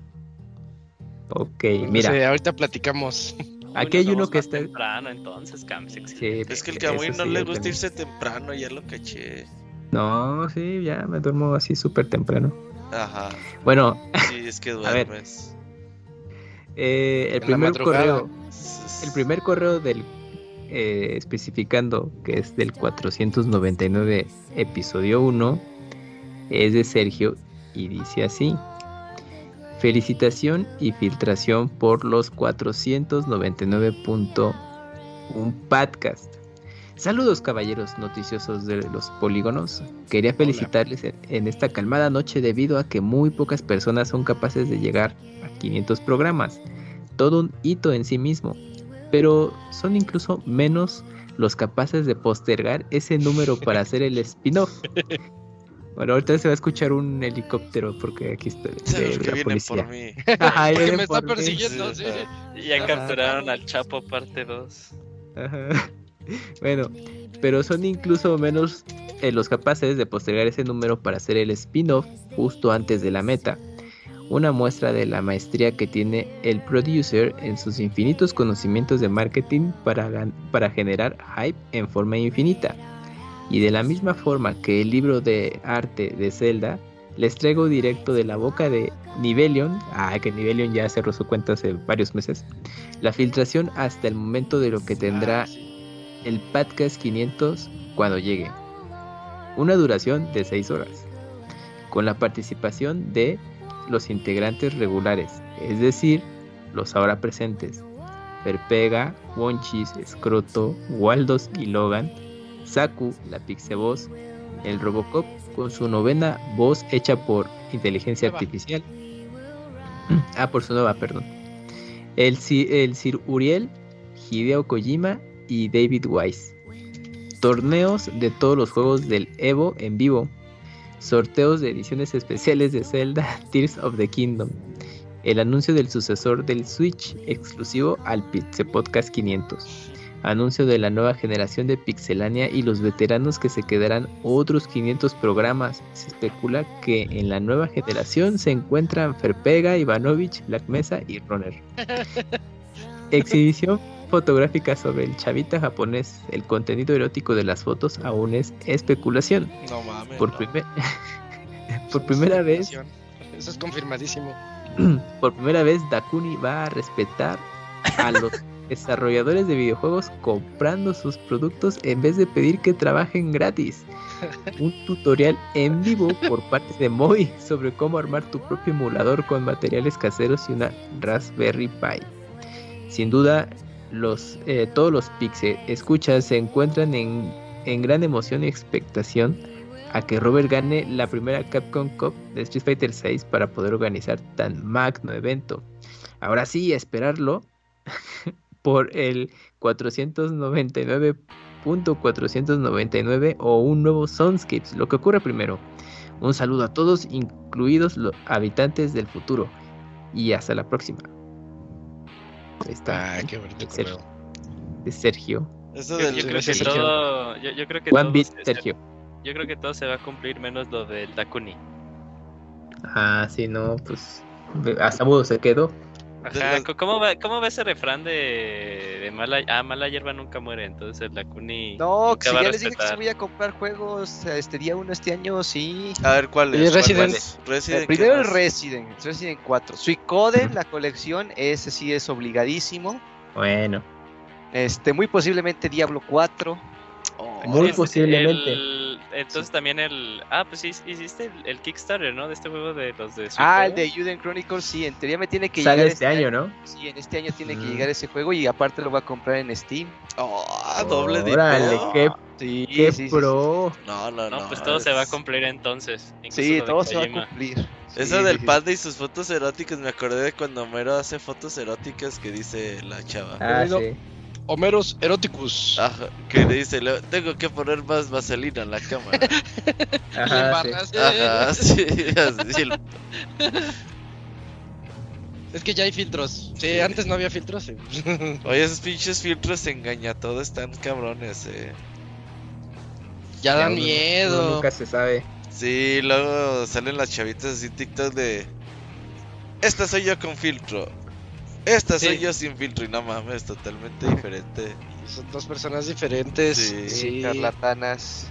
Ok, No mira, sé, ahorita platicamos. Aquí hay uno que está... temprano, entonces, Kamsix. Sí, Es que el Camuy no sí, le gusta irse temprano, ya lo caché. No, sí, ya me duermo así súper temprano. Ajá. Bueno, Sí, es que A ver. duermes. eh, el primer correo, el primer correo del eh, especificando que es del 499 episodio 1 es de Sergio y dice así. Felicitación y filtración por los 499.1 podcast. Saludos caballeros noticiosos de los polígonos. Quería felicitarles en, en esta calmada noche debido a que muy pocas personas son capaces de llegar a 500 programas. Todo un hito en sí mismo. Pero son incluso menos los capaces de postergar ese número para hacer el spin-off. Bueno, ahorita se va a escuchar un helicóptero porque aquí está de que la vienen policía. por mí. Ajá, Porque me está persiguiendo, Sí, sí. Ya Ajá. capturaron al Chapo parte 2. Ajá. Bueno, pero son incluso menos eh, los capaces de postergar ese número para hacer el spin-off justo antes de la meta. Una muestra de la maestría que tiene el producer en sus infinitos conocimientos de marketing para, para generar hype en forma infinita. Y de la misma forma que el libro de arte de Zelda, les traigo directo de la boca de Nivelion, ah, que Nivelion ya cerró su cuenta hace varios meses, la filtración hasta el momento de lo que tendrá el podcast 500 cuando llegue. Una duración de 6 horas, con la participación de los integrantes regulares, es decir, los ahora presentes, Perpega, Wonchis, Scroto, Waldos y Logan, Saku, la Pixevoz, el Robocop con su novena voz hecha por inteligencia artificial. Ah, por su nueva, perdón. El, Sir Uriel, Hideo Kojima y David Wise. Torneos de todos los juegos del Evo en vivo. Sorteos de ediciones especiales de Zelda Tears of the Kingdom. El anuncio del sucesor del Switch exclusivo al Pixel Podcast 500. Anuncio de la nueva generación de Pixelania y los veteranos que se quedarán otros 500 programas. Se especula que en la nueva generación se encuentran Ferpega, Ivanovich, Black Mesa y Runner. Exhibición fotográfica sobre el chavita japonés. El contenido erótico de las fotos aún es especulación. No mames. Por, no. primer- por primera vez, Eso es confirmadísimo. por primera vez Dakuni va a respetar a los desarrolladores de videojuegos comprando sus productos en vez de pedir que trabajen gratis. Un tutorial en vivo por parte de Moy sobre cómo armar tu propio emulador con materiales caseros y una Raspberry Pi. Sin duda, los, eh, todos los Pixel escuchas se encuentran en, en gran emoción y expectación a que Robert gane la primera Capcom Cup de Street Fighter 6 para poder organizar tan magno evento. Ahora sí, esperarlo por el 499.499 o un nuevo Soundscapes, lo que ocurre primero. Un saludo a todos, incluidos los habitantes del futuro. Y hasta la próxima. Ahí está. Ah, qué bonito de Sergio. de Sergio. Eso Yo, del yo creo que Sergio. todo, yo, yo creo que One todo Beat, se- se- Sergio. yo creo que todo se va a cumplir menos lo del Dakuni. Ah, sí, no, pues. Hasta mudo se quedó. Ajá, ¿cómo va, cómo va ese refrán de, de mala, ah, mala hierba nunca muere? Entonces el Dakuni No, nunca si va a ya les dije que sí respetar. voy a comprar juegos este día uno este año, sí. A ver, ¿cuál es? ¿Cuál Resident. es? Resident, ¿qué primero el? Resident, Resident 4. Suicoden, la colección, ese sí es obligadísimo. Bueno, Este, muy posiblemente Diablo 4. Oh, Muy posiblemente. el- entonces también el. Ah, pues sí, hiciste el, el Kickstarter, ¿no? De este juego de los de Ah, el de Juden Chronicles, sí, en teoría me tiene que sale llegar este año, ¿no? Sí, en este año tiene que Mm. llegar ese juego y aparte lo va a comprar en Steam. Oh, doble de Órale, qué, Sí, qué sí, sí, pro. No, no, no. No, pues todo se va a es- cumplir entonces. Sí, Sí, de todo se va a cumplir. Eso Sí, del sí, sí. panda y sus fotos eróticas, me acordé de cuando Homero hace fotos eróticas que dice la chava. Ah, sí. Homeros Eroticus. Ajá, que le dice, "Le- tengo que poner más vaselina en la cámara. Ajá, sí. embarras. Ajá, sí, así el- Es que ya hay filtros. Sí, antes no había filtros. sí. Oye, esos pinches filtros engaña todo, están cabrones, eh. ya dan uno- uno miedo. nunca se sabe. Sí, luego salen las chavitas así TikTok de. Esta soy yo con filtro. Esta soy Sí. yo sin filtro. Y no mames, totalmente diferente. Son dos personas diferentes. Sí. Sí. Charlatanas.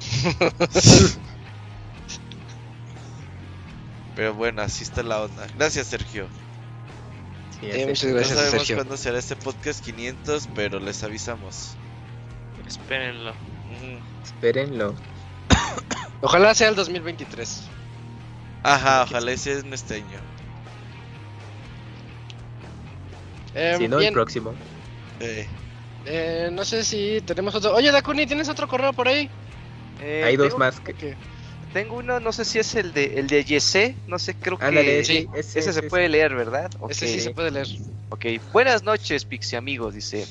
Pero bueno, así está la onda. Gracias, Sergio. Sí, Eh, muchas No gracias, sabemos Sergio. cuándo será este podcast 500, pero les avisamos. Espérenlo. Ujú. Espérenlo. Ojalá sea el 2023. Ajá, ojalá ese es este año. Eh, si no, el próximo. Eh, eh, no sé si tenemos otro. Oye, Dakuni, ¿tienes otro correo por ahí? Eh, Hay dos tengo- más que. Tengo uno, no sé si es el de el de Yese, no sé, creo que Ándale, sí, sí, ese, ese se ese, puede leer, ¿verdad? Ese Ok. sí se puede leer. Ok, buenas noches, Pixie amigos, dice.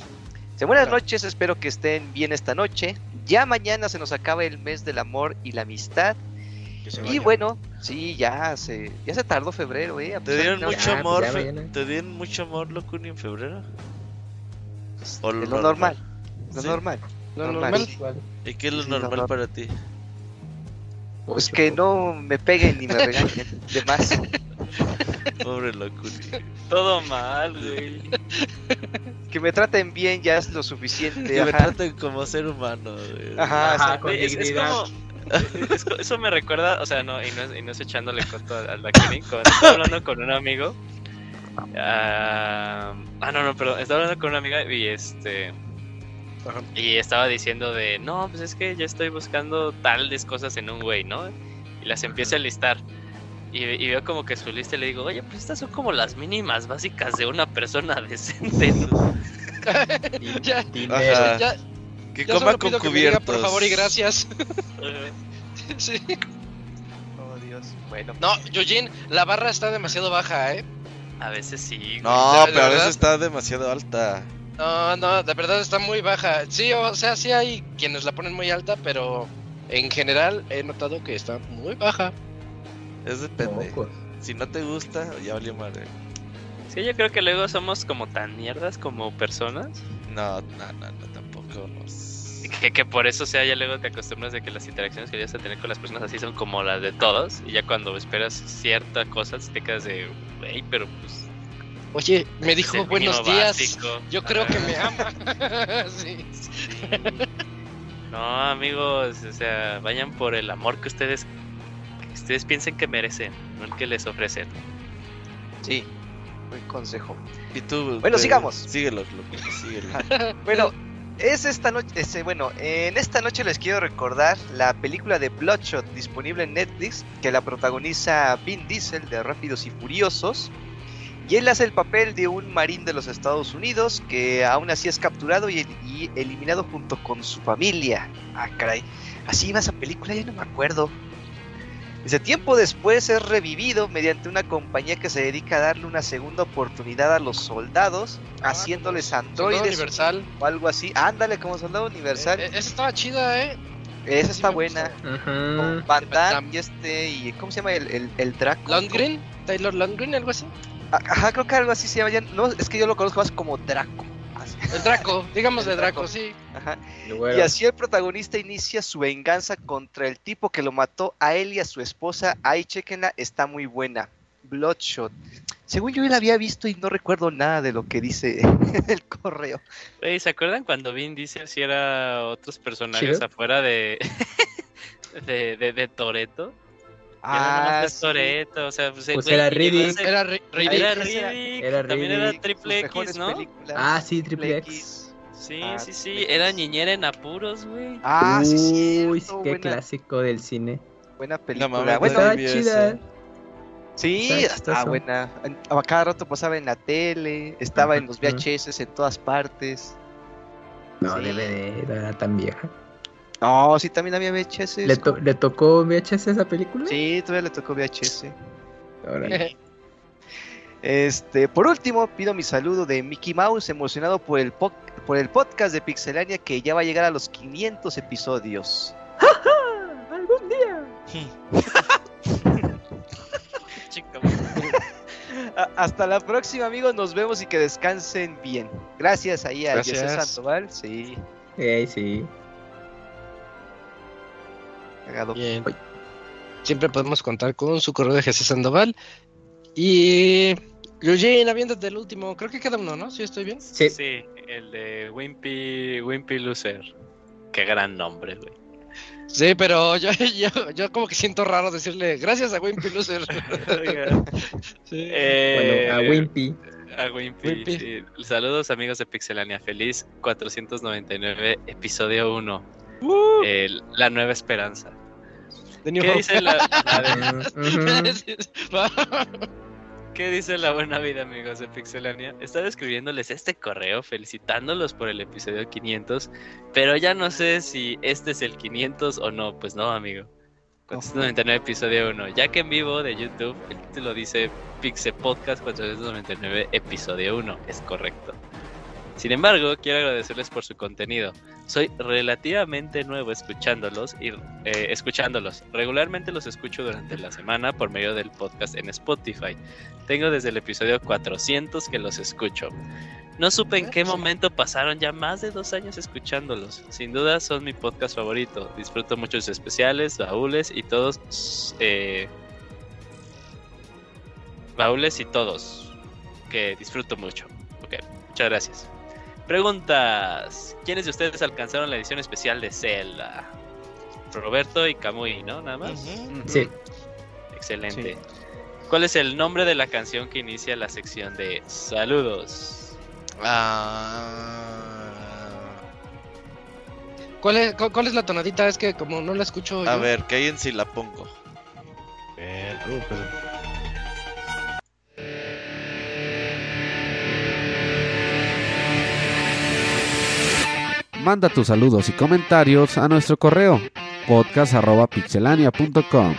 Dice, buenas Hola. noches, espero que estén bien esta noche. Ya mañana se nos acaba el mes del amor y la amistad. Que se Y vaya. bueno, sí, ya se, ya se tardó febrero, ¿eh? ¿Te dieron mucho ya, amor? pues ya fe-. ¿Te dieron mucho amor, Locuni, en febrero? O de lo normal, lo Sí. normal. Lo normal. ¿Y qué es lo Sí, normal normal. para ti? Pues que pues. no me peguen ni me regañen de más. Pobre Locuni. Todo mal, güey. Que me traten bien ya es lo suficiente. Que me traten como ser humano. güey. Ajá, con es, dignidad. es eso me recuerda, o sea, no, y no es, y no es echándole coto a, a la Kenny, con- estaba hablando con un amigo. ah, ah, no, no, pero estaba hablando con una amiga y este. Ajá. Y estaba diciendo de, no, pues es que ya estoy buscando tales cosas en un güey, ¿no? Y las empieza a listar. Y, y veo como que su lista y le digo, oye, pues estas son como las mínimas básicas de una persona decente. ¿no?". Ya. dinero. Ya, Que ya coma solo con pido que me diga, cubiertos. por favor y gracias. Sí. Oh, Dios. Bueno, No, Yujin, la barra está demasiado baja, ¿eh? A veces sí. güey. No, ¿De pero a verdad? veces está demasiado alta. No, no, de verdad está muy baja. Sí, o sea, sí hay quienes la ponen muy alta, pero en general he notado que está muy baja. Es depende. Si no te gusta, ya valió madre. Sí, yo creo que luego somos como tan mierdas como personas. No, no, no, no, tampoco. nos- Que, que por eso sea, ya luego te acostumbras de que las interacciones que vayas a tener con las personas así son como las de todos. Y ya cuando esperas ciertas cosas te quedas de, hey, pero pues. Oye, me dijo buenos días. básico". Yo creo que me ama. sí. Sí. No, amigos, o sea, vayan por el amor que ustedes que ustedes piensen que merecen, no el que les ofrecen. sí, buen consejo. Y tú. Bueno, eh, sigamos. Síguelo, síguelo. Bueno, es esta noche, este, bueno, en esta noche les quiero recordar la película de Bloodshot disponible en Netflix, que la protagoniza Vin Diesel de Rápidos y Furiosos. Y él hace el papel de un marín de los Estados Unidos que aún así es capturado y, eliminado junto con su familia. Ah, caray. Así iba esa película, ya no me acuerdo. Dice, tiempo después es revivido mediante una compañía que se dedica a darle una segunda oportunidad a los soldados, Ah, haciéndoles Soldado androides Universal. o algo así. Ándale, como soldado universal. Eh, eh, esa estaba chida, ¿eh? Esa sí está buena. Ujú. Con Van Damme Damme. y este, y ¿cómo se llama? El, el, el Draco. Landgren, Taylor Landgren, algo así. Ajá, creo que algo así se llama. ya- No, es que yo lo conozco más como Draco. El Draco, digamos El de Draco, Draco. sí. Ajá. Y bueno, Y así el protagonista inicia su venganza contra el tipo que lo mató a él y a su esposa. Ahí, chequenla, está muy buena. Bloodshot. Según yo la había visto y no recuerdo nada de lo que dice el correo. ¿se acuerdan cuando Vin Diesel si era otros personajes afuera de de, de, de Toreto? Ah, sí. Toreto, o sea, pues, Pues güey, era Riddick. Era Ri- Era Riddick. Era- Riddick, era también era. Triple X, ¿no? películas. Ah, sí, Triple X. Sí, Ah, sí, sí, Triple era X. niñera en apuros, güey. Ah, sí, Uy, cierto, qué buena, clásico del cine. buena película. bueno, no Estaba chida. Sí, Está está chistoso. buena. En- A cada rato pasaba en la tele, estaba en los. VHS en todas partes. No, Sí. DVD, no era tan vieja. No, sí, también había VHS. ¿Le, to- ¿Le tocó VHS esa película? Sí, todavía le tocó VHS. Órale. Este, por último, pido mi saludo de Mickey Mouse, emocionado por el, po- por el podcast de Pixelania que ya va a llegar a los 500 episodios. Algún día. Hasta la próxima, amigos. Nos vemos y que descansen bien. Gracias ahí a José Gracias. Sandoval. Sí, Eh, sí. Cagado. Bien. Siempre podemos contar con su correo de Jesús Sandoval. Y. Eugene, aviéntate el último. Creo que queda uno, ¿no? Si estoy bien. Sí. Sí, el de Wimpy, Wimpy Loser. Qué gran nombre, güey. Sí, pero yo, yo, yo como que siento raro decirle gracias a Wimpy Loser. Sí. Eh, Bueno, a Wimpy. A Wimpy, Wimpy. sí. Saludos amigos de Pixelania. Feliz 499, episodio 1. Uh, El- la nueva esperanza. The New ¿Qué Hope. dice la. ¿Qué dice la buena vida, amigos de Pixelania? Estaba escribiéndoles este correo felicitándolos por el episodio 500, pero ya no sé si este es el 500 o no. Pues no, amigo. 499 episodio 1. Ya que en vivo de YouTube el título dice Pixel Podcast 499 episodio 1. Es correcto. Sin embargo, quiero agradecerles por su contenido. Soy relativamente nuevo escuchándolos y eh, escuchándolos. Regularmente los escucho durante la semana por medio del podcast en Spotify. Tengo desde el episodio 400 que los escucho. No supe en qué momento pasaron ya más de dos años escuchándolos. Sin duda son mi podcast favorito. Disfruto mucho sus especiales, baúles y todos. Eh, baúles y todos. Que disfruto mucho. Ok, muchas gracias. Preguntas. ¿Quiénes de ustedes alcanzaron la edición especial de Zelda? Roberto y Kamui, ¿no? Nada más. Sí. Excelente. ¿Cuál es el nombre de la canción que inicia la sección de saludos? Ah, ¿Cuál, es, cu- ¿Cuál es la tonadita? Es que como no la escucho. a yo- ver, cállense si la pongo. Ver, uh, pues, Manda tus saludos y comentarios a nuestro correo podcast.pixelania.com.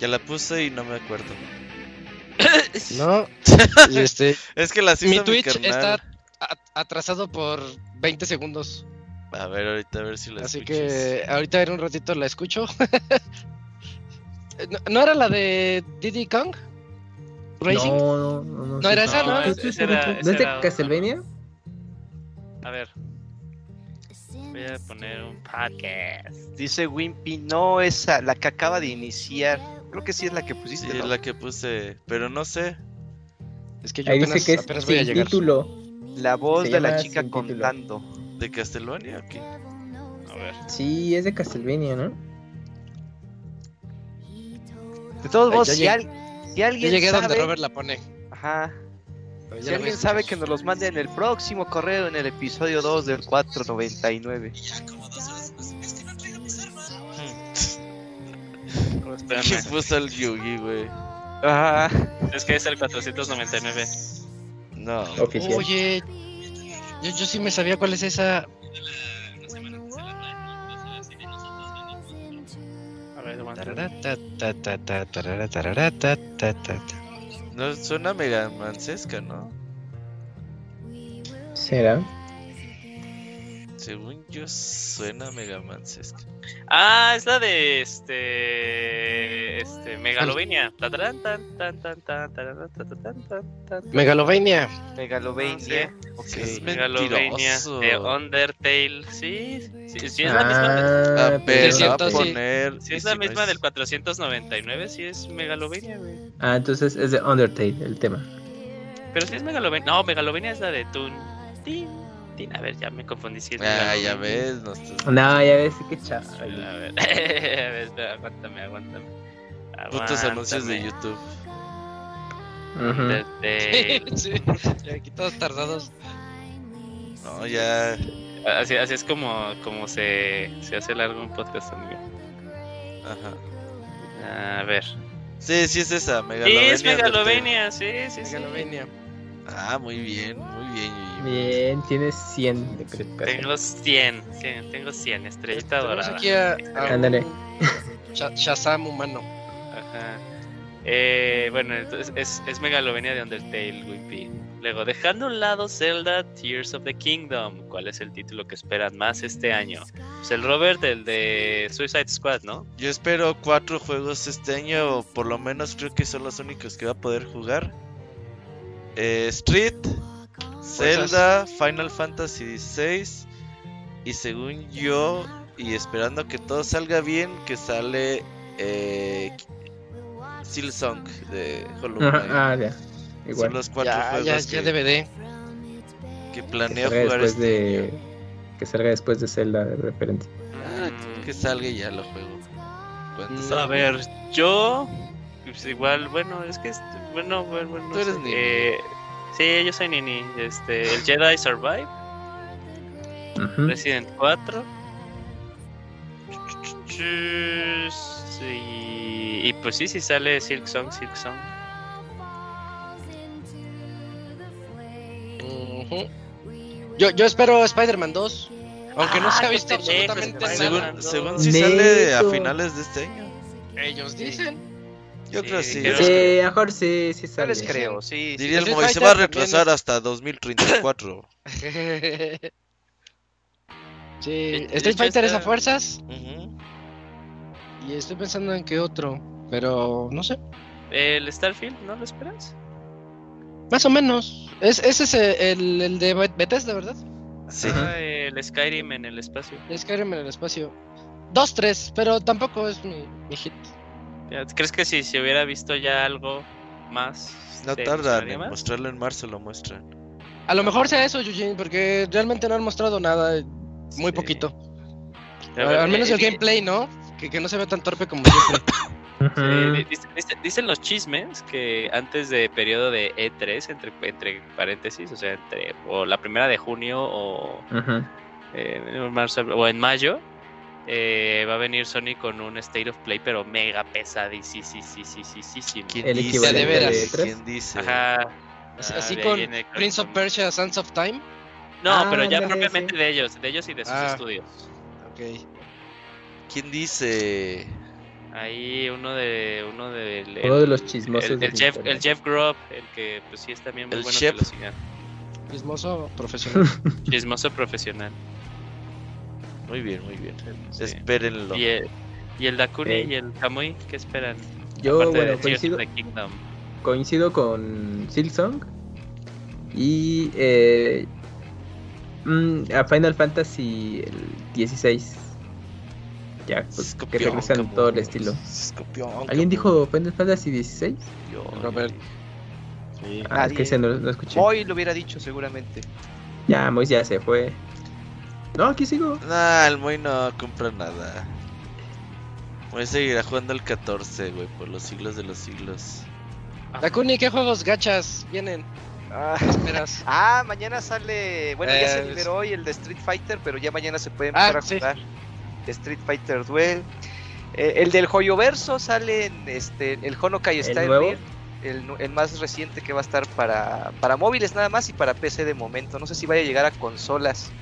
Ya la puse y no me acuerdo. No. este, Es que la mi Twitch está atrasado por 20 segundos. A ver, ahorita a ver si la Así que ahorita en un ratito la escucho. ¿No, no era la de Diddy Kong? Racing? No, no, no. No, era esa, ¿no? ¿No es de Castlevania? A ver. Voy a poner un podcast. Dice Wimpy, no esa, la que acaba de iniciar. Creo que sí es la que pusiste. Sí, ¿no? es la que puse, pero no sé. Es que yo Ahí apenas, dice que es apenas voy a sin llegar. título. La voz Se de la chica título. contando. ¿De Castlevania? Ok. A ver. Sí, es de Castlevania, ¿no? De todos modos, si, llegué- al- si Yo alguien llegué sabe, donde Robert la pone. ajá, pero ya si alguien sabe que nos los mande en el próximo correo en el episodio 2 del 499. Oh, espérame. ¿Quién puso el Yugi, güey? Ajá. Es que es el 499. No. Oficial. Oye, yo, yo sí me sabía cuál es esa. A ver, No suena mega mancesca, ¿no? ¿Será? Según yo suena mega mancesca. Ah, es la de este. Este. Megalovania. Megalovania. Ok. Sí, es Megalovenia mentiroso. de Undertale. Sí, sí, sí es la misma. Ah, Ah, pero. Si es la misma del 499, sí es Megalovenia, güey. Ah, entonces es de Undertale el tema. Pero si es Megalovenia. No, Megalovenia es la de Tun. A ver, ya me confundí. Si es Ah, ya ves. No estás- No, ya ves, qué chaval. A ver, a ver, espera, aguántame, aguántame. Putos anuncios de. YouTube. Ujú. Undertale. Sí, ya aquí todos tardados. No, ya. Así, así es como, como se, se hace largo un podcast, amigo. Ajá. A ver. Sí, sí es esa. Sí, Megalovenia. es Megalovenia, sí, sí, sí. Megalovenia. Ah, muy bien, muy bien. Bien, tienes 100 de calificación. Tengo 100, 100, tengo 100, estrellita Tenemos dorada. aquí a, a Ándale. un Sha- Shazam humano. Ajá. Eh, bueno, entonces es, es Megalovenia de Undertale, Wimpy. Luego, dejando a un lado Zelda Tears of the Kingdom. ¿Cuál es el título que esperan más este año? Pues el Robert, el de Suicide Squad, ¿no? Yo espero cuatro juegos este año, o por lo menos creo que son los únicos que va a poder jugar. Eh, Street, Zelda, Final Fantasy XVI y según yo y esperando que todo salga bien, que sale eh, Silksong de Hollow Knight. Ah, ya. Son Igual. los cuatro Ya, ya, juegos ya que, DVD. que planeo jugar después este de. año. Que salga después de Zelda de referencia. Ah, que salga y ya lo juego. Mm, A ver, yo. Pues igual, bueno, es que. Bueno, bueno, bueno. Tú eres eh, sí, yo soy Nini. Este, el Jedi Survive, Ujú. Resident 4. Sí, y pues sí, si sale Silk Song, Silk Song. Yo, yo espero Spider-Man 2. Aunque no se ha Ah, visto absolutamente nada. Según, según si sale a finales de este año. Ellos dicen. Yo Sí, creo sí. yo Sí, creo. a lo mejor sí, sí No sale. les creo, sí. sí. Diría el Street Moy, se Fighter va a retrasar es- hasta 2034. sí, de Street Fighter es a fuerzas. Y estoy pensando en qué otro. Pero no sé. El Starfield, ¿no lo esperas? Más o menos. Es, ese es el, el de Bet- Bethesda, ¿verdad? Sí. Ah, el Skyrim en el espacio. Es Skyrim en el espacio. Dos, tres, pero tampoco es mi, mi hit. Ya, ¿Crees que si se hubiera visto ya algo más? No tardan en más? mostrarlo en marzo, lo muestran. A lo mejor sea eso, Eugene, porque realmente no han mostrado nada. Muy Sí. poquito. Al menos eh, el eh, gameplay, ¿no? Que, que no se ve tan torpe como siempre. Dicen los chismes que antes de periodo de E3, entre, entre paréntesis, o sea, entre o la primera de junio o, Ujú. eh, en marzo, o en mayo, eh, va a venir Sony con un State of Play, pero mega pesadísimo. ¿Quién El dice? de veras. ¿Quién dice? Ajá. Así, Ah, así con Prince of Persia, Sands of Time. No, Ah, pero ya propiamente sí. de ellos, de ellos y de sus Ah. estudios. Ok. ¿Quién dice? Ahí uno de uno de el, Uno de los chismosos. el, el Jeff, el Jeff Grubb, el que pues sí es también muy El bueno chef. que. Chismoso profesional. Chismoso profesional. Muy bien, muy bien. Sí. Espérenlo. Y el, y el Dakuni Ok. y el Kamui, ¿qué esperan? Yo, Aparte bueno, coincido, of the Kingdom. coincido con Silksong. Y eh, mm, a Final Fantasy el 16. Ya, pues, que regresan Camus. todo el estilo. ¿Alguien dijo Final Fantasy 16? Yo. Robert. Sí. Ah, es que ese no, no escuché. Hoy lo hubiera dicho seguramente. Ya, Mois ya se fue. No, aquí sigo. Nah, el Moy no compra nada. Moy seguirá jugando el 14, güey, por los siglos de los siglos. Dakuni, ¿qué juegos gachas vienen? Ah, ¿Qué esperas? ah, mañana sale. Bueno, ya se Eh, liberó hoy el de Street Fighter, pero ya mañana se puede Ah, empezar a sí. jugar. Street Fighter Duel. Eh, el del Joyoverso sale en este, el Honokai Style nuevo? Real, el, nu- el más reciente que va a estar para, para móviles nada más y para PC de momento. No sé si vaya a llegar a consolas.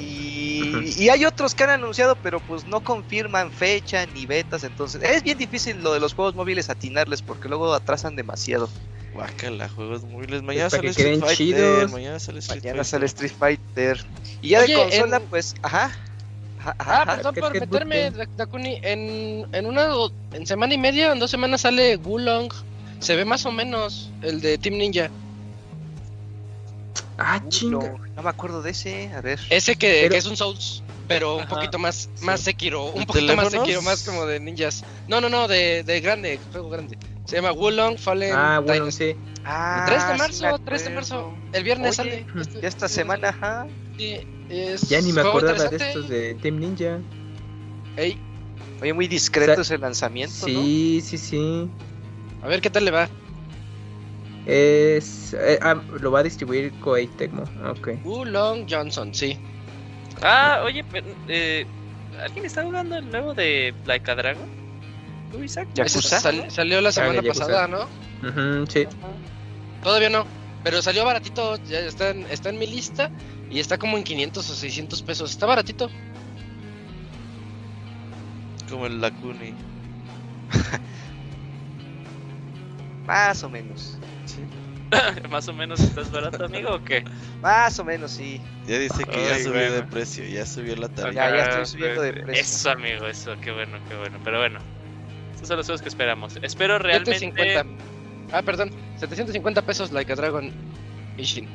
Y, y hay otros que han anunciado, pero pues no confirman fecha ni betas. Entonces es bien difícil lo de los juegos móviles atinarles porque luego atrasan demasiado. Guácala, juegos móviles. Mañana sale que Street Fighter. chidos. Mañana sale Street Mañana Fighter. sale Street Fighter. Y ya Oye, de consola, en- pues, ajá. Ajá, Ah, ajá, perdón ¿qué- por meterme, Dakuni. En, en una en semana y media, en dos semanas sale Wulong. Se ve más o menos el de Team Ninja. Ah, chinga. no me acuerdo de ese. A ver. Ese que, Pero- que es un Souls, pero un Ajá. poquito más, más Sekiro. Un ¿De poquito más? Sekiro, más como de ninjas. No, no, no, de, de grande, juego grande. Se llama Wulong Fallen Ah, bueno, Dynasty. sí. Ah, 3 de sí marzo, me 3 de marzo. El viernes Oye, sale. Este- Ya esta semana, ajá. Sí, es Ya ni me acordaba de estos de Team Ninja. Ey, Oye, muy discreto O sea, ese lanzamiento, ¿no? Sí, sí, sí. a ver qué tal le va. Es, eh, ah, lo va a distribuir Koei Tecmo. Ok. Wulong Johnson, sí. Ah, oye, pero, eh, ¿alguien está jugando el nuevo de Like a Dragon? ¿Tú, Isaac? Yakuza. sal- salió la semana Yakuza. pasada, ¿no? Ujú, sí. Todavía no. Pero salió baratito, ya está en, está en mi lista y está como en 500 o 600 pesos. Está baratito. Como el Lacuni. Más o menos. ¿Más o menos estás barato, amigo, o qué? Más o menos, sí. Ya dice que ya Ay, subió de bueno. precio, ya subió la tarifa. Ya, ya Ah, estoy subiendo de pues, precio. Eso, amigo, eso, qué bueno, qué bueno. Pero bueno, esos son los juegos que esperamos. Espero realmente. 750. Ah, perdón. 750 pesos Like a Dragon Ishin.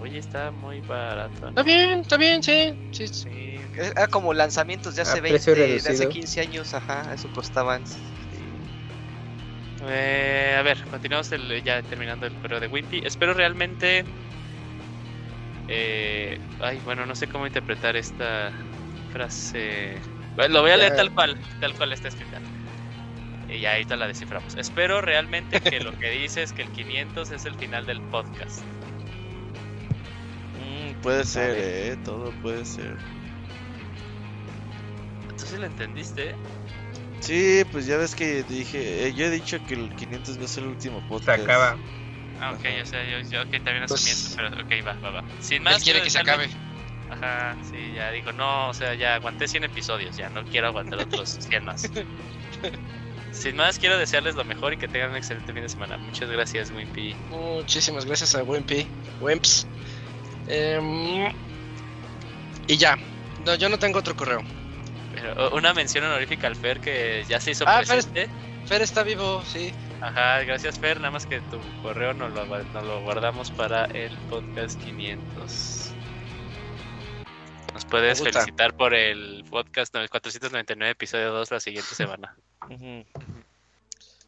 Oye, está muy barato. Está bien, está bien, sí. sí, sí. Sí, Era como lanzamientos de hace A 20, precio de hace reducido. 15 años, ajá, eso costaban. Eh, a ver, continuamos el- ya terminando el correo de Wimpy. Espero realmente. eh, ay, bueno, no sé cómo interpretar esta frase. Bueno, lo voy a leer tal cual, tal cual está escrita. Y ya ahorita la desciframos. Espero realmente que lo que dice es que el 500 es el final del podcast. Mm, puede ser, eh, todo puede ser. ¿Tú sí lo entendiste? Sí, pues ya ves que dije, eh, yo he dicho que el 500 va a ser el último Se podcast. acaba. Ah, ok, o sea, yo, yo ok, también Pues- asumiendo, pero ok, va, va, va. Sin Él más, quiere que se acabe. Ajá, sí, ya digo, no, o sea, ya aguanté 100 episodios, ya no quiero aguantar otros 100 más. Sin más, quiero desearles lo mejor y que tengan un excelente fin de semana. Muchas gracias, Wimpy. Muchísimas gracias a Wimpy. Wimps. Em, y ya. No, yo no tengo otro correo. Pero, una mención honorífica al Fer que ya se hizo Ah, Fer- presente. Fer está vivo, sí. Ajá, gracias Fer, nada más que tu correo nos lo, gua- nos lo guardamos para el podcast 500. Nos puedes felicitar por el podcast 499 episodio 2 la siguiente semana.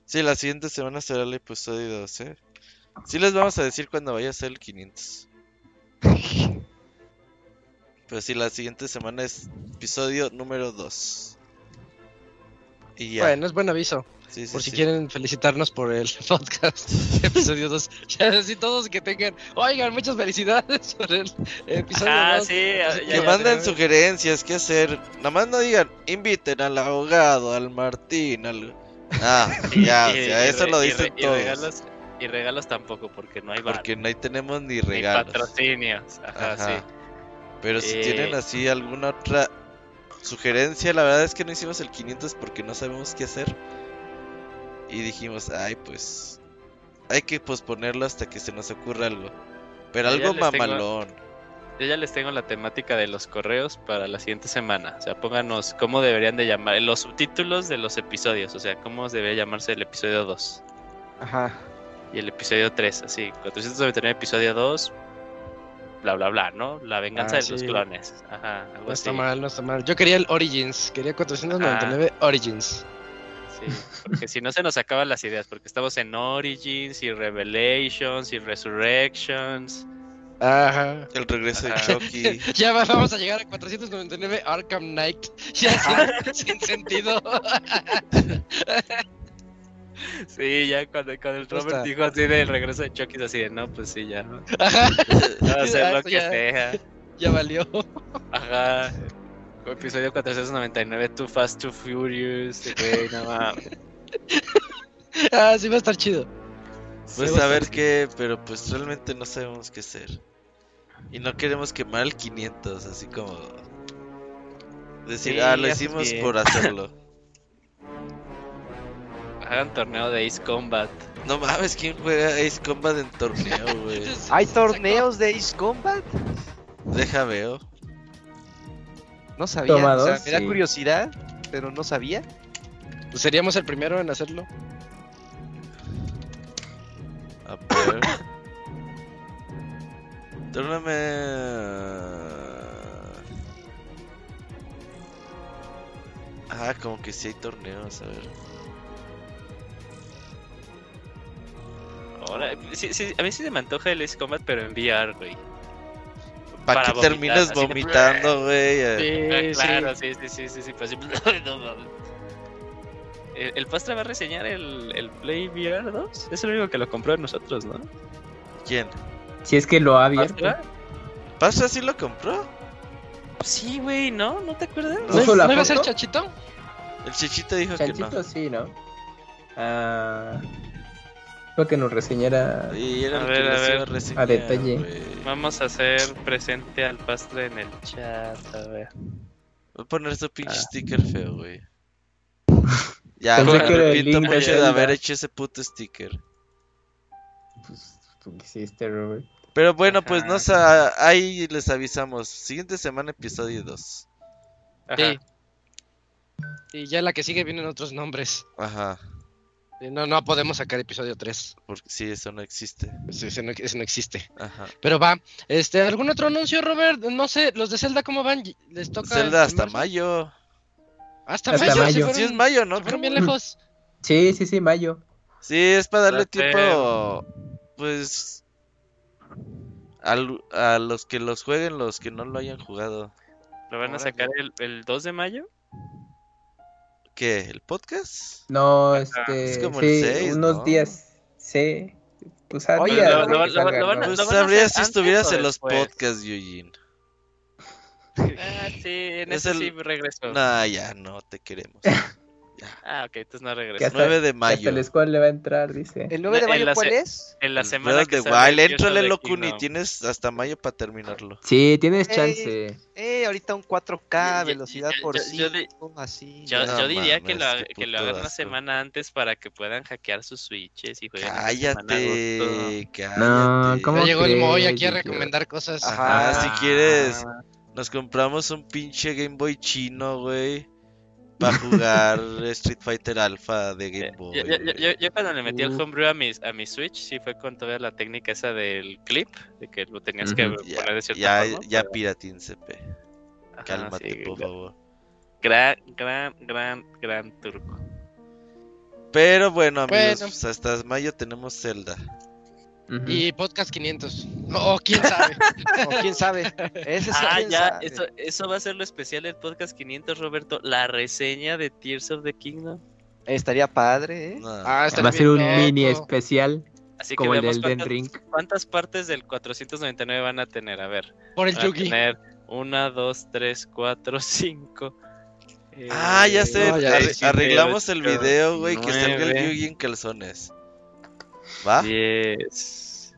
Sí, la siguiente semana será el episodio 2, ¿eh? Sí les vamos a decir cuando vaya a ser el 500. Pero sí, la siguiente semana es episodio número 2. Y ya. Bueno, es buen aviso. sí, sí, Por si sí. quieren felicitarnos por el podcast episodio 2. Ya así todos que tengan. Oigan, muchas felicidades por el episodio Ajá, 2. sí, ya- Que ya manden sugerencias, qué hacer. Nada más no digan, inviten al abogado, al Martín, al... Ah, Y- ya, o y- sea, y eso lo dicen todos. regalos, y regalos tampoco, porque no hay bar, Porque no hay tenemos ni ni regalos. patrocinios. Ajá, Ajá. sí. Pero si Eh, tienen así alguna otra sugerencia, la verdad es que no hicimos el 500 porque no sabemos qué hacer. Y dijimos, ay, pues hay que posponerlo hasta que se nos ocurra algo. Pero Yo algo les tengo- mamalón. Yo ya les tengo la temática de los correos para la siguiente semana. O sea, pónganos cómo deberían de llamar, los subtítulos de los episodios. O sea, cómo debería llamarse el episodio 2 Ajá. y el episodio 3. Así, 499 episodio 2, bla, bla, bla, ¿no? La venganza Ah, de los clones. Ajá, algo No está así. mal, no está mal. Yo quería el Origins. Quería 499 Origins. Sí, porque si no se nos acaban las ideas, porque estamos en Origins y Revelations y Resurrections. Ajá. El regreso de. Chucky. Ya va- vamos a llegar a 499 Arkham Knight. Ya sin, sin sentido. Sí, ya cuando, cuando el Robert dijo así del regreso de Chucky, así de no, pues sí, ya. Ajá. Va a hacer Ya, lo que ya- sea. Ya valió. Ajá. Episodio 499, Too Fast, Too Furious. Güey, no mames. Ah, sí va a estar chido. Pues Sí, a ver qué, pero pues realmente no sabemos qué hacer. Y no queremos quemar el 500, así como... Decir, Sí, ah, lo hicimos bien. por hacerlo. Hagan torneo de Ace Combat. No mames, ¿quién juega Ace Combat en torneo, güey? ¿Hay torneos de Ace Combat? Deja veo. No sabía. Toma o sea, me da sí. curiosidad, pero no sabía. Pues seríamos el primero en hacerlo. A ver. Tournament. Ah, como que sí hay torneos, a ver. Ahora, sí, sí, a mí sí se me antoja el Ace Combat, pero en VR, güey. Para Para que vomitar, de- vomitando, güey. eh. Ah, claro, sí, sí, sí, sí, sí, pues sí. No. El, el Pastra va a reseñar el, el Play VR 2. Es el único que lo compró de nosotros, ¿no? ¿Quién? Si es que lo ha abierto. ¿Pastra? ¿Pasa si lo compró? Sí, güey, ¿no? ¿No te acuerdas? ¿No ¿No iba a ser? Chachito? El chichito dijo que Chanchito no. sí, ¿no? Ah, que nos reseñara. A ver, ver. reseñar, detalle. Vamos a hacer presente al Pastra en el chat, a ver. Voy a poner su pinche Ah. sticker feo, güey. Ya, Pensé me que arrepiento de mucho de haber hecho ese puto sticker. Pues, ¿Qué hiciste, Robert? Pero bueno, pues Ajá. no sa- ahí les avisamos. Siguiente semana, episodio 2. Ajá. Sí. Y ya la que sigue vienen otros nombres. Ajá. No, no podemos sacar episodio 3. Porque sí, eso no existe. Ese no, ese no existe. Ajá. Pero va. Este, ¿algún otro anuncio, Robert? No sé, los de Zelda, ¿cómo van? ¿Les toca? Zelda hasta marzo? mayo. Hasta, Hasta mayo. se mayo. fueron- Sí, es mayo, ¿no? fueron bien lejos. Sí, sí, sí, mayo. Sí, es para darle a tiempo, pues, al- a los que los jueguen, los que no lo hayan jugado. ¿Lo van a sacar el, el 2 de mayo? ¿Qué? ¿El podcast? No, este. es como el sí, seis, unos ¿no? días. Sí. Pues a Oye, días lo- de lo- que lo- salga, lo van a- ¿no? Pues ¿lo van a sabrías hacer si estuvieras en los podcasts, Eugene. Ah, sí, en Es ese el- sí regreso. Nah, ya no te queremos. Ah, ok, entonces no regreso. hasta- 9 de que Hasta mayo. el squad le va a entrar, dice. ¿El 9 de mayo cuál se- es? En la Breath semana que sale Wild, éntrale Locuni, tienes hasta mayo para terminarlo. Sí, tienes Ey. chance. Eh, ahorita un 4K, Yo- yo- velocidad por yo- yo 5, así. Yo, No yo diría que, lo, hagan una semana antes para que puedan hackear sus switches y jueguen. Cállate, cállate. No, Ya ¿cómo llegó el Moy aquí a recomendar cosas. Ajá, Ajá. si quieres, nos compramos un pinche Game Boy chino, güey. Para jugar Street Fighter Alpha de Game Boy. Yo, yo- yo- güey. yo- yo cuando le metí el Uf. homebrew a mi, a mi Switch, sí fue con toda la técnica esa del clip, de que lo tenías que poner de cierta ya, forma. ya pero- piratín CP. ajá, Cálmate, sí, por favor. Gran, gran, gran, gran turco. Pero bueno, amigos, Bueno. pues hasta mayo tenemos Zelda. Y podcast 500. O quién sabe. O quién sabe. Ese sí, Ah, quién ya, sabe. eso, eso va a ser lo especial del podcast 500, Roberto. La reseña de Tears of the Kingdom. Estaría padre, ¿eh? No. Ah, está Va a ser un loco. mini especial Así que como el del cuántas, Ring. cuántas partes del 499 van a tener. A ver, Por el van a Yugi. tener una, dos, tres, cuatro, cinco. Ah, ya eh, sé. no, ya siete, arreglamos el video, güey, que salga el Yugi en calzones. ¿Va? diez.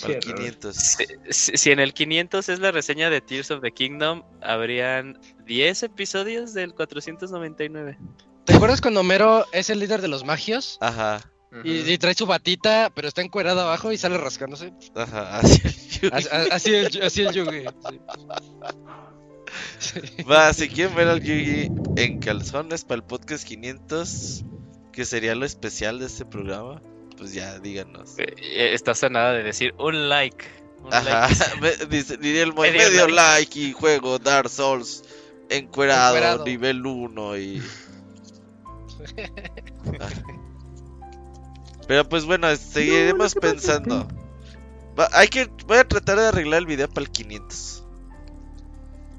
Para el Che, 500. Si, si- si en el 500 es la reseña de Tears of the Kingdom, habrían 10 episodios del 499. ¿Te acuerdas cuando Homero es el líder de los magios? Ajá, Y, y trae su batita, pero está encuerado abajo y sale rascándose. ajá, así el Yugi. Así, así el, así el Yugi. sí. Va, si quieren ver al Yugi en calzones para el podcast 500, que sería lo especial de este programa, pues ya díganos. Eh, eh, Estás a nada de decir un like. un Ajá, like. dice- diría el Medio medio like. like y juego Dark Souls encuerado, Encuerado. nivel 1 y... Ah. Pero pues bueno, seguiremos pensando. Va- hay que, voy a tratar de arreglar el video para el 500.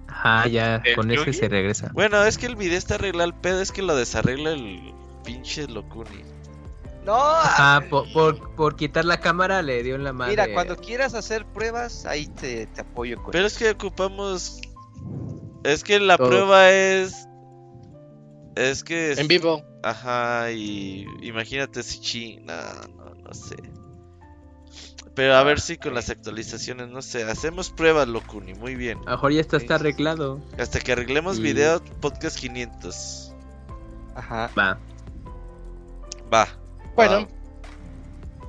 Ajá, ya, ¿El con ese se regresa. Bueno, es que el video está arreglado el pedo, es que lo desarregla el pinche Locuni. No, Ajá, por, por, por quitar la cámara le dio en la madre. mira, cuando quieras hacer pruebas, ahí te, te apoyo con Pero es que ocupamos. Es que la Todo. prueba es. Es que. es- En vivo. Ajá, y. Imagínate si chi. No, no, no sé. Pero a ver si con las actualizaciones, no sé. Hacemos pruebas, Locuni, muy bien. A lo mejor ya está, está arreglado. Hasta que arreglemos Y- video, podcast 500. Ajá. Va. Va. Bueno.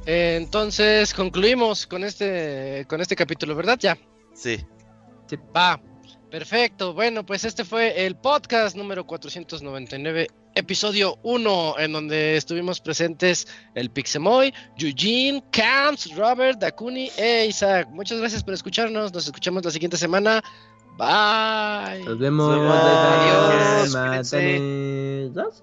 Eh, entonces concluimos con este, con este capítulo, ¿verdad? Ya. Sí. Va. Perfecto. Bueno, pues este fue el podcast número 499, episodio 1, en donde estuvimos presentes el Pixemoy, Eugene, Camps, Robert, Dakuni e Isaac. Muchas gracias por escucharnos. Nos escuchamos la siguiente semana. Bye. Nos vemos. Bye, bye, Adiós,